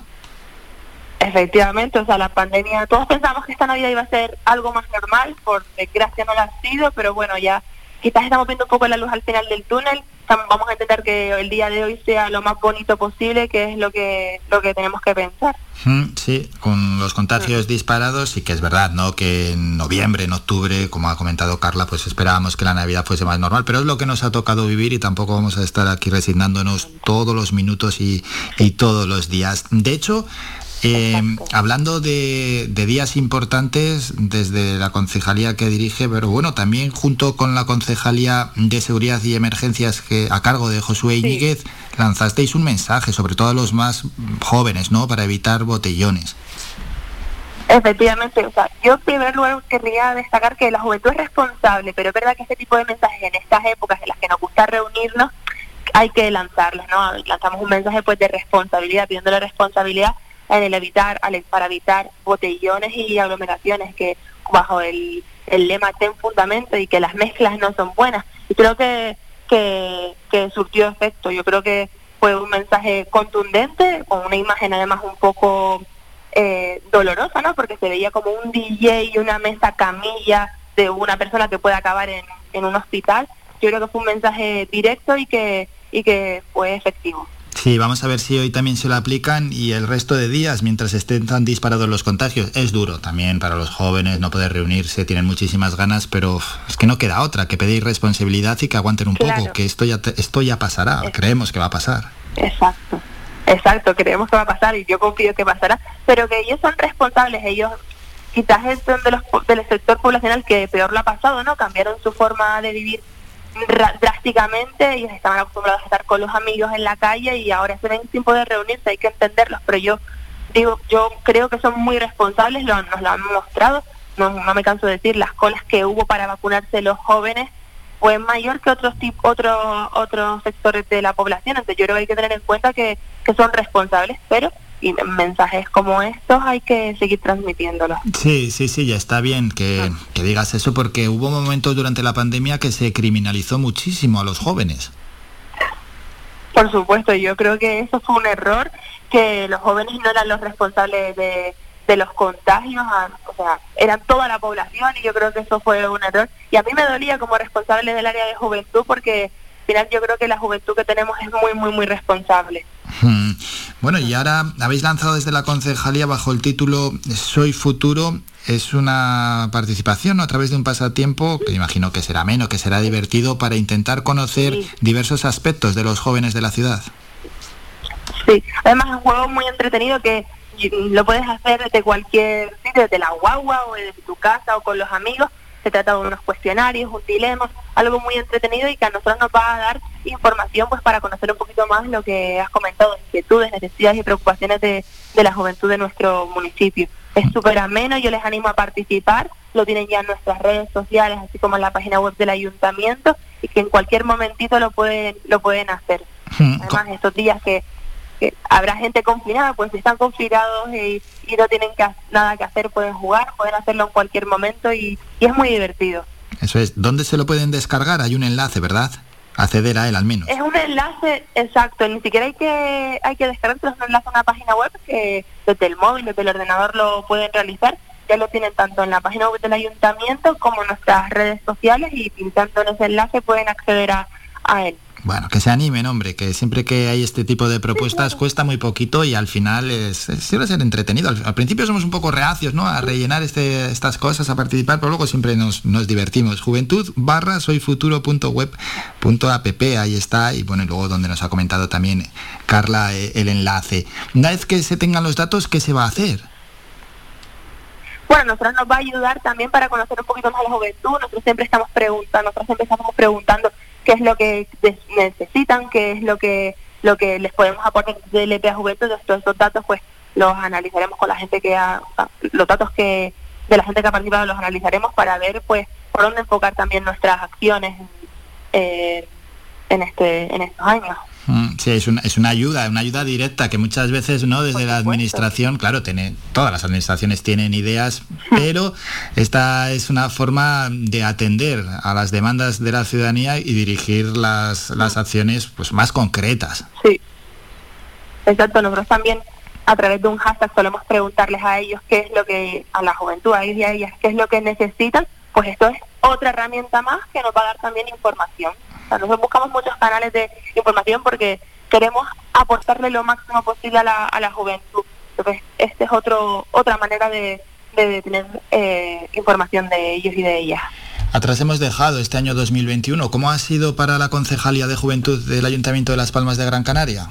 Efectivamente, o sea, la pandemia, todos pensamos que esta Navidad iba a ser algo más normal, por desgracia no lo ha sido, pero bueno, ya quizás estamos viendo un poco la luz al final del túnel, vamos a intentar que el día de hoy sea lo más bonito posible, que es lo que, lo que tenemos que pensar. Hmm, Sí, con los contagios disparados sí que es verdad, ¿no? Que en noviembre, en octubre, como ha comentado Carla, pues esperábamos que la Navidad fuese más normal, pero es lo que nos ha tocado vivir y tampoco vamos a estar aquí resignándonos todos los minutos y, y todos los días. De hecho, eh, hablando de, de días importantes desde la concejalía que dirige, pero bueno, también junto con la concejalía de seguridad y emergencias que a cargo de Josué Iñiguez, lanzasteis un mensaje, sobre todo a los más jóvenes, ¿no? Para evitar botellones. Efectivamente, o sea, yo en primer lugar querría destacar que la juventud es responsable, pero es verdad que este tipo de mensajes en estas épocas en las que nos gusta reunirnos, hay que lanzarlos, ¿no? Lanzamos un mensaje pues de responsabilidad, pidiendo la responsabilidad en el evitar, para evitar botellones y aglomeraciones que bajo el, el lema ten fundamento y que las mezclas no son buenas. Y creo que, que, que surtió efecto. Yo creo que fue un mensaje contundente, con una imagen además un poco eh, dolorosa, ¿no? Porque se veía como un DJ y una mesa camilla de una persona que puede acabar en, en un hospital. yo creo que fue un mensaje directo y que, y que fue efectivo. Sí, vamos a ver si hoy también se lo aplican y el resto de días, mientras estén tan disparados los contagios. Es duro también para los jóvenes no poder reunirse, tienen muchísimas ganas, pero es que no queda otra, que pedir responsabilidad y que aguanten un poco, que esto ya, esto ya pasará, creemos que va a pasar. Exacto, exacto, creemos que va a pasar y yo confío que pasará, pero que ellos son responsables, ellos quizás es de los, del sector poblacional que peor lo ha pasado, ¿no? Cambiaron su forma de vivir drásticamente, ellos estaban acostumbrados a estar con los amigos en la calle y ahora se ven sin poder reunirse, hay que entenderlos, pero yo digo, yo creo que son muy responsables, lo, nos lo han mostrado, no, no me canso de decir, las colas que hubo para vacunarse los jóvenes fue mayor que otros tipo, otro, otros sectores de la población, entonces yo creo que hay que tener en cuenta que, que son responsables, pero y mensajes como estos hay que seguir transmitiéndolos. Sí, sí, sí, ya está bien que, que, digas eso porque hubo momentos durante la pandemia que se criminalizó muchísimo a los jóvenes. Por supuesto, yo creo que eso fue un error, que los jóvenes no eran los responsables de, de los contagios, o sea, eran toda la población y yo creo que eso fue un error. Y a mí me dolía como responsable del área de juventud porque final yo creo que la juventud que tenemos es muy, muy, muy responsable. Hmm. Bueno, y ahora habéis lanzado desde la concejalía bajo el título Soy Futuro. Es una participación a través de un pasatiempo que imagino que será menos, que será divertido para intentar conocer diversos aspectos de los jóvenes de la ciudad. Sí, además es un juego muy entretenido que lo puedes hacer desde cualquier sitio, desde la guagua o desde tu casa o con los amigos se trata de unos cuestionarios, un dilema, algo muy entretenido y que a nosotros nos va a dar información pues para conocer un poquito más lo que has comentado, inquietudes, necesidades y preocupaciones de, de la juventud de nuestro municipio. Es súper ameno, yo les animo a participar, lo tienen ya en nuestras redes sociales, así como en la página web del ayuntamiento, y que en cualquier momentito lo pueden, lo pueden hacer. Hmm. Además, estos días que que habrá gente confinada, pues si están confinados y, no tienen que, nada que hacer, pueden jugar, pueden hacerlo en cualquier momento y, es muy divertido. Eso es, ¿dónde se lo pueden descargar? Hay un enlace, ¿verdad? Acceder a él al menos. Es un enlace, exacto, ni siquiera hay que hay que descargarlo, es un enlace a una página web que desde el móvil, desde el ordenador lo pueden realizar, ya lo tienen tanto en la página web del ayuntamiento como en nuestras redes sociales y pintando en ese enlace pueden acceder a, a él. Bueno, que se animen, hombre, que siempre que hay este tipo de propuestas cuesta muy poquito y al final es, es suele ser entretenido. Al, principio somos un poco reacios, ¿no? A rellenar este, estas cosas, a participar, pero luego siempre nos, nos divertimos. Juventud barra soyfuturo.web.app, ahí está, y bueno, y luego donde nos ha comentado también Carla eh, el enlace. Una vez que se tengan los datos, ¿qué se va a hacer? Bueno, nosotros nos va a ayudar también para conocer un poquito más a la juventud. Nosotros siempre estamos preguntando, nosotros siempre estamos preguntando qué es lo que necesitan, qué es lo que lo que les podemos aportar del EPA Juventud, estos, estos datos pues los analizaremos con la gente que ha, los datos que de la gente que ha participado los analizaremos para ver pues por dónde enfocar también nuestras acciones eh, en este en estos años. Mm, sí, es una, es una ayuda, una ayuda directa que muchas veces no desde la administración, claro, tiene, todas las administraciones tienen ideas, pero esta es una forma de atender a las demandas de la ciudadanía y dirigir las, las acciones pues más concretas. Sí, exacto. Nosotros también a través de un hashtag solemos preguntarles a ellos qué es lo que, a la juventud, a ellos y a ellas, qué es lo que necesitan, pues esto es otra herramienta más que nos va a dar también información nosotros buscamos muchos canales de información porque queremos aportarle lo máximo posible a la, a la juventud. Entonces, esta es otro, otra manera de, de tener eh, información de ellos y de ellas. Atrás hemos dejado este año 2021. ¿Cómo ha sido para la Concejalía de Juventud del Ayuntamiento de Las Palmas de Gran Canaria?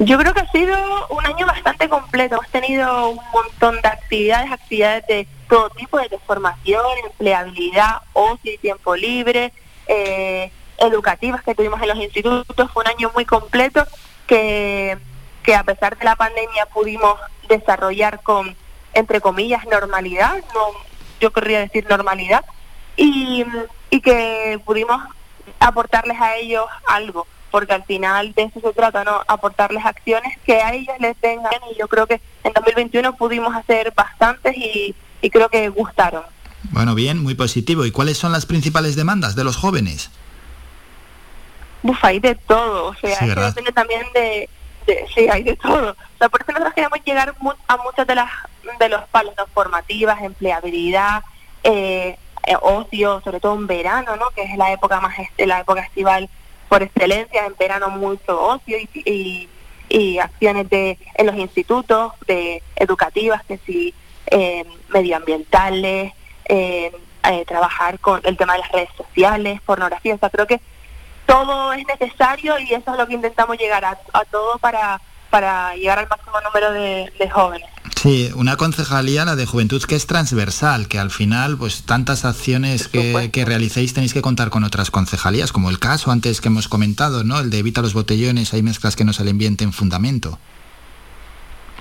Yo creo que ha sido un año bastante completo. Hemos tenido un montón de actividades, actividades de todo tipo, de formación, empleabilidad, ocio y tiempo libre, eh, educativas que tuvimos en los institutos. Fue un año muy completo que, que a pesar de la pandemia pudimos desarrollar con, entre comillas, normalidad, no, yo querría decir normalidad, y, y que pudimos aportarles a ellos algo, porque al final de eso se trata, ¿no? Aportarles acciones que a ellos les tengan, y yo creo que en 2021 pudimos hacer bastantes y, y creo que gustaron. Bueno, bien, muy positivo. ¿Y cuáles son las principales demandas de los jóvenes? Uf, hay de todo. O sea, depende también de, Sí, hay de todo. O sea, por eso nosotros queremos llegar a muchas de las de los palos formativas, empleabilidad, eh, eh, ocio, sobre todo en verano, ¿no? Que es la época más la época estival por excelencia, en verano mucho ocio y, y, acciones de en los institutos de educativas que sí eh, medioambientales, eh, trabajar con el tema de las redes sociales, pornografía, o sea, creo que todo es necesario y eso es lo que intentamos llegar a, a todo para, para llegar al máximo número de, jóvenes. Sí, una concejalía, la de juventud, que es transversal, que al final, pues tantas acciones que, que, realicéis tenéis que contar con otras concejalías, como el caso antes que hemos comentado, ¿no? El de evita los botellones, hay mezclas que no se le en fundamento.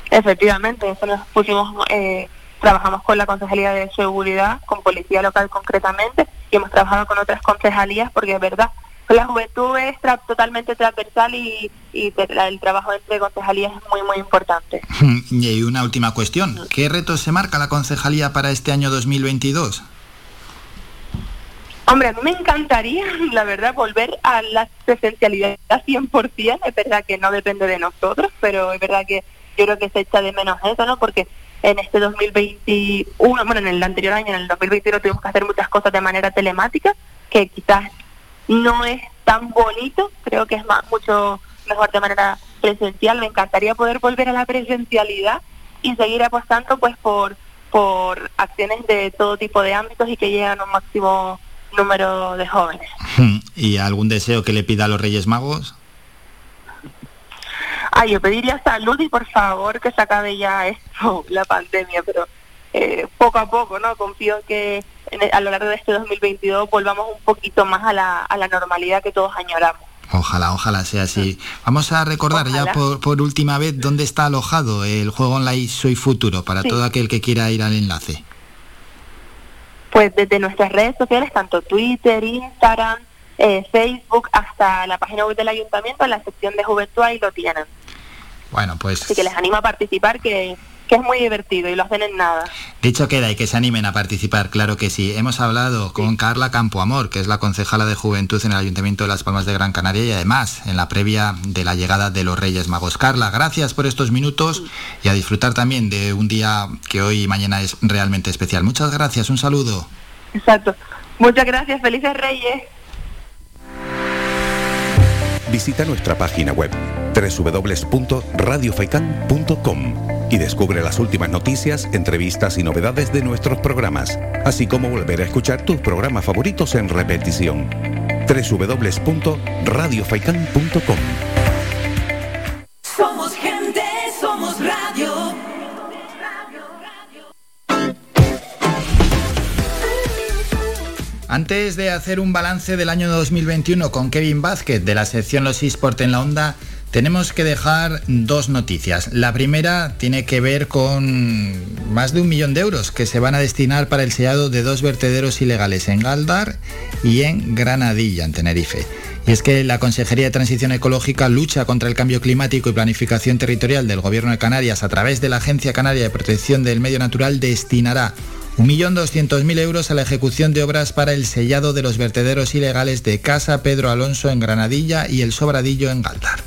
Efectivamente, eso nos pusimos, eh, trabajamos con la concejalía de seguridad, con policía local concretamente, y hemos trabajado con otras concejalías porque es verdad la juventud es totalmente transversal y, el trabajo entre concejalías es muy, muy importante. Y una última cuestión. ¿Qué retos se marca la concejalía para este año 2022? Hombre, a mí me encantaría, la verdad, volver a la presencialidad 100%. Es verdad que no depende de nosotros, pero es verdad que yo creo que se echa de menos eso, ¿no? Porque en este 2021, bueno, en el anterior año, en el 2021, tuvimos que hacer muchas cosas de manera telemática, que quizás no es tan bonito, creo que es más, mucho mejor de manera presencial. Me encantaría poder volver a la presencialidad y seguir apostando pues por, por acciones de todo tipo de ámbitos y que lleguen a un máximo número de jóvenes. ¿Y algún deseo que le pida a los Reyes Magos? Ay, yo pediría salud y por favor que se acabe ya esto, la pandemia, pero eh, poco a poco, ¿no? Confío que a lo largo de este 2022 volvamos un poquito más a la, a la normalidad que todos añoramos. Ojalá, ojalá sea así. Vamos a recordar ya por, por, última vez dónde está alojado el juego online Soy Futuro para todo aquel que quiera ir al enlace. Pues desde nuestras redes sociales, tanto Twitter, Instagram, eh, Facebook, hasta la página web del ayuntamiento, en la sección de juventud ahí lo tienen. Bueno, pues... Así que les animo a participar, que que es muy divertido y lo hacen en nada. Dicho queda y que se animen a participar, claro que sí. Hemos hablado con Carla Campoamor, que es la concejala de Juventud en el Ayuntamiento de Las Palmas de Gran Canaria y además en la previa de la llegada de los Reyes Magos. Carla, gracias por estos minutos y a disfrutar también de un día que hoy y mañana es realmente especial. Muchas gracias, un saludo. Exacto. Muchas gracias, felices Reyes. Visita nuestra página web www.radiofaikan.com y descubre las últimas noticias, entrevistas y novedades de nuestros programas, así como volver a escuchar tus programas favoritos en repetición. www.radiofaikan.com Somos gente, somos radio. Antes de hacer un balance del año 2021 con Kevin Vázquez de la sección Los eSport en la Onda, tenemos que dejar dos noticias. La primera tiene que ver con más de un millón de euros que se van a destinar para el sellado de dos vertederos ilegales en Galdar y en Granadilla, en Tenerife. Y es que la Consejería de Transición Ecológica lucha contra el cambio climático y planificación territorial del Gobierno de Canarias a través de la Agencia Canaria de Protección del Medio Natural destinará 1.200.000 euros a la ejecución de obras para el sellado de los vertederos ilegales de Casa Pedro Alonso en Granadilla y el Sobradillo en Galdar.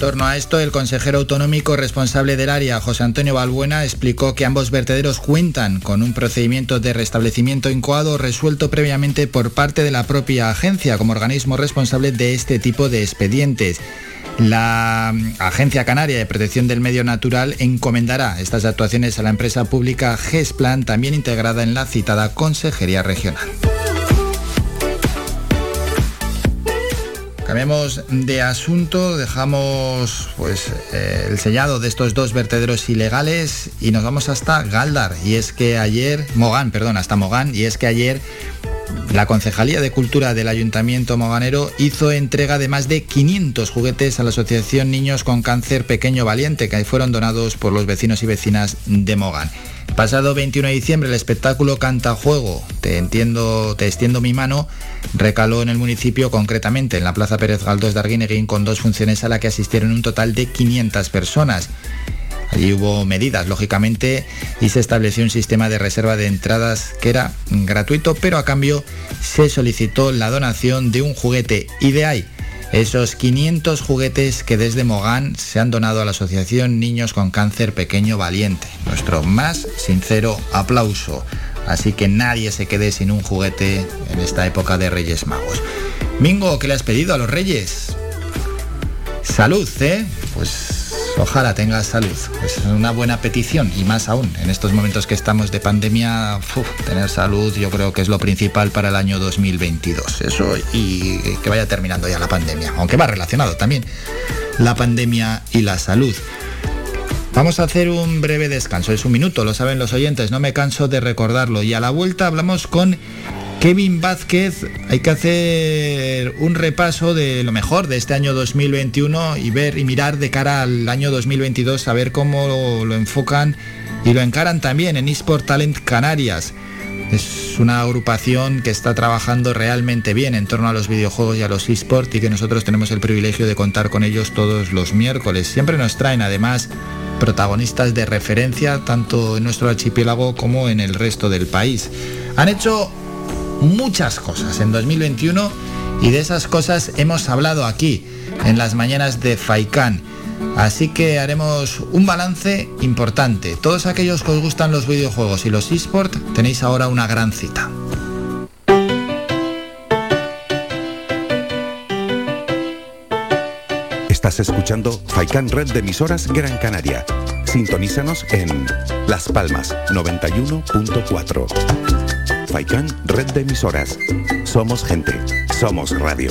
Torno a esto, el consejero autonómico responsable del área, José Antonio Balbuena, explicó que ambos vertederos cuentan con un procedimiento de restablecimiento incoado resuelto previamente por parte de la propia agencia como organismo responsable de este tipo de expedientes. La Agencia Canaria de Protección del Medio Natural encomendará estas actuaciones a la empresa pública GESPLAN, también integrada en la citada Consejería Regional. Cambiamos de asunto, dejamos pues eh, el sellado de estos dos vertederos ilegales y nos vamos hasta Galdar. Y es que ayer, Mogán, perdón, hasta Mogán, y es que ayer la Concejalía de Cultura del Ayuntamiento Moganero hizo entrega de más de 500 juguetes a la Asociación Niños con Cáncer Pequeño Valiente, que fueron donados por los vecinos y vecinas de Mogán. Pasado 21 de diciembre el espectáculo Canta Juego, Te entiendo, te extiendo mi mano, recaló en el municipio, concretamente en la Plaza Pérez Galdós de Arguineguín, con dos funciones a la que asistieron un total de 500 personas. Allí hubo medidas, lógicamente, y se estableció un sistema de reserva de entradas que era gratuito, pero a cambio se solicitó la donación de un juguete. Y de ahí, esos 500 juguetes que desde Mogán se han donado a la Asociación Niños con Cáncer Pequeño Valiente. Nuestro más sincero aplauso así que nadie se quede sin un juguete en esta época de Reyes Magos. Mingo, ¿qué le has pedido a los Reyes? Salud, ¿eh? Pues ojalá tengas salud. Es una buena petición y más aún en estos momentos que estamos de pandemia, tener salud yo creo que es lo principal para el año 2022. Eso y que vaya terminando ya la pandemia, aunque va relacionado también la pandemia y la salud. Vamos a hacer un breve descanso, es un minuto, lo saben los oyentes, no me canso de recordarlo. Y a la vuelta hablamos con Kevin Vázquez, hay que hacer un repaso de lo mejor de este año 2021 y ver y mirar de cara al año 2022 a ver cómo lo, enfocan y lo encaran también en eSport Talent Canarias. Es una agrupación que está trabajando realmente bien en torno a los videojuegos y a los eSports y que nosotros tenemos el privilegio de contar con ellos todos los miércoles. Siempre nos traen además protagonistas de referencia tanto en nuestro archipiélago como en el resto del país. Han hecho muchas cosas en 2021 y de esas cosas hemos hablado aquí en las mañanas de Faikán. Así que haremos un balance importante. Todos aquellos que os gustan los videojuegos y los esports tenéis ahora una gran cita. Estás escuchando Faikán Red de emisoras Gran Canaria. Sintonízanos en Las Palmas 91.4. Faikán Red de Emisoras. Somos gente, somos radio.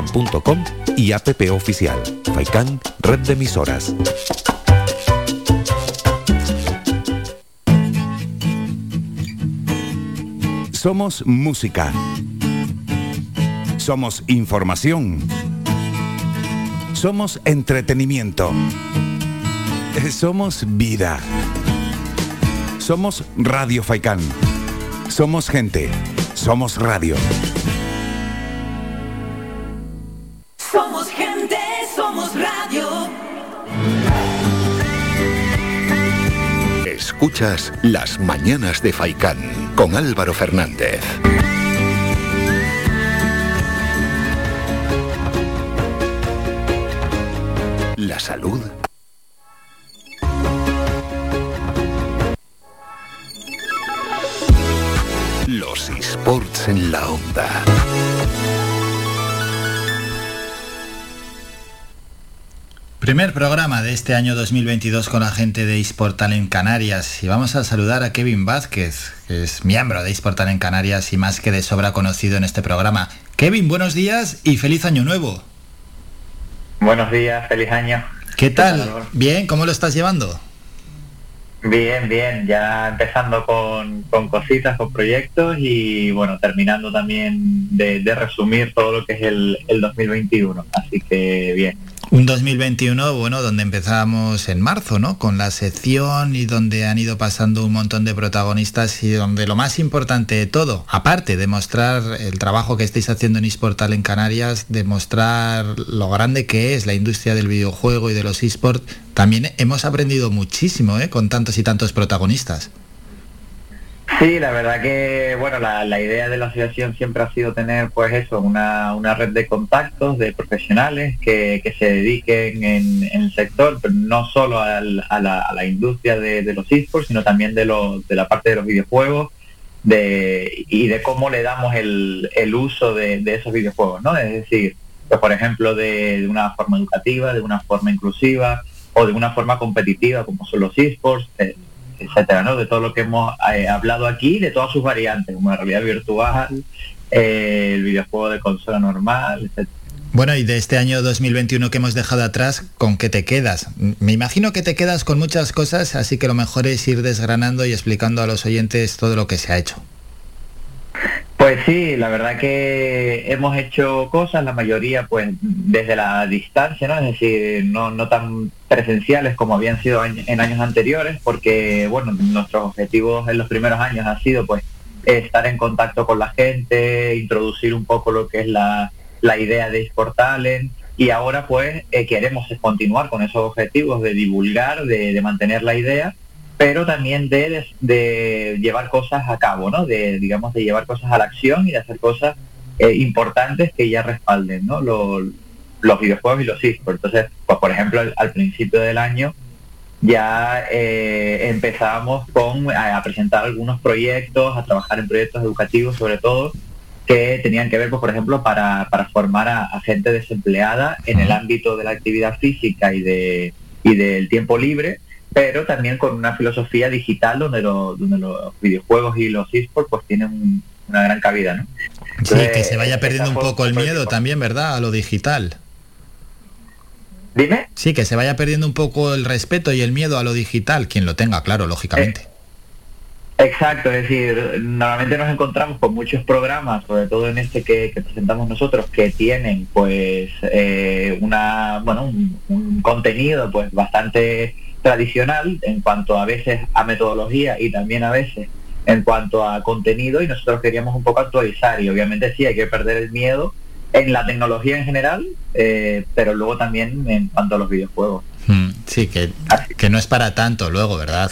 www.radiofaikan y app oficial. Faikan, red de emisoras. Somos música. Somos información. Somos entretenimiento. Somos vida. Somos Radio Faikán. Somos gente. Somos radio. Escuchas Las Mañanas de Faicán con Álvaro Fernández. La salud. Los esports en la onda. Primer programa de este año 2022 con la gente de eSportal en Canarias y vamos a saludar a Kevin Vázquez, que es miembro de eSportal en Canarias y más que de sobra conocido en este programa. Kevin, buenos días y feliz año nuevo. Buenos días, feliz año. ¿Qué tal? Bien, ¿cómo lo estás llevando? Bien, bien, ya empezando con, con cositas, con proyectos y bueno, terminando también de, de resumir todo lo que es el, el 2021. Así que bien. Un 2021, bueno, donde empezamos en marzo, ¿no? Con la sección y donde han ido pasando un montón de protagonistas y donde lo más importante de todo, aparte de mostrar el trabajo que estáis haciendo en eSportal en Canarias, demostrar lo grande que es la industria del videojuego y de los eSports, también hemos aprendido muchísimo, ¿eh? Con tantos y tantos protagonistas. Sí, la verdad que, bueno, la, la, idea de la asociación siempre ha sido tener, pues eso, una, una red de contactos de profesionales que, que se dediquen en, en, el sector, pero no solo al, a, la, a, la, industria de, de los esports, sino también de, lo, de la parte de los videojuegos de, y de cómo le damos el, el uso de, de, esos videojuegos, ¿no? Es decir, pues, por ejemplo, de, de una forma educativa, de una forma inclusiva o de una forma competitiva, como son los esports. Eh, etcétera, ¿no? De todo lo que hemos eh, hablado aquí, de todas sus variantes, como la realidad virtual, eh, el videojuego de consola normal, etcétera. Bueno, y de este año 2021 que hemos dejado atrás, ¿con qué te quedas? Me imagino que te quedas con muchas cosas, así que lo mejor es ir desgranando y explicando a los oyentes todo lo que se ha hecho. Pues sí, la verdad que hemos hecho cosas, la mayoría pues desde la distancia, ¿no? Es decir, no, no tan presenciales como habían sido en años anteriores, porque bueno, nuestros objetivos en los primeros años ha sido pues estar en contacto con la gente, introducir un poco lo que es la, la idea de Talent y ahora pues eh, queremos continuar con esos objetivos de divulgar, de, de mantener la idea pero también de, de, llevar cosas a cabo, ¿no? De, digamos, de llevar cosas a la acción y de hacer cosas eh, importantes que ya respalden, ¿no? Los, los videojuegos y los esports. Entonces, pues por ejemplo, al, al principio del año ya eh, empezábamos con a, a, presentar algunos proyectos, a trabajar en proyectos educativos sobre todo, que tenían que ver, pues, por ejemplo, para, para formar a, a gente desempleada en el ámbito de la actividad física y, de, y del tiempo libre, pero también con una filosofía digital donde, lo, donde los videojuegos y los esports pues tienen una gran cabida, ¿no? Entonces, sí, que se vaya perdiendo un poco el miedo también, ¿verdad? A lo digital. Dime. Sí, que se vaya perdiendo un poco el respeto y el miedo a lo digital, quien lo tenga, claro, lógicamente. Eh, exacto, es decir, normalmente nos encontramos con muchos programas, sobre todo en este que, que presentamos nosotros, que tienen pues eh, una, bueno, un, un contenido pues bastante tradicional en cuanto a veces a metodología y también a veces en cuanto a contenido y nosotros queríamos un poco actualizar y obviamente sí hay que perder el miedo en la tecnología en general, eh, pero luego también en cuanto a los videojuegos. Mm, sí, que, que no es para tanto luego, ¿verdad?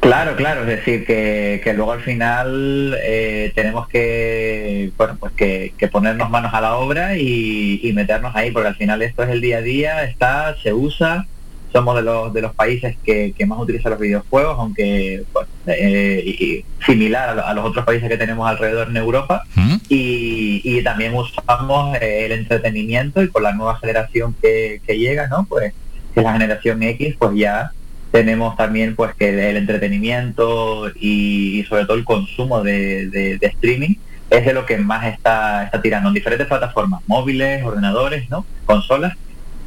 Claro, claro, es decir, que, que luego al final eh, tenemos que, bueno, pues que, que, ponernos manos a la obra y, y meternos ahí, porque al final esto es el día a día, está, se usa, somos de los de los países que, que más utilizan los videojuegos, aunque bueno, eh, y, similar a, a, los otros países que tenemos alrededor en Europa. ¿Mm? Y, y, también usamos eh, el entretenimiento y con la nueva generación que, que llega, ¿no? Pues que es la generación X, pues ya tenemos también pues que el entretenimiento y, y sobre todo el consumo de, de, de, streaming es de lo que más está, está tirando en diferentes plataformas, móviles, ordenadores, ¿no? consolas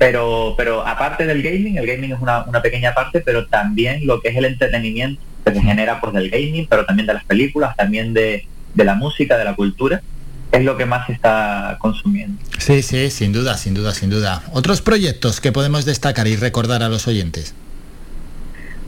pero pero aparte del gaming, el gaming es una, una, pequeña parte, pero también lo que es el entretenimiento que se genera pues del gaming, pero también de las películas, también de, de la música, de la cultura, es lo que más se está consumiendo. Sí, sí, sin duda, sin duda, sin duda. ¿Otros proyectos que podemos destacar y recordar a los oyentes?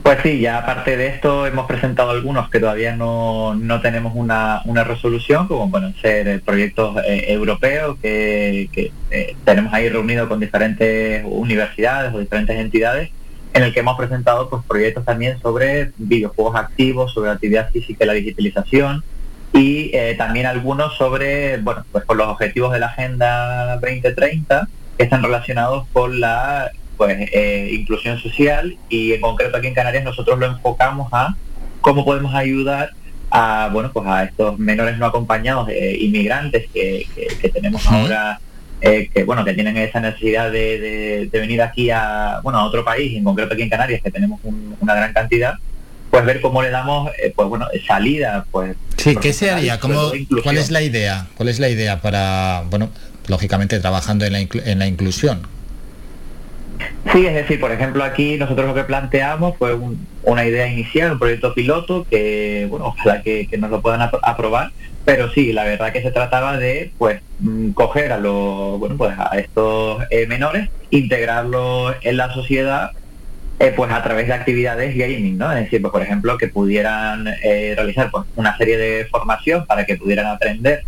Pues sí, ya aparte de esto hemos presentado algunos que todavía no, no tenemos una, una, resolución, como pueden ser proyectos eh, europeos que, que eh, tenemos ahí reunidos con diferentes universidades o diferentes entidades, en el que hemos presentado pues, proyectos también sobre videojuegos activos, sobre actividad física y la digitalización, y eh, también algunos sobre, bueno, pues con los objetivos de la Agenda 2030, que están relacionados con la pues eh, inclusión social y en concreto aquí en Canarias nosotros lo enfocamos a cómo podemos ayudar a bueno pues a estos menores no acompañados eh, inmigrantes que, que, que tenemos uh -huh. ahora eh, que bueno que tienen esa necesidad de, de, de, venir aquí a bueno a otro país en concreto aquí en Canarias que tenemos un, una gran cantidad pues ver cómo le damos eh, pues bueno salida pues sí qué se haría ¿Cómo, cuál es la idea cuál es la idea para bueno lógicamente trabajando en la, en la inclusión. Sí, es decir, por ejemplo, aquí nosotros lo que planteamos fue una idea inicial, un proyecto piloto que, bueno, ojalá que, nos lo puedan aprobar, pero sí, la verdad que se trataba de, pues, mm, coger a los, bueno, pues a estos eh, menores, integrarlos en la sociedad, eh, pues a través de actividades gaming, ¿no? Es decir, pues, por ejemplo, que pudieran eh, realizar pues, una serie de formación para que pudieran aprender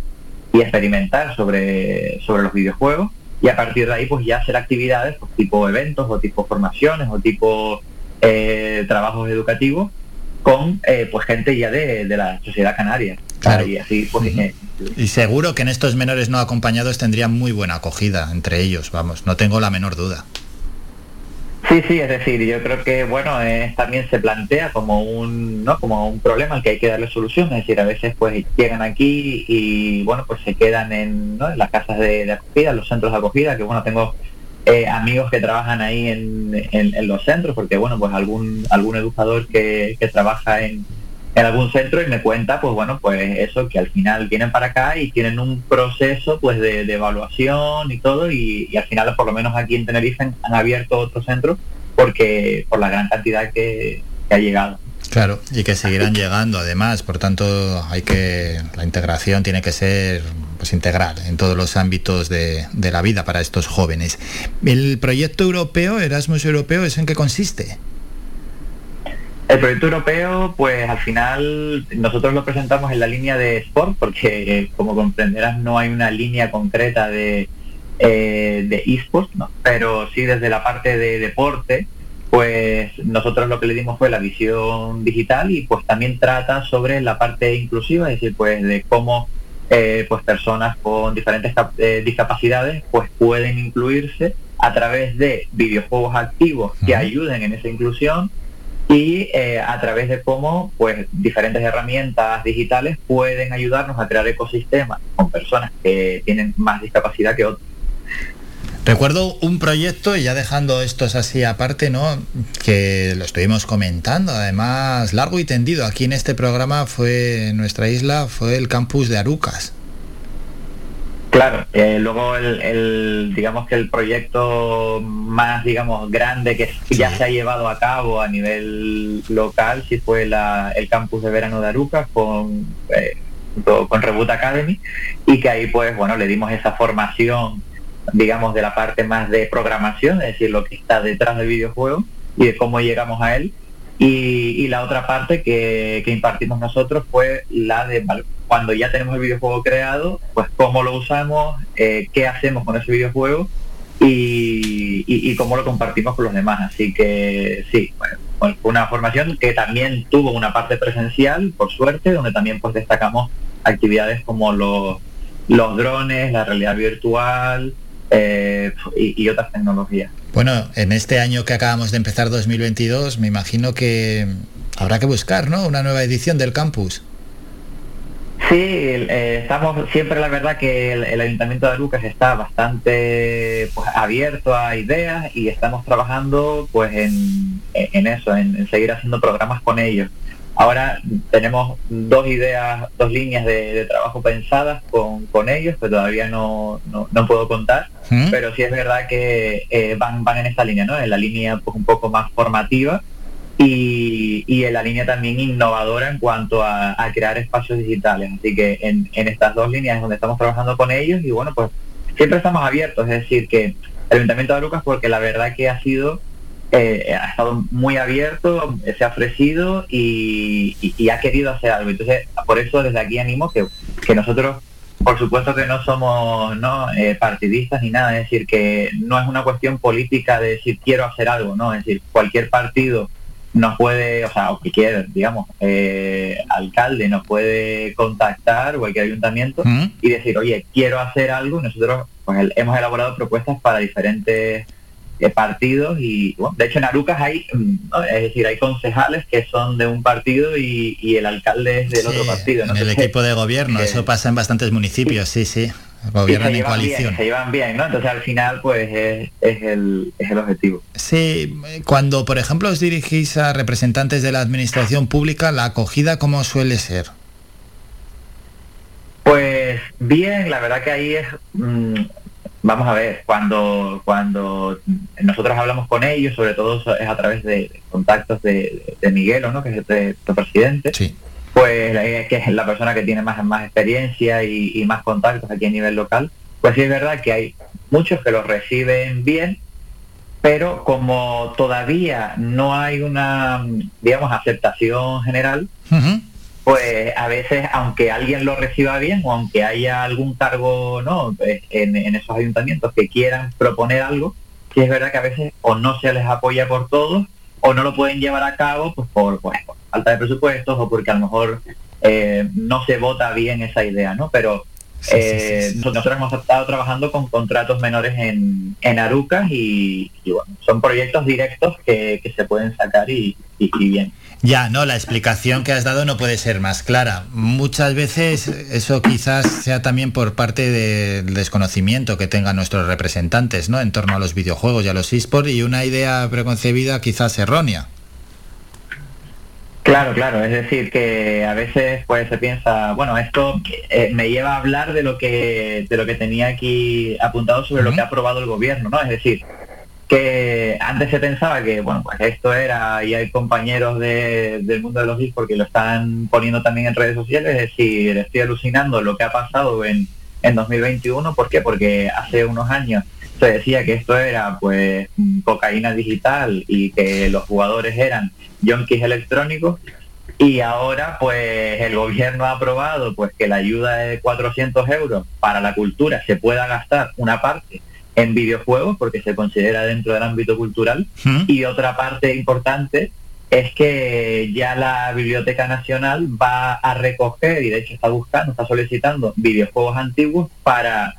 y experimentar sobre, sobre los videojuegos y a partir de ahí pues ya hacer actividades pues, tipo eventos o tipo formaciones o tipo eh, trabajos educativos con eh, pues gente ya de, la sociedad canaria. Y, así, pues, eh, y seguro que en estos menores no acompañados tendrían muy buena acogida entre ellos, vamos, no tengo la menor duda. Sí, sí, es decir, yo creo que bueno, también se plantea como un, ¿no? como un problema al que hay que darle solución, es decir, a veces pues llegan aquí y bueno, pues se quedan en, las casas de, acogida, los centros de acogida, que bueno, tengo eh, amigos que trabajan ahí en, los centros, porque bueno, pues algún algún educador que trabaja en, en algún centro y me cuenta, pues bueno, pues eso, que al final vienen para acá y tienen un proceso pues de, evaluación y todo y, al final por lo menos aquí en Tenerife han abierto otro centro porque por la gran cantidad que, ha llegado. Claro, y que seguirán llegando además, por tanto hay que, la integración tiene que ser pues integral en todos los ámbitos de, de la vida para estos jóvenes. ¿El proyecto europeo, Erasmus Europeo, es en qué consiste? El proyecto europeo, pues al final nosotros lo presentamos en la línea de sport, porque como comprenderás no hay una línea concreta de, eh, de esports, ¿no? pero sí desde la parte de deporte, pues nosotros lo que le dimos fue la visión digital y pues también trata sobre la parte inclusiva, es decir, pues de cómo eh, pues personas con diferentes eh, discapacidades pues pueden incluirse a través de videojuegos activos que ayuden en esa inclusión y eh, a través de cómo pues diferentes herramientas digitales pueden ayudarnos a crear ecosistemas con personas que tienen más discapacidad que otros. Recuerdo un proyecto, y ya dejando estos así aparte, ¿no? Que lo estuvimos comentando, además largo y tendido. Aquí en este programa fue nuestra isla, fue el campus de Arucas. Claro, eh, luego el, digamos que el proyecto más digamos grande que ya se ha llevado a cabo a nivel local sí fue el campus de verano de Arucas con eh, con Reboot Academy y que ahí pues bueno le dimos esa formación digamos de la parte más de programación, es decir, lo que está detrás del videojuego y de cómo llegamos a él. Y, la otra parte que, impartimos nosotros fue la de cuando ya tenemos el videojuego creado, pues cómo lo usamos, eh, qué hacemos con ese videojuego y, cómo lo compartimos con los demás. Así que sí, bueno, una formación que también tuvo una parte presencial, por suerte, donde también pues destacamos actividades como los, drones, la realidad virtual, eh, y, otras tecnologías. Bueno, en este año que acabamos de empezar 2022, me imagino que habrá que buscar, ¿no? Una nueva edición del campus. Sí, eh, estamos siempre, la verdad, que el, Ayuntamiento de Lucas está bastante pues, abierto a ideas y estamos trabajando pues en, eso, en, seguir haciendo programas con ellos. Ahora tenemos dos ideas, dos líneas de, trabajo pensadas con, ellos, que todavía no, puedo contar, ¿Mm? pero sí es verdad que eh, van, van en esta línea, ¿no? En la línea pues, un poco más formativa y, en la línea también innovadora en cuanto a, crear espacios digitales. Así que en, en, estas dos líneas es donde estamos trabajando con ellos y bueno, pues siempre estamos abiertos, es decir, que el Ayuntamiento de Lucas, porque la verdad que ha sido eh, ha estado muy abierto, se ha ofrecido y, ha querido hacer algo. Entonces, por eso desde aquí animo que, que nosotros, por supuesto que no somos ¿no? Eh, partidistas ni nada, es decir, que no es una cuestión política de decir quiero hacer algo, ¿no? Es decir, cualquier partido nos puede, o sea, o que quiera, digamos, eh, alcalde nos puede contactar, o cualquier ayuntamiento, y decir, oye, quiero hacer algo, nosotros pues, hemos elaborado propuestas para diferentes partidos y bueno, de hecho en Arucas hay mm, es decir hay concejales que son de un partido y, el alcalde es del otro partido ¿no? el equipo de gobierno eso pasa en bastantes municipios sí sí, gobiernan en coalición. se llevan bien no entonces al final pues es, el, es el objetivo. Sí cuando por ejemplo os dirigís a representantes de la administración pública la acogida cómo suele ser pues bien, la verdad que ahí es, mm, vamos a ver, cuando, cuando nosotros hablamos con ellos, sobre todo es a través de contactos de, de Miguel, ¿no? que es el, presidente, pues eh, que es la persona que tiene más, más experiencia y, y, más contactos aquí a nivel local, pues sí es verdad que hay muchos que los reciben bien, pero como todavía no hay una, digamos, aceptación general, pues a veces, aunque alguien lo reciba bien o aunque haya algún cargo no pues, en, esos ayuntamientos que quieran proponer algo, sí es verdad que a veces o no se les apoya por todos o no lo pueden llevar a cabo pues por, pues, falta de presupuestos o porque a lo mejor eh, no se vota bien esa idea, ¿no? Pero eh, nosotros hemos estado trabajando con contratos menores en, en Arucas y, bueno, son proyectos directos que, se pueden sacar y, bien. Ya, no, la explicación que has dado no puede ser más clara. Muchas veces eso quizás sea también por parte del desconocimiento que tengan nuestros representantes, ¿no? En torno a los videojuegos y a los esports y una idea preconcebida quizás errónea. Claro, claro, es decir, que a veces pues se piensa, bueno, esto eh, me lleva a hablar de lo que de lo que tenía aquí apuntado sobre lo que ha aprobado el gobierno, ¿no? Es decir, que antes se pensaba que, bueno, pues esto era, y hay compañeros del mundo de los esports que lo están poniendo también en redes sociales, es decir, estoy alucinando lo que ha pasado en, en 2021, ¿por qué? Porque hace unos años se decía que esto era pues cocaína digital y que los jugadores eran yonkis electrónicos y ahora pues el gobierno ha aprobado pues que la ayuda de 400 euros para la cultura se pueda gastar una parte en videojuegos porque se considera dentro del ámbito cultural y otra parte importante es que ya la Biblioteca Nacional va a recoger y de hecho está buscando, está solicitando videojuegos antiguos para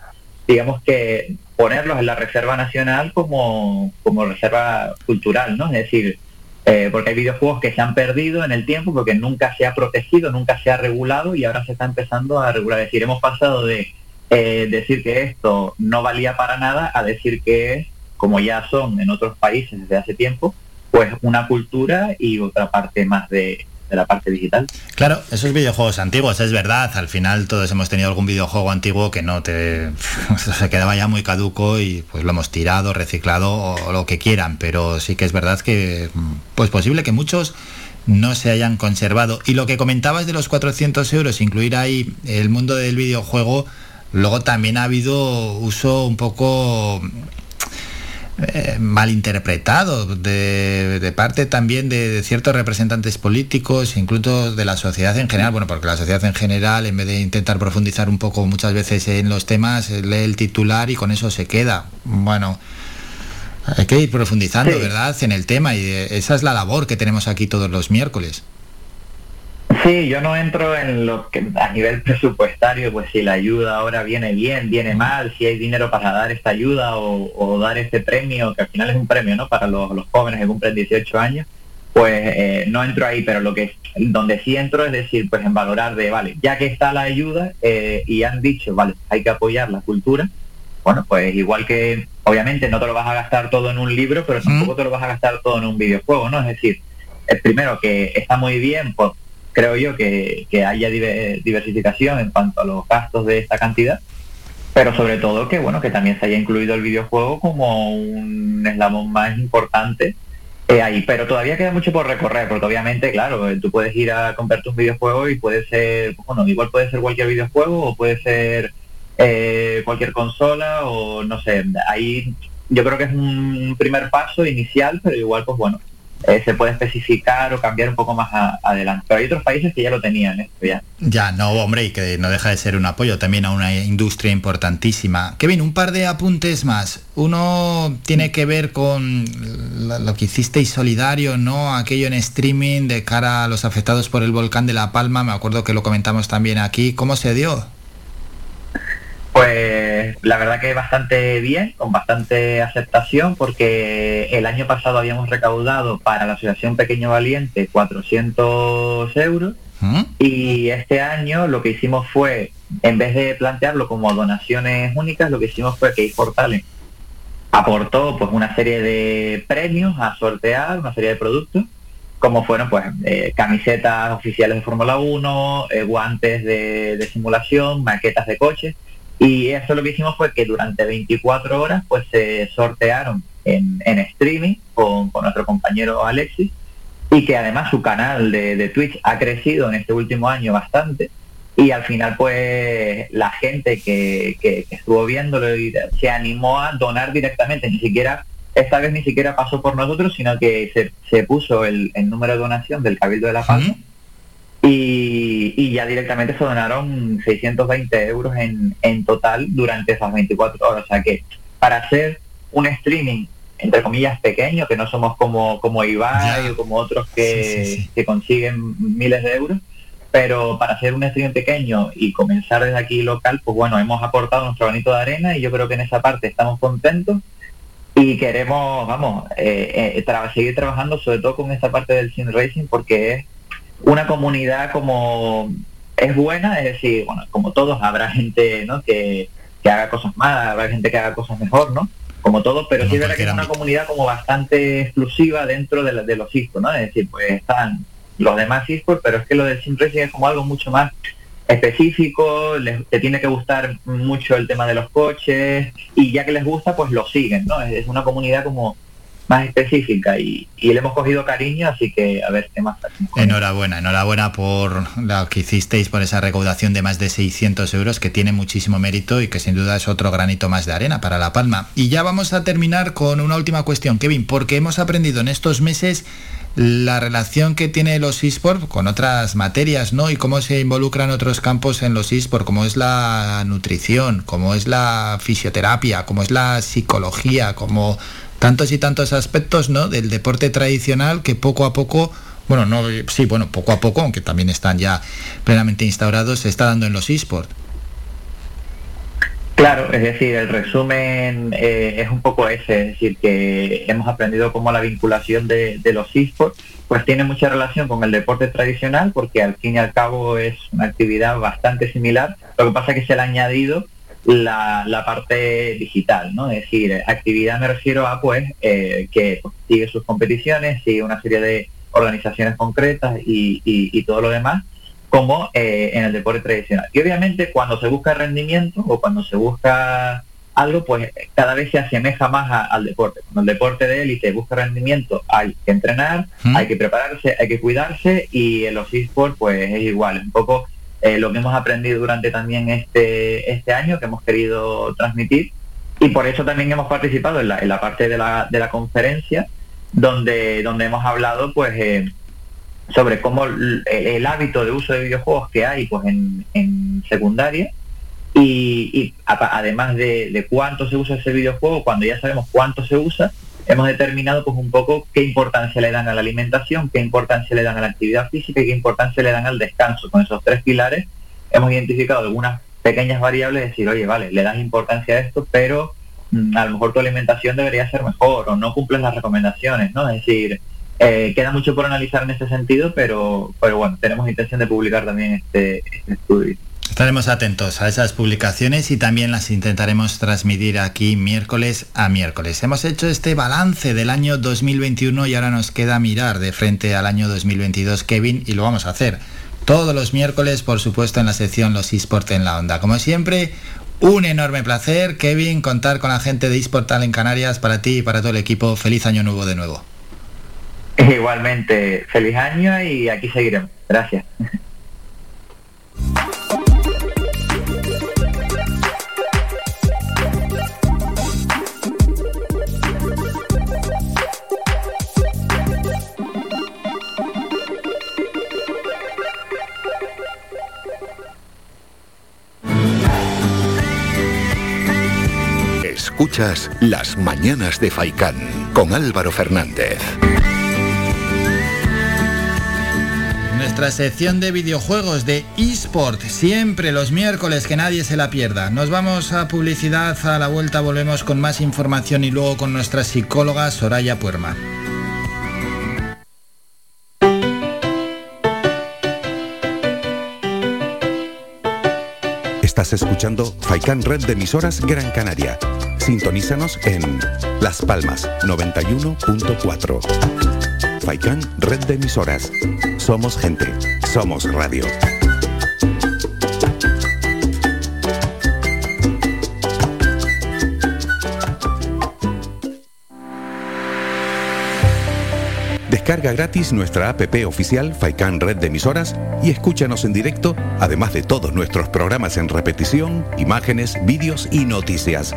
digamos que ponerlos en la Reserva Nacional como, como reserva cultural, ¿no? Es decir, eh, porque hay videojuegos que se han perdido en el tiempo porque nunca se ha protegido, nunca se ha regulado y ahora se está empezando a regular. Es decir, hemos pasado de eh, decir que esto no valía para nada a decir que es, como ya son en otros países desde hace tiempo, pues una cultura y otra parte más de, de la parte digital. Claro, esos videojuegos antiguos, es verdad, al final todos hemos tenido algún videojuego antiguo que no te se quedaba ya muy caduco y pues lo hemos tirado, reciclado o lo que quieran, pero sí que es verdad que pues posible que muchos no se hayan conservado. Y lo que comentabas de los 400 euros, incluir ahí el mundo del videojuego, luego también ha habido uso un poco eh, malinterpretado de, parte también de, ciertos representantes políticos, incluso de la sociedad en general, bueno, porque la sociedad en general, en vez de intentar profundizar un poco muchas veces en los temas, lee el titular y con eso se queda. Bueno, hay que ir profundizando, ¿verdad?, en el tema y esa es la labor que tenemos aquí todos los miércoles. Sí, yo no entro en lo que a nivel presupuestario, pues si la ayuda ahora viene bien, viene mal, si hay dinero para dar esta ayuda o, dar este premio, que al final es un premio, ¿no? Para los, jóvenes que cumplen 18 años, pues eh, no entro ahí, pero lo que donde sí entro es decir, pues en valorar de, vale, ya que está la ayuda eh, y han dicho, vale, hay que apoyar la cultura, bueno, pues igual que obviamente no te lo vas a gastar todo en un libro, pero tampoco te lo vas a gastar todo en un videojuego, ¿no? Es decir, el primero que está muy bien, pues creo yo que, haya diversificación en cuanto a los gastos de esta cantidad, pero sobre todo que bueno que también se haya incluido el videojuego como un eslabón más importante eh, ahí, pero todavía queda mucho por recorrer, porque obviamente, claro, eh, tú puedes ir a comprarte un videojuego y puede ser, bueno, igual puede ser cualquier videojuego o puede ser eh, cualquier consola o no sé, ahí yo creo que es un primer paso inicial, pero igual pues bueno, eh, se puede especificar o cambiar un poco más adelante. Pero hay otros países que ya lo tenían esto ya. Ya, no, hombre, y que no deja de ser un apoyo también a una industria importantísima. Kevin, un par de apuntes más. Uno tiene que ver con lo que hicisteis solidario, ¿no? Aquello en streaming de cara a los afectados por el volcán de La Palma, me acuerdo que lo comentamos también aquí. ¿Cómo se dio? Pues la verdad que bastante bien, con bastante aceptación, porque el año pasado habíamos recaudado para la Asociación Pequeño Valiente 400 euros ¿Mm? y este año lo que hicimos fue, en vez de plantearlo como donaciones únicas, lo que hicimos fue que Portales aportó pues una serie de premios a sortear, una serie de productos, como fueron pues eh, camisetas oficiales de Fórmula 1, eh, guantes de simulación, maquetas de coches, Y eso lo que hicimos fue que durante 24 horas pues se sortearon en, en streaming con, con nuestro compañero Alexis y que además su canal de, de Twitch ha crecido en este último año bastante. Y al final pues la gente que, que, que estuvo viéndolo se animó a donar directamente, ni siquiera esta vez ni siquiera pasó por nosotros, sino que se, se puso el, el número de donación del Cabildo de La Palma y, y ya directamente se donaron 620 euros en, en total durante esas 24 horas. O sea que para hacer un streaming, entre comillas, pequeño, que no somos como, como Ibai o como otros que, que consiguen miles de euros, pero para hacer un streaming pequeño y comenzar desde aquí local, pues bueno, hemos aportado nuestro granito de arena y yo creo que en esa parte estamos contentos y queremos, vamos, eh, eh, tra- seguir trabajando sobre todo con esta parte del sim racing porque es una comunidad como es buena, es decir, bueno, como todos habrá gente, ¿no? Que, que haga cosas malas, habrá gente que haga cosas mejor, ¿no? Como todo, pero sí es verdad que es una comunidad como bastante exclusiva dentro de, la- de los esports, ¿no? Es decir, pues están los demás esports, pero es que lo del sim racing es como algo mucho más específico, les, te tiene que gustar mucho el tema de los coches y ya que les gusta, pues lo siguen, ¿no? Es, es una comunidad como más específica y, y le hemos cogido cariño, así que a ver qué más. Enhorabuena, enhorabuena por lo que hicisteis, por esa recaudación de más de 600 euros, que tiene muchísimo mérito y que sin duda es otro granito más de arena para La Palma. Y ya vamos a terminar con una última cuestión, Kevin, porque hemos aprendido en estos meses la relación que tiene los esports con otras materias, ¿no? Y cómo se involucran otros campos en los esports, como es la nutrición, como es la fisioterapia, como es la psicología, como tantos y tantos aspectos, ¿no? Del deporte tradicional que poco a poco, bueno, no, sí, bueno, poco a poco, aunque también están ya plenamente instaurados, se está dando en los esports. Claro, es decir, el resumen eh, es un poco ese, es decir, que hemos aprendido cómo la vinculación de, de los esports pues tiene mucha relación con el deporte tradicional porque al fin y al cabo es una actividad bastante similar, lo que pasa es que se le ha añadido la, la parte digital, ¿no? Es decir, actividad me refiero a pues eh, que pues, sigue sus competiciones, sigue una serie de organizaciones concretas y, y- y todo lo demás, como eh, en el deporte tradicional. Y obviamente cuando se busca rendimiento o cuando se busca algo, pues cada vez se asemeja más a- al deporte. Cuando el deporte de élite busca rendimiento, hay que entrenar, hay que prepararse, hay que cuidarse y en los esports pues es igual, es un poco eh, lo que hemos aprendido durante también este, este año que hemos querido transmitir. Y por eso también hemos participado en la, en la parte de la, de la conferencia donde, donde hemos hablado pues eh, sobre cómo el, hábito de uso de videojuegos que hay pues en, en secundaria y, y a- además de, de cuánto se usa ese videojuego, cuando ya sabemos cuánto se usa, hemos determinado pues un poco qué importancia le dan a la alimentación, qué importancia le dan a la actividad física y qué importancia le dan al descanso. Con esos tres pilares hemos identificado algunas pequeñas variables, decir, oye, vale, le das importancia a esto, pero mm, a lo mejor tu alimentación debería ser mejor o no cumples las recomendaciones, ¿no? Es decir, eh, queda mucho por analizar en ese sentido, pero, pero bueno, tenemos intención de publicar también este, este estudio. Estaremos atentos a esas publicaciones y también las intentaremos transmitir aquí miércoles a miércoles. Hemos hecho este balance del año 2021 y ahora nos queda mirar de frente al año 2022, Kevin, y lo vamos a hacer todos los miércoles, por supuesto, en la sección Los eSport en la Onda. Como siempre, un enorme placer, Kevin, contar con la gente de eSportal en Canarias para ti y para todo el equipo. Feliz año nuevo de nuevo. Igualmente, feliz año y aquí seguiremos. Gracias. Escuchas Las Mañanas de Faicán con Álvaro Fernández. Nuestra sección de videojuegos de eSport, siempre los miércoles, que nadie se la pierda. Nos vamos a publicidad, a la vuelta volvemos con más información y luego con nuestra psicóloga Soraya Puerma. Estás escuchando Faikan Red de emisoras Gran Canaria. Sintonízanos en Las Palmas 91.4. Faicán, red de emisoras. Somos gente, somos radio. Descarga gratis nuestra app oficial Faikan Red de Emisoras y escúchanos en directo, además de todos nuestros programas en repetición, imágenes, vídeos y noticias.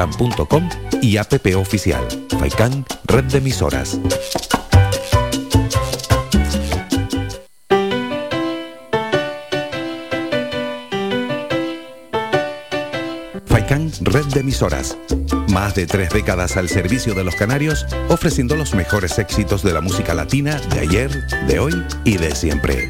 faikan.com y app oficial. Faikan, red de emisoras. Faikan, red de emisoras. Más de tres décadas al servicio de los canarios, ofreciendo los mejores éxitos de la música latina de ayer, de hoy y de siempre.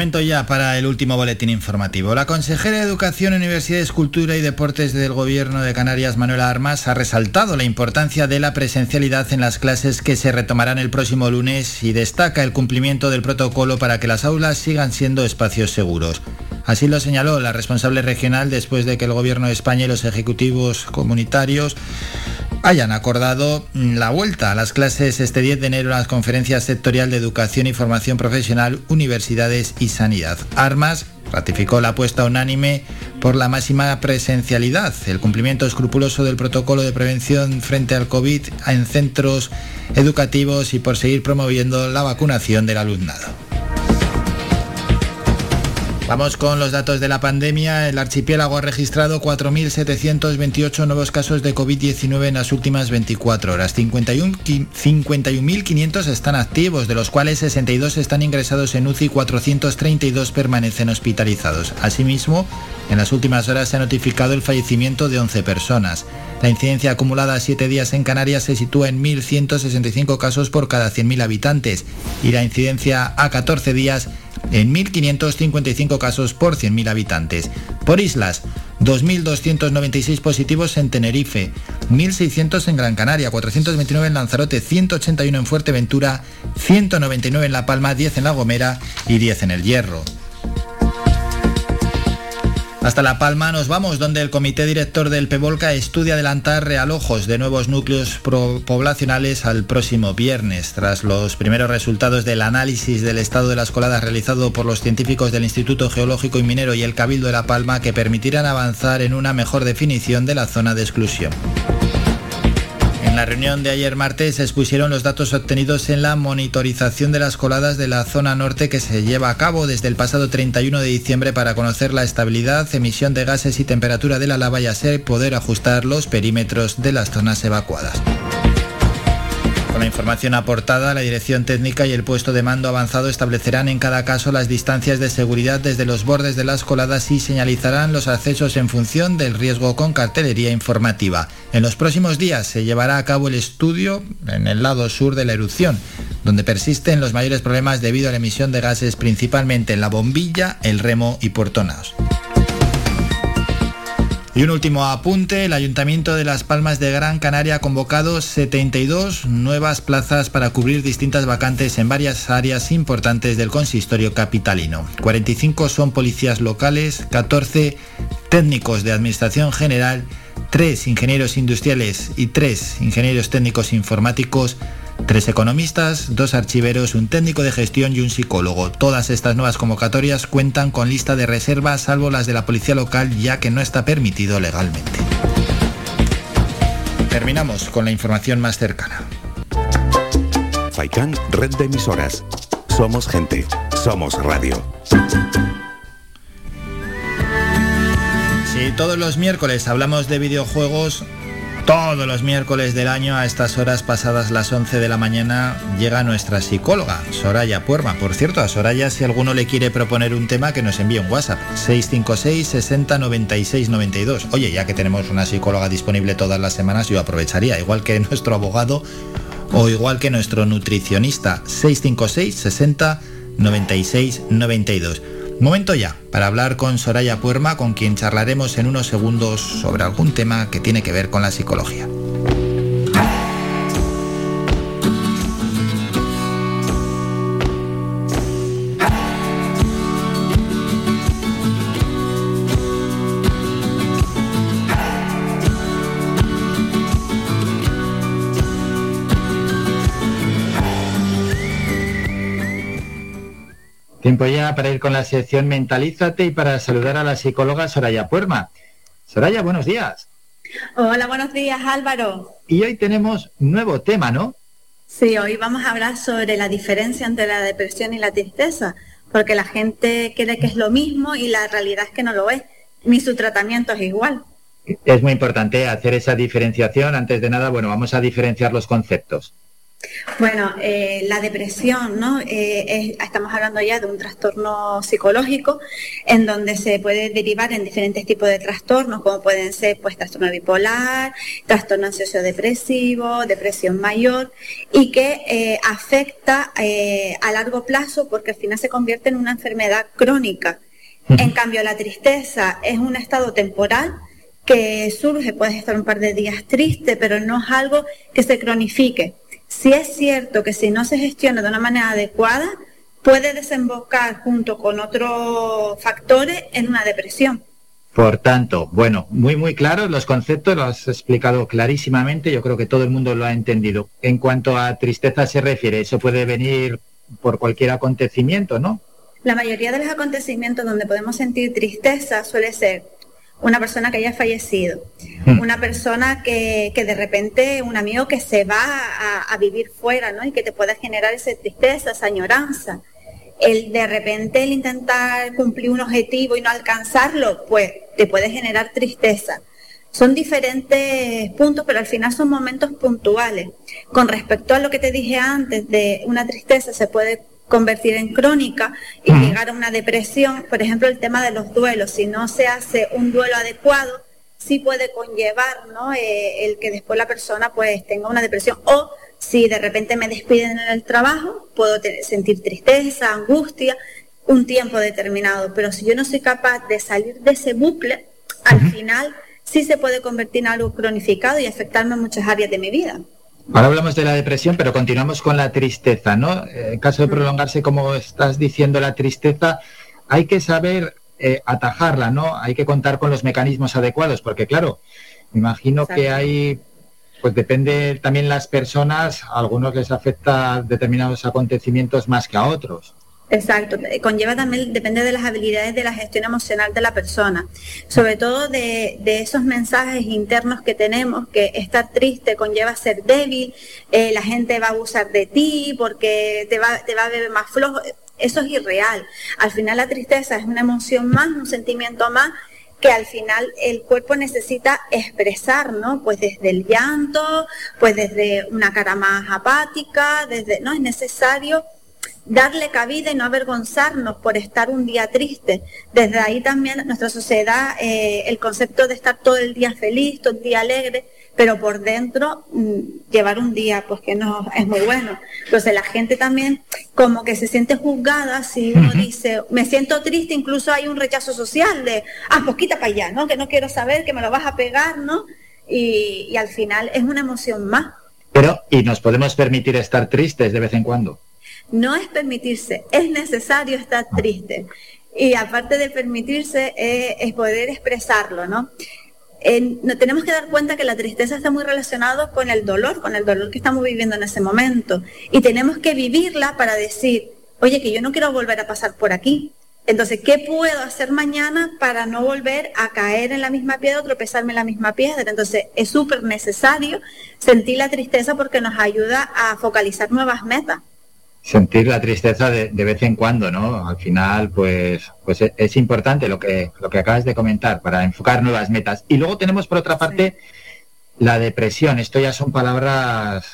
Momento ya para el último boletín informativo. La consejera de Educación, Universidades, Cultura y Deportes del Gobierno de Canarias, Manuela Armas, ha resaltado la importancia de la presencialidad en las clases que se retomarán el próximo lunes y destaca el cumplimiento del protocolo para que las aulas sigan siendo espacios seguros. Así lo señaló la responsable regional después de que el Gobierno de España y los ejecutivos comunitarios hayan acordado la vuelta a las clases este 10 de enero en las conferencias sectorial de Educación y Formación Profesional, Universidades y Sanidad. Armas ratificó la apuesta unánime por la máxima presencialidad, el cumplimiento escrupuloso del protocolo de prevención frente al COVID en centros educativos y por seguir promoviendo la vacunación del alumnado. Vamos con los datos de la pandemia. El archipiélago ha registrado 4.728 nuevos casos de COVID-19 en las últimas 24 horas. 51.500 están activos, de los cuales 62 están ingresados en UCI y 432 permanecen hospitalizados. Asimismo, en las últimas horas se ha notificado el fallecimiento de 11 personas. La incidencia acumulada a 7 días en Canarias se sitúa en 1.165 casos por cada 100.000 habitantes y la incidencia a 14 días en 1.555 casos por 100.000 habitantes. Por islas, 2.296 positivos en Tenerife, 1.600 en Gran Canaria, 429 en Lanzarote, 181 en Fuerteventura, 199 en La Palma, 10 en La Gomera y 10 en El Hierro. Hasta La Palma nos vamos, donde el comité director del PEVOLCA estudia adelantar realojos de nuevos núcleos poblacionales al próximo viernes, tras los primeros resultados del análisis del estado de las coladas realizado por los científicos del Instituto Geológico y Minero y el Cabildo de La Palma que permitirán avanzar en una mejor definición de la zona de exclusión. La reunión de ayer martes se expusieron los datos obtenidos en la monitorización de las coladas de la zona norte que se lleva a cabo desde el pasado 31 de diciembre para conocer la estabilidad, emisión de gases y temperatura de la lava y así poder ajustar los perímetros de las zonas evacuadas. Con la información aportada, la dirección técnica y el puesto de mando avanzado establecerán en cada caso las distancias de seguridad desde los bordes de las coladas y señalizarán los accesos en función del riesgo con cartelería informativa. En los próximos días se llevará a cabo el estudio en el lado sur de la erupción, donde persisten los mayores problemas debido a la emisión de gases principalmente en la bombilla, el remo y Portonaos. Y un último apunte, el Ayuntamiento de Las Palmas de Gran Canaria ha convocado 72 nuevas plazas para cubrir distintas vacantes en varias áreas importantes del consistorio capitalino. 45 son policías locales, 14 técnicos de Administración General, 3 ingenieros industriales y 3 ingenieros técnicos informáticos Tres economistas, dos archiveros, un técnico de gestión y un psicólogo. Todas estas nuevas convocatorias cuentan con lista de reservas, salvo las de la policía local, ya que no está permitido legalmente. Terminamos con la información más cercana. Faikan, red de emisoras. Somos gente, somos radio. Si todos los miércoles hablamos de videojuegos, todos los miércoles del año a estas horas pasadas las 11 de la mañana llega nuestra psicóloga, Soraya Puerma. Por cierto, a Soraya si alguno le quiere proponer un tema que nos envíe un WhatsApp, 656 60 96 92. Oye, ya que tenemos una psicóloga disponible todas las semanas, yo aprovecharía, igual que nuestro abogado o igual que nuestro nutricionista, 656 60 96 92. Momento ya para hablar con Soraya Puerma, con quien charlaremos en unos segundos sobre algún tema que tiene que ver con la psicología. Tiempo ya para ir con la sección Mentalízate y para saludar a la psicóloga Soraya Puerma. Soraya, buenos días. Hola, buenos días Álvaro. Y hoy tenemos nuevo tema, ¿no? Sí, hoy vamos a hablar sobre la diferencia entre la depresión y la tristeza, porque la gente cree que es lo mismo y la realidad es que no lo es, ni su tratamiento es igual. Es muy importante hacer esa diferenciación. Antes de nada, bueno, vamos a diferenciar los conceptos. Bueno, eh, la depresión, ¿no? Eh, estamos hablando ya de un trastorno psicológico en donde se puede derivar en diferentes tipos de trastornos, como pueden ser pues trastorno bipolar, trastorno ansioso depresivo, depresión mayor, y que eh, afecta a largo plazo porque al final se convierte en una enfermedad crónica. En cambio, la tristeza es un estado temporal que surge, puedes estar un par de días triste, pero no es algo que se cronifique. Si es cierto que si no se gestiona de una manera adecuada, puede desembocar junto con otros factores en una depresión. Por tanto, bueno, muy muy claro los conceptos, lo has explicado clarísimamente, yo creo que todo el mundo lo ha entendido. En cuanto a tristeza se refiere, eso puede venir por cualquier acontecimiento, ¿no? La mayoría de los acontecimientos donde podemos sentir tristeza suele ser una persona que haya fallecido, hmm. una persona que, que, de repente, un amigo que se va a, vivir fuera, ¿no? Y que te puede generar esa tristeza, esa añoranza. El de repente el intentar cumplir un objetivo y no alcanzarlo, pues te puede generar tristeza. Son diferentes puntos, pero al final son momentos puntuales. Con respecto a lo que te dije antes de una tristeza, se puede convertir en crónica y llegar a una depresión. Por ejemplo, el tema de los duelos, si no se hace un duelo adecuado, sí puede conllevar ¿no? Eh, el que después la persona pues tenga una depresión. O si de repente me despiden en el trabajo, puedo sentir tristeza, angustia, un tiempo determinado. Pero si yo no soy capaz de salir de ese bucle, al final sí se puede convertir en algo cronificado y afectarme en muchas áreas de mi vida. Ahora hablamos de la depresión, pero continuamos con la tristeza, ¿no? En caso de prolongarse, como estás diciendo, la tristeza, hay que saber eh, atajarla, ¿no? Hay que contar con los mecanismos adecuados, porque claro, me imagino que hay, pues depende también las personas, a algunos les afecta determinados acontecimientos más que a otros. Exacto, conlleva también, depende de las habilidades de la gestión emocional de la persona, sobre todo de, esos mensajes internos que tenemos, que estar triste conlleva ser débil, eh, la gente va a abusar de ti porque te va, te va a ver más flojo, eso es irreal. Al final la tristeza es una emoción más, un sentimiento más que al final el cuerpo necesita expresar, ¿no? Pues desde el llanto, pues desde una cara más apática, desde, ¿no? Es necesario darle cabida y no avergonzarnos por estar un día triste. Desde ahí también nuestra sociedad, eh, el concepto de estar todo el día feliz, todo el día alegre, pero por dentro mm, llevar un día pues que no es muy bueno. Entonces la gente también como que se siente juzgada si uno dice, me siento triste, incluso hay un rechazo social de, ah, pues quita para allá, ¿no? Que no quiero saber, que me lo vas a pegar, ¿no? Y, y al final es una emoción más. Pero, ¿y nos podemos permitir estar tristes de vez en cuando? No es permitirse, es necesario estar triste. Y aparte de permitirse, eh, es poder expresarlo, ¿no? no tenemos que dar cuenta que la tristeza está muy relacionado con el dolor, con el dolor que estamos viviendo en ese momento. Y tenemos que vivirla para decir, oye, que yo no quiero volver a pasar por aquí. Entonces, ¿qué puedo hacer mañana para no volver a caer en la misma piedra o tropezarme en la misma piedra? Entonces, es súper necesario sentir la tristeza porque nos ayuda a focalizar nuevas metas sentir la tristeza de, vez en cuando, ¿no? Al final, pues, pues e, es, importante lo que, lo que acabas de comentar para enfocar nuevas metas. Y luego tenemos por otra parte la depresión. Esto ya son palabras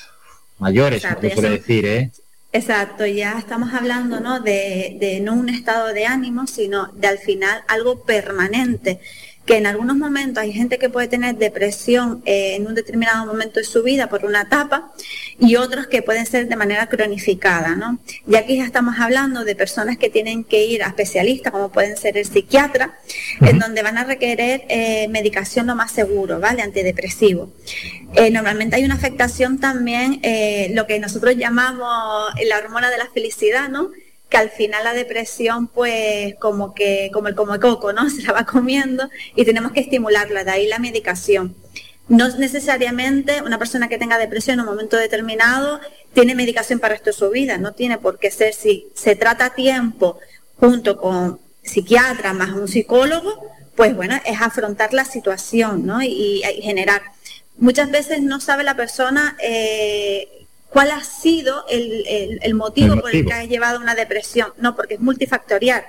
mayores, Exacto, suele decir, ¿eh? Exacto, ya estamos hablando ¿no? De, de no un estado de ánimo, sino de al final algo permanente que en algunos momentos hay gente que puede tener depresión eh, en un determinado momento de su vida por una etapa y otros que pueden ser de manera cronificada, ¿no? Y aquí ya estamos hablando de personas que tienen que ir a especialistas, como pueden ser el psiquiatra, en donde van a requerir eh, medicación lo más seguro, ¿vale? Antidepresivo. Eh, normalmente hay una afectación también, lo que nosotros llamamos la hormona de la felicidad, ¿no? Que al final la depresión pues como que como el como coco, ¿no? Se la va comiendo y tenemos que estimularla, de ahí la medicación. No necesariamente una persona que tenga depresión en un momento determinado tiene medicación para esto de su vida, no tiene por qué ser si se trata a tiempo junto con psiquiatra más un psicólogo, pues bueno, es afrontar la situación, ¿no? Y, generar. Muchas veces no sabe la persona eh, cuál ha sido el, motivo, por el que ha llevado a una depresión. No, porque es multifactorial.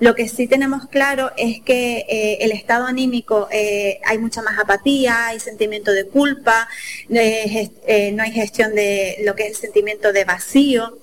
Lo que sí tenemos claro es que eh, el estado anímico eh, hay mucha más apatía, hay sentimiento de culpa, eh, no hay gestión de lo que es el sentimiento de vacío,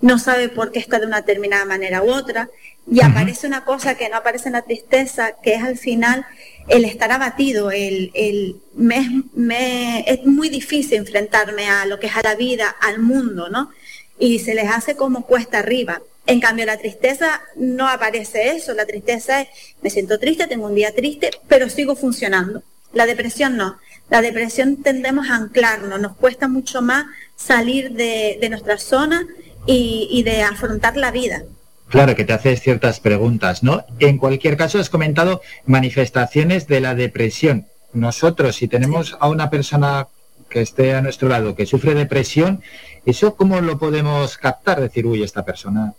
no sabe por qué está de una determinada manera u otra, y aparece una cosa que no aparece en la tristeza, que es al final el estar abatido, el, el me, es muy difícil enfrentarme a lo que es a la vida, al mundo, ¿no? Y se les hace como cuesta arriba. En cambio, la tristeza no aparece eso. La tristeza es, me siento triste, tengo un día triste, pero sigo funcionando. La depresión no. La depresión tendemos a anclarnos, nos cuesta mucho más salir de, nuestra zona y, y de afrontar la vida. Claro, que te haces ciertas preguntas, ¿no? En cualquier caso, has comentado manifestaciones de la depresión. Nosotros, si tenemos a una persona que esté a nuestro lado que sufre depresión, ¿eso cómo lo podemos captar? Decir, uy, esta persona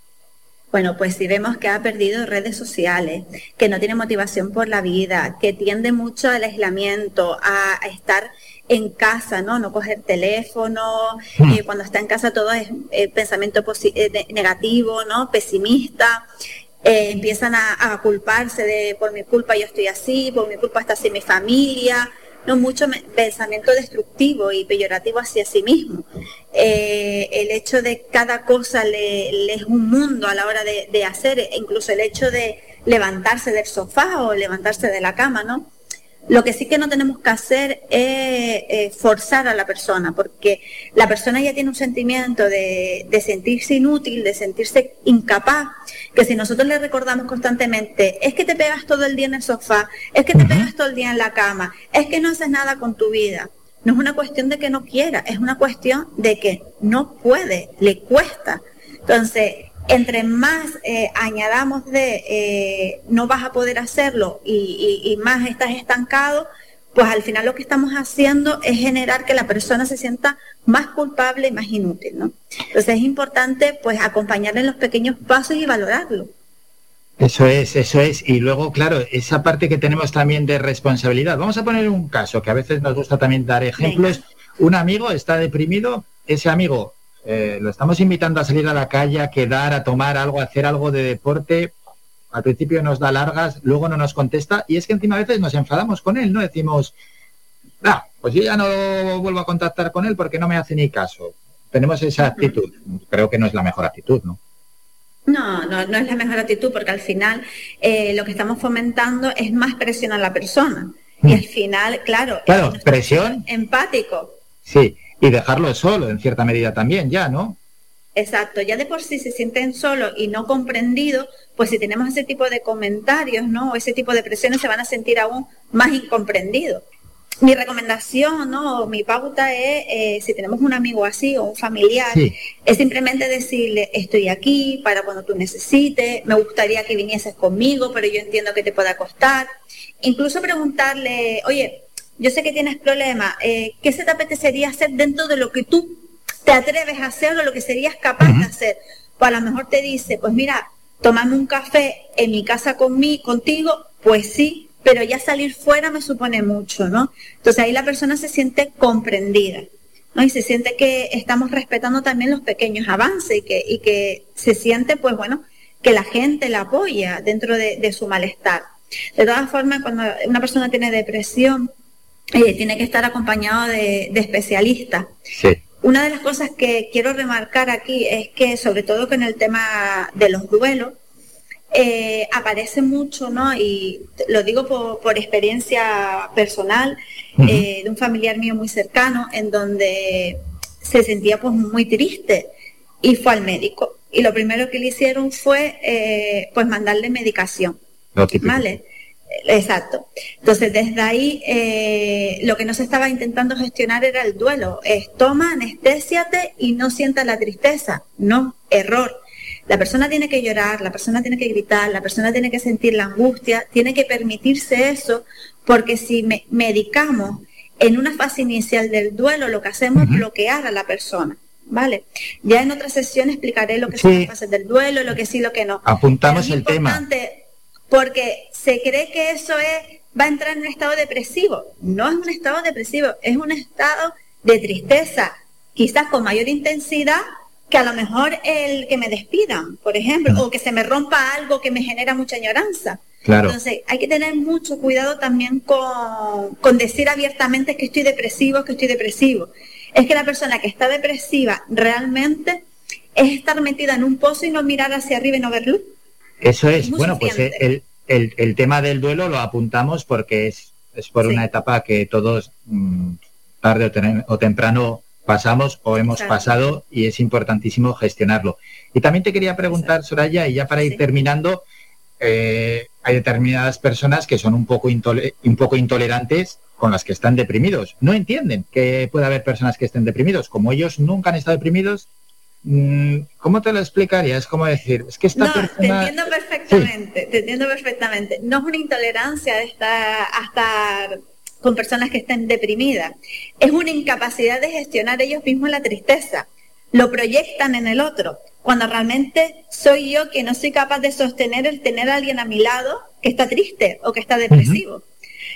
bueno, pues si vemos que ha perdido redes sociales, que no tiene motivación por la vida, que tiende mucho al aislamiento, a, estar en casa, ¿no? No coger teléfono, hmm. eh, cuando está en casa todo es eh, pensamiento eh, negativo, ¿no? Pesimista. empiezan a, culparse de por mi culpa yo estoy así, por mi culpa está así mi familia, no mucho pensamiento destructivo y peyorativo hacia sí mismo. el hecho de cada cosa le, es un mundo a la hora de, de, hacer, incluso el hecho de levantarse del sofá o levantarse de la cama, ¿no? Lo que sí que no tenemos que hacer es eh, forzar a la persona, porque la persona ya tiene un sentimiento de, sentirse inútil, de sentirse incapaz, que si nosotros le recordamos constantemente, es que te pegas todo el día en el sofá, es que te pegas todo el día en la cama, es que no haces nada con tu vida. No es una cuestión de que no quiera, es una cuestión de que no puede, le cuesta. Entonces, entre más eh, añadamos de eh, no vas a poder hacerlo y, más estás estancado, pues al final lo que estamos haciendo es generar que la persona se sienta más culpable y más inútil, ¿no? Entonces es importante pues acompañarle en los pequeños pasos y valorarlo. Eso es, eso es. Y luego, claro, esa parte que tenemos también de responsabilidad. Vamos a poner un caso que a veces nos gusta también dar ejemplos. Un amigo está deprimido, ese amigo eh, lo estamos invitando a salir a la calle, a quedar, a tomar algo, a hacer algo de deporte. al principio nos da largas, luego no nos contesta y es que encima a veces nos enfadamos con él, ¿no? Decimos, ah, pues yo ya no vuelvo a contactar con él porque no me hace ni caso. Tenemos esa actitud. Creo que no es la mejor actitud, ¿no? No, no, no es la mejor actitud porque al final eh, lo que estamos fomentando es más presión a la persona. Y Mm. al final, claro, Claro, es presión, empático. sí, y dejarlo solo en cierta medida también, ya, ¿no? Exacto, ya de por sí se sienten solos y no comprendidos, pues si tenemos ese tipo de comentarios, ¿no? O ese tipo de presiones se van a sentir aún más incomprendidos. Mi recomendación, ¿no? Mi pauta es, eh, si tenemos un amigo así o un familiar, Sí. es simplemente decirle, estoy aquí para cuando tú necesites, me gustaría que vinieses conmigo, pero yo entiendo que te pueda costar. Incluso preguntarle, oye, yo sé que tienes problemas, eh, ¿qué se te apetecería hacer dentro de lo que tú te atreves a hacer o lo que serías capaz de hacer? Pues a lo mejor te dice, pues mira, tomarme un café en mi casa conmigo, contigo, pues sí, pero ya salir fuera me supone mucho, ¿no? Entonces ahí la persona se siente comprendida. ¿no? Y se siente que estamos respetando también los pequeños avances y que, y que se siente, pues bueno, que la gente la apoya dentro de, de su malestar. De todas formas, cuando una persona tiene depresión, eh, tiene que estar acompañado de, de especialistas. Sí. Una de las cosas que quiero remarcar aquí es que, sobre todo con el tema de los duelos, eh, aparece mucho, ¿no? Y lo digo por, por experiencia personal eh, de un familiar mío muy cercano, en donde se sentía pues muy triste y fue al médico. Y lo primero que le hicieron fue eh, pues mandarle medicación. ¿Vale? Exacto. Entonces, desde ahí, eh, lo que no se estaba intentando gestionar era el duelo. Es toma, anestésiate y no sientas la tristeza. No, error. La persona tiene que llorar, la persona tiene que gritar, la persona tiene que sentir la angustia, tiene que permitirse eso, porque si me- medicamos en una fase inicial del duelo, lo que hacemos es bloquear a la persona. ¿Vale? Ya en otra sesión explicaré lo que son Sí. las fases del duelo, lo que sí, lo que no. Apuntamos es el tema. porque se cree que eso es va a entrar en un estado depresivo. No es un estado depresivo, es un estado de tristeza, quizás con mayor intensidad que a lo mejor el que me despidan, por ejemplo, o que se me rompa algo que me genera mucha añoranza. Claro. Entonces, hay que tener mucho cuidado también con, con decir abiertamente que estoy depresivo, que estoy depresivo. Es que la persona que está depresiva realmente es estar metida en un pozo y no mirar hacia arriba y no ver luz. Eso es. Bueno, pues eh, el, el, el tema del duelo lo apuntamos porque es, es por una etapa que todos mm, tarde o, tem- o temprano pasamos o hemos Claro. pasado y es importantísimo gestionarlo. Y también te quería preguntar, Soraya, y ya para ir terminando, eh, hay determinadas personas que son un poco, un poco intolerantes con las que están deprimidos. No entienden que puede haber personas que estén deprimidos. Como ellos nunca han estado deprimidos, ¿cómo te lo explicaría? Es como decir, es que esta No, te entiendo perfectamente, te entiendo perfectamente. No es una intolerancia de estar, a estar con personas que estén deprimidas, es una incapacidad de gestionar ellos mismos la tristeza. Lo proyectan en el otro, cuando realmente soy yo que no soy capaz de sostener el tener a alguien a mi lado que está triste o que está depresivo.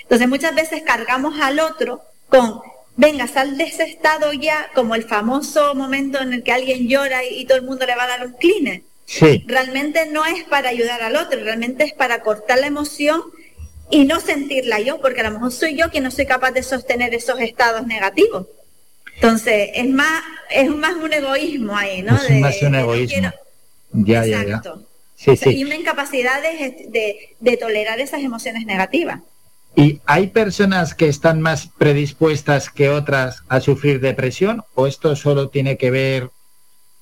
Entonces muchas veces cargamos al otro con, venga, sal de ese estado ya, como el famoso momento en el que alguien llora y, y todo el mundo le va a dar un cline Sí. realmente no es para ayudar al otro, realmente es para cortar la emoción y no sentirla yo, porque a lo mejor soy yo quien no soy capaz de sostener esos estados negativos. Entonces, es más, es más un egoísmo ahí, ¿no? Es De- más un no egoísmo. Ya, ya, ya. Exacto. Sí, O sea, sí. Y una incapacidad de, de, de tolerar esas emociones negativas. ¿Y hay personas que están más predispuestas que otras a sufrir depresión o esto solo tiene que ver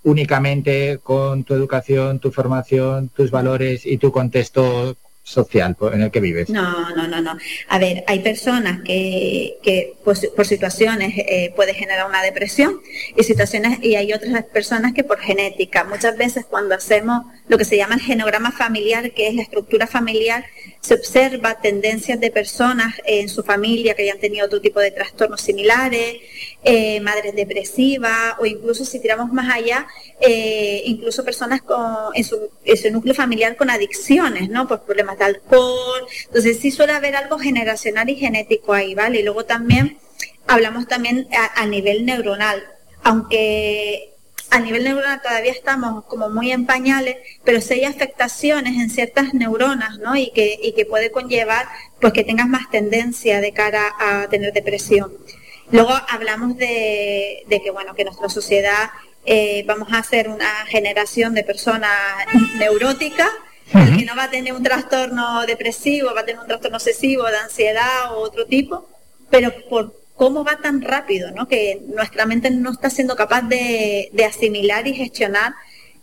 únicamente con tu educación, tu formación, tus valores y tu contexto social en el que vives? No, no, no, no. A ver, hay personas que, que pues, por situaciones eh, puede generar una depresión y situaciones y hay otras personas que por genética. Muchas veces cuando hacemos lo que se llama el genograma familiar, que es la estructura familiar, se observa tendencias de personas en su familia que hayan tenido otro tipo de trastornos similares, eh, madres depresivas o incluso si tiramos más allá, eh, incluso personas con, en, su, en su núcleo familiar con adicciones, ¿no? Por problemas de alcohol. Entonces sí suele haber algo generacional y genético ahí, ¿vale? Y luego también hablamos también a, a nivel neuronal, aunque a nivel neuronal todavía estamos como muy en pañales, pero si hay afectaciones en ciertas neuronas, ¿no? Y que, y que puede conllevar pues que tengas más tendencia de cara a tener depresión. Luego hablamos de, de que bueno, que nuestra sociedad eh, vamos a ser una generación de personas neuróticas, que no va a tener un trastorno depresivo, va a tener un trastorno obsesivo, de ansiedad o otro tipo, pero por cómo va tan rápido, ¿no? que nuestra mente no está siendo capaz de, asimilar y gestionar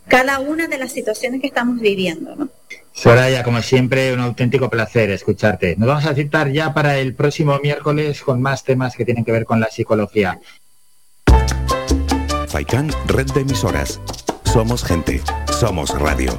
cada una de las situaciones que estamos viviendo. ¿no? Soraya, como siempre, un auténtico placer escucharte. Nos vamos a citar ya para el próximo miércoles con más temas que tienen que ver con la psicología. FAICAN, red de emisoras. Somos gente, somos radio.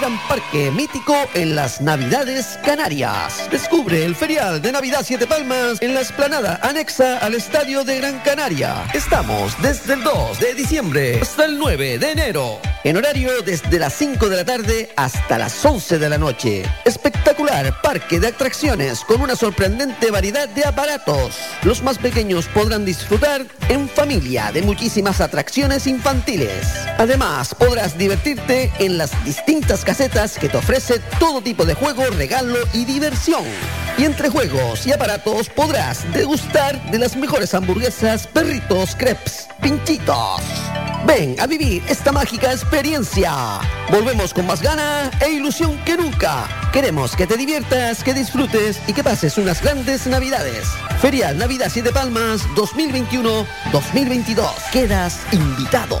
Gran parque mítico en las Navidades Canarias. Descubre el ferial de Navidad Siete Palmas en la esplanada anexa al Estadio de Gran Canaria. Estamos desde el 2 de diciembre hasta el 9 de enero. En horario desde las 5 de la tarde hasta las 11 de la noche. Espectacular parque de atracciones con una sorprendente variedad de aparatos. Los más pequeños podrán disfrutar en familia de muchísimas atracciones infantiles. Además, podrás divertirte en las distintas que te ofrece todo tipo de juego, regalo y diversión. Y entre juegos y aparatos podrás degustar de las mejores hamburguesas, perritos, crepes, pinchitos. Ven a vivir esta mágica experiencia. Volvemos con más gana e ilusión que nunca. Queremos que te diviertas, que disfrutes y que pases unas grandes navidades. Ferial Navidad Siete Palmas 2021-2022. Quedas invitado.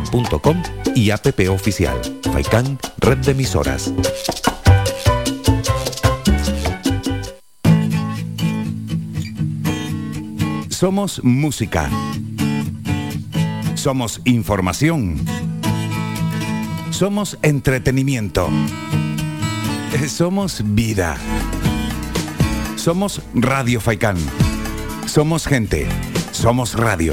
faikan.com y app oficial. Faikan, red de emisoras. Somos música. Somos información. Somos entretenimiento. Somos vida. Somos Radio Faikán. Somos gente. Somos radio.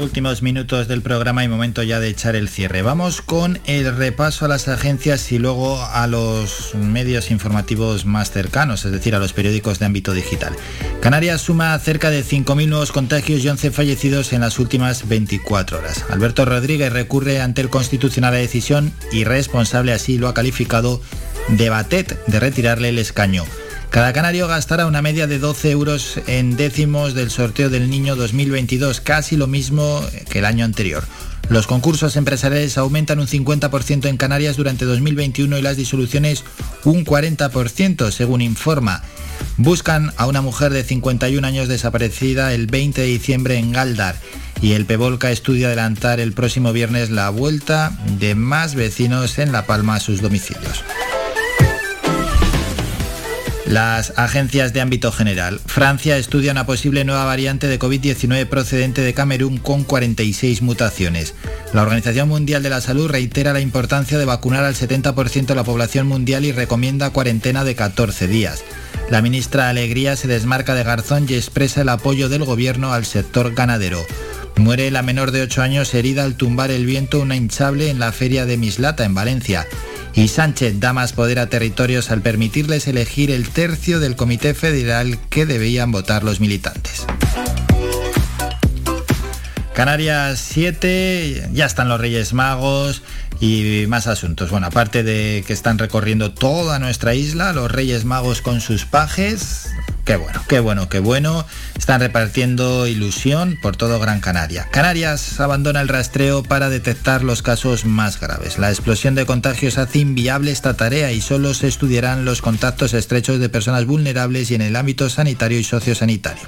Últimos minutos del programa y momento ya de echar el cierre. Vamos con el repaso a las agencias y luego a los medios informativos más cercanos, es decir, a los periódicos de ámbito digital. Canarias suma cerca de 5.000 nuevos contagios y 11 fallecidos en las últimas 24 horas. Alberto Rodríguez recurre ante el Constitucional a la decisión irresponsable, así lo ha calificado de Batet, de retirarle el escaño. Cada canario gastará una media de 12 euros en décimos del sorteo del niño 2022, casi lo mismo que el año anterior. Los concursos empresariales aumentan un 50% en Canarias durante 2021 y las disoluciones un 40%, según informa. Buscan a una mujer de 51 años desaparecida el 20 de diciembre en Galdar. y el Pevolca estudia adelantar el próximo viernes la vuelta de más vecinos en La Palma a sus domicilios. Las agencias de ámbito general. Francia estudia una posible nueva variante de COVID-19 procedente de Camerún con 46 mutaciones. La Organización Mundial de la Salud reitera la importancia de vacunar al 70% de la población mundial y recomienda cuarentena de 14 días. La ministra Alegría se desmarca de Garzón y expresa el apoyo del gobierno al sector ganadero. Muere la menor de 8 años herida al tumbar el viento una hinchable en la feria de Mislata, en Valencia. Y Sánchez da más poder a territorios al permitirles elegir el tercio del Comité Federal que debían votar los militantes. Canarias 7, ya están los Reyes Magos y más asuntos. Bueno, aparte de que están recorriendo toda nuestra isla, los Reyes Magos con sus pajes, Qué bueno, qué bueno, qué bueno. Están repartiendo ilusión por todo Gran Canaria. Canarias abandona el rastreo para detectar los casos más graves. La explosión de contagios hace inviable esta tarea y solo se estudiarán los contactos estrechos de personas vulnerables y en el ámbito sanitario y sociosanitario.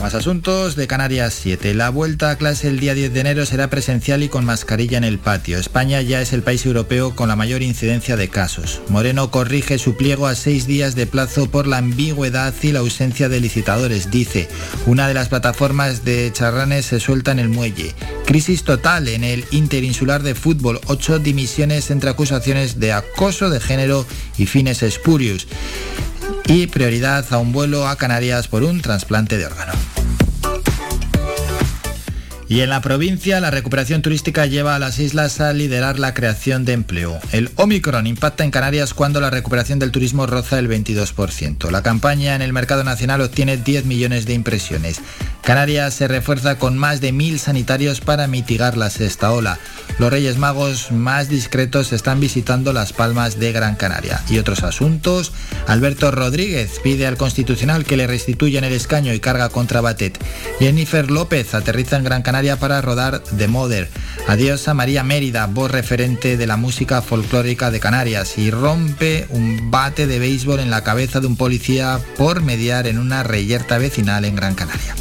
Más asuntos de Canarias 7. La vuelta a clase el día 10 de enero será presencial y con mascarilla en el patio. España ya es el país europeo con la mayor incidencia de casos. Moreno corrige su pliego a seis días de plazo por la ambigüedad y la ausencia de licitadores. Dice, una de las plataformas de charranes se suelta en el muelle. Crisis total en el interinsular de fútbol. Ocho dimisiones entre acusaciones de acoso de género y fines espurios y prioridad a un vuelo a Canarias por un trasplante de órgano. Y en la provincia, la recuperación turística lleva a las islas a liderar la creación de empleo. El Omicron impacta en Canarias cuando la recuperación del turismo roza el 22%. La campaña en el mercado nacional obtiene 10 millones de impresiones. Canarias se refuerza con más de mil sanitarios para mitigar la sexta ola. Los Reyes Magos más discretos están visitando las palmas de Gran Canaria. Y otros asuntos, Alberto Rodríguez pide al Constitucional que le restituyan el escaño y carga contra Batet. Jennifer López aterriza en Gran Canaria para rodar The Mother. Adiós a María Mérida, voz referente de la música folclórica de Canarias. Y rompe un bate de béisbol en la cabeza de un policía por mediar en una reyerta vecinal en Gran Canaria.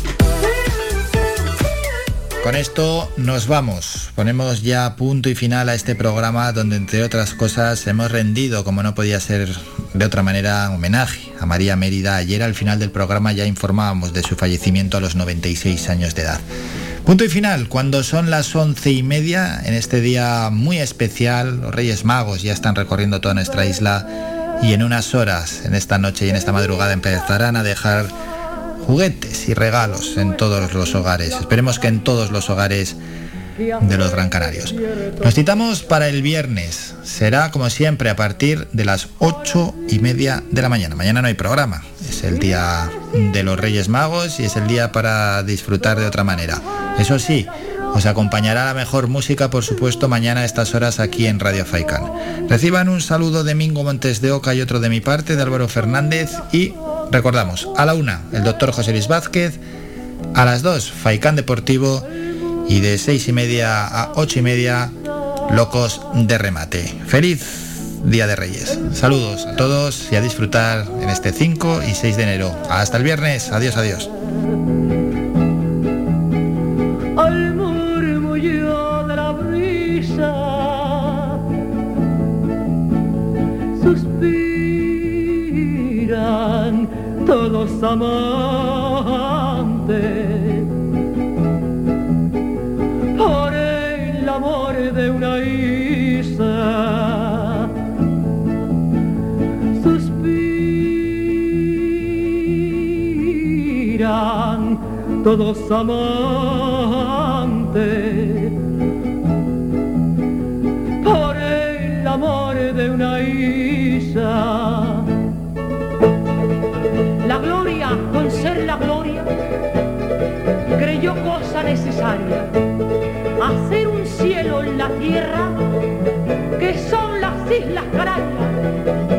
Con esto nos vamos. Ponemos ya punto y final a este programa donde entre otras cosas hemos rendido, como no podía ser de otra manera, homenaje a María Mérida. Ayer al final del programa ya informábamos de su fallecimiento a los 96 años de edad. Punto y final, cuando son las once y media, en este día muy especial, los Reyes Magos ya están recorriendo toda nuestra isla y en unas horas, en esta noche y en esta madrugada, empezarán a dejar juguetes y regalos en todos los hogares. Esperemos que en todos los hogares de los Gran Canarios. Nos citamos para el viernes. Será como siempre a partir de las ocho y media de la mañana. Mañana no hay programa. Es el día de los Reyes Magos y es el día para disfrutar de otra manera. Eso sí, os acompañará la mejor música, por supuesto, mañana a estas horas aquí en Radio Faicán. Reciban un saludo de Mingo Montes de Oca y otro de mi parte, de Álvaro Fernández y Recordamos, a la una, el doctor José Luis Vázquez, a las dos, Faicán Deportivo y de seis y media a ocho y media, Locos de Remate. Feliz Día de Reyes. Saludos a todos y a disfrutar en este 5 y 6 de enero. Hasta el viernes. Adiós, adiós. todos amantes todos amantes. Por el amor de una isla. Gloria con ser la gloria, creyó cosa necesaria, hacer un cielo en la tierra, que son las Islas Canarias.